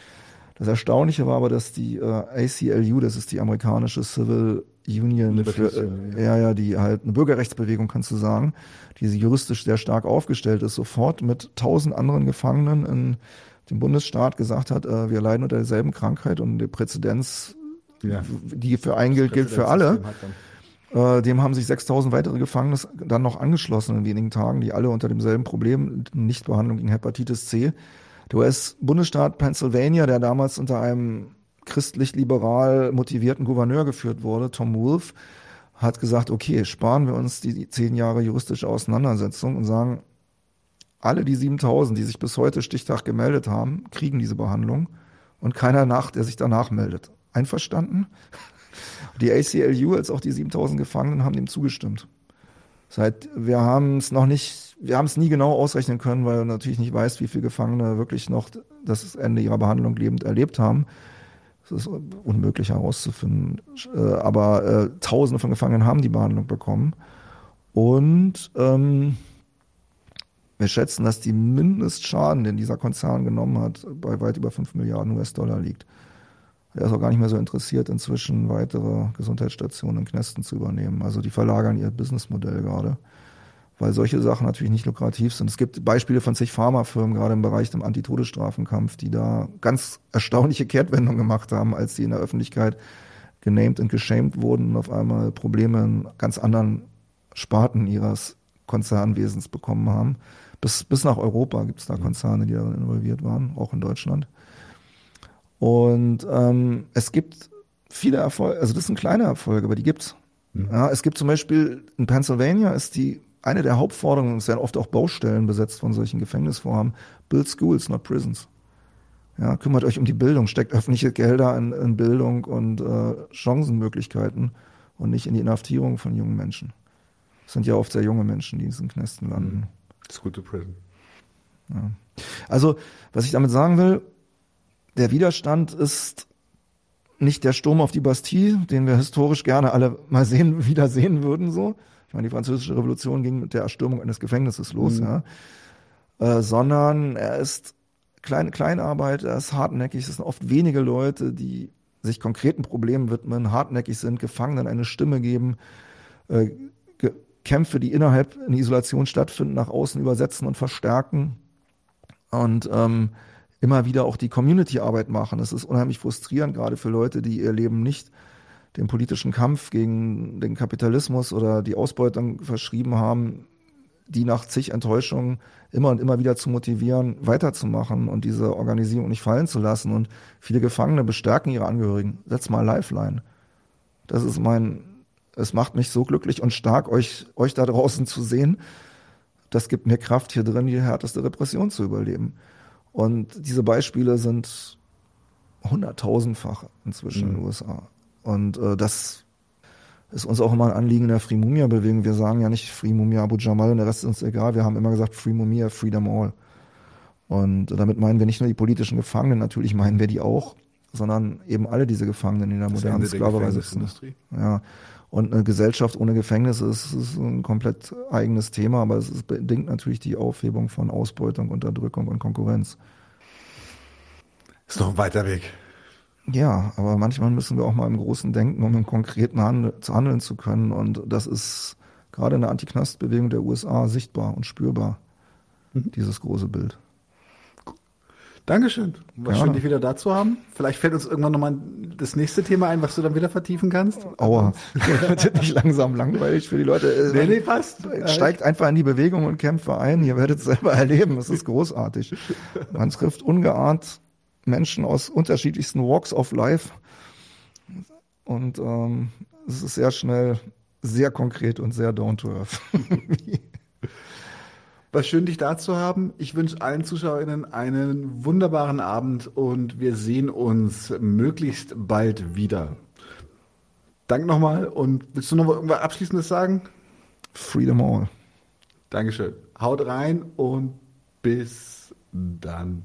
Das Erstaunliche war aber, dass die äh, ACLU, das ist die amerikanische Civil Union, für, äh, ja, ja, die halt eine Bürgerrechtsbewegung, kannst du sagen, die juristisch sehr stark aufgestellt ist, sofort mit tausend anderen Gefangenen in dem Bundesstaat gesagt hat, äh, wir leiden unter derselben Krankheit und die Präzedenz, ja. die für einen gilt, gilt für alle. Äh, dem haben sich 6000 weitere Gefangene dann noch angeschlossen in wenigen Tagen, die alle unter demselben Problem, Nichtbehandlung gegen Hepatitis C. Der US-Bundesstaat Pennsylvania, der damals unter einem christlich-liberal motivierten Gouverneur geführt wurde, Tom Wolf, hat gesagt, okay, sparen wir uns die zehn Jahre juristische Auseinandersetzung und sagen, alle die 7000, die sich bis heute Stichtag gemeldet haben, kriegen diese Behandlung und keiner nach, der sich danach meldet. Einverstanden? Die ACLU als auch die 7000 Gefangenen haben dem zugestimmt. Seit wir haben es noch nicht, wir haben es nie genau ausrechnen können, weil man natürlich nicht weiß, wie viele Gefangene wirklich noch das Ende ihrer Behandlung lebend erlebt haben. Das ist unmöglich herauszufinden. Äh, aber äh, Tausende von Gefangenen haben die Behandlung bekommen. Und ähm, wir schätzen, dass die Mindestschaden, den dieser Konzern genommen hat, bei weit über 5 Milliarden US-Dollar liegt. Er ist auch gar nicht mehr so interessiert, inzwischen weitere Gesundheitsstationen in Knästen zu übernehmen. Also die verlagern ihr Businessmodell gerade, weil solche Sachen natürlich nicht lukrativ sind. Es gibt Beispiele von zig Pharmafirmen, gerade im Bereich dem Antitodesstrafenkampf, die da ganz erstaunliche Kehrtwendungen gemacht haben, als sie in der Öffentlichkeit genamed und geshamed wurden und auf einmal Probleme in ganz anderen Sparten ihres Konzernwesens bekommen haben. Bis, bis nach Europa gibt es da Konzerne, die darin involviert waren, auch in Deutschland. Und ähm, es gibt viele Erfolge, also das sind kleine Erfolge, aber die gibt's. Mhm. Ja, es gibt zum Beispiel in Pennsylvania ist die eine der Hauptforderungen, es werden oft auch Baustellen besetzt von solchen Gefängnisvorhaben, build schools, not prisons. Ja, kümmert euch um die Bildung, steckt öffentliche Gelder in, in Bildung und äh, Chancenmöglichkeiten und nicht in die Inhaftierung von jungen Menschen. Es sind ja oft sehr junge Menschen, die in diesen Knästen landen. School to prison. Ja. Also, was ich damit sagen will, der Widerstand ist nicht der Sturm auf die Bastille, den wir historisch gerne alle mal sehen, wieder sehen würden, so. Ich meine, die französische Revolution ging mit der Erstürmung eines Gefängnisses los, mhm. ja. Äh, sondern er ist kleine Kleinarbeit, er ist hartnäckig, es sind oft wenige Leute, die sich konkreten Problemen widmen, hartnäckig sind, Gefangenen eine Stimme geben, äh, Kämpfe, die innerhalb in Isolation stattfinden, nach außen übersetzen und verstärken. Und ähm, immer wieder auch die Community-Arbeit machen. Es ist unheimlich frustrierend, gerade für Leute, die ihr Leben nicht den politischen Kampf gegen den Kapitalismus oder die Ausbeutung verschrieben haben, die nach zig Enttäuschungen immer und immer wieder zu motivieren, weiterzumachen und diese Organisierung nicht fallen zu lassen. Und viele Gefangene bestärken ihre Angehörigen. Setz mal Lifeline. Das ist mein, es macht mich so glücklich und stark, euch, euch da draußen zu sehen. Das gibt mir Kraft, hier drin die härteste Repression zu überleben. Und diese Beispiele sind hunderttausendfach inzwischen mhm. in den USA. Und äh, das ist uns auch immer ein Anliegen der Free Mumia Bewegung. Wir sagen ja nicht Free Mumia Abu Jamal und der Rest ist uns egal. Wir haben immer gesagt Free Mumia, Freedom All. Und damit meinen wir nicht nur die politischen Gefangenen, natürlich meinen wir die auch, sondern eben alle diese Gefangenen in der das modernen Sklaverei sitzen. Ja. Und eine Gesellschaft ohne Gefängnisse ist, ist ein komplett eigenes Thema, aber es bedingt natürlich die Aufhebung von Ausbeutung, Unterdrückung und Konkurrenz. Ist noch ein weiter Weg. Ja, aber manchmal müssen wir auch mal im Großen denken, um im Konkreten handel zu handeln zu können. Und das ist gerade in der Antiknastbewegung der USA sichtbar und spürbar, mhm. dieses große Bild. Dankeschön. War ja. schön, dich wieder da zu haben. Vielleicht fällt uns irgendwann nochmal das nächste Thema ein, was du dann wieder vertiefen kannst. Aua. Wird nicht langsam langweilig für die Leute. Nee, nee, passt. Steigt einfach in die Bewegung und kämpfe ein. Ihr werdet es selber erleben. Es ist großartig. Man trifft ungeahnt Menschen aus unterschiedlichsten Walks of Life. Und ähm, es ist sehr schnell, sehr konkret und sehr down to earth. War schön, dich da zu haben. Ich wünsche allen ZuschauerInnen einen wunderbaren Abend und wir sehen uns möglichst bald wieder. Danke nochmal und willst du noch irgendwas Abschließendes sagen? Freedom all. Dankeschön. Haut rein und bis dann.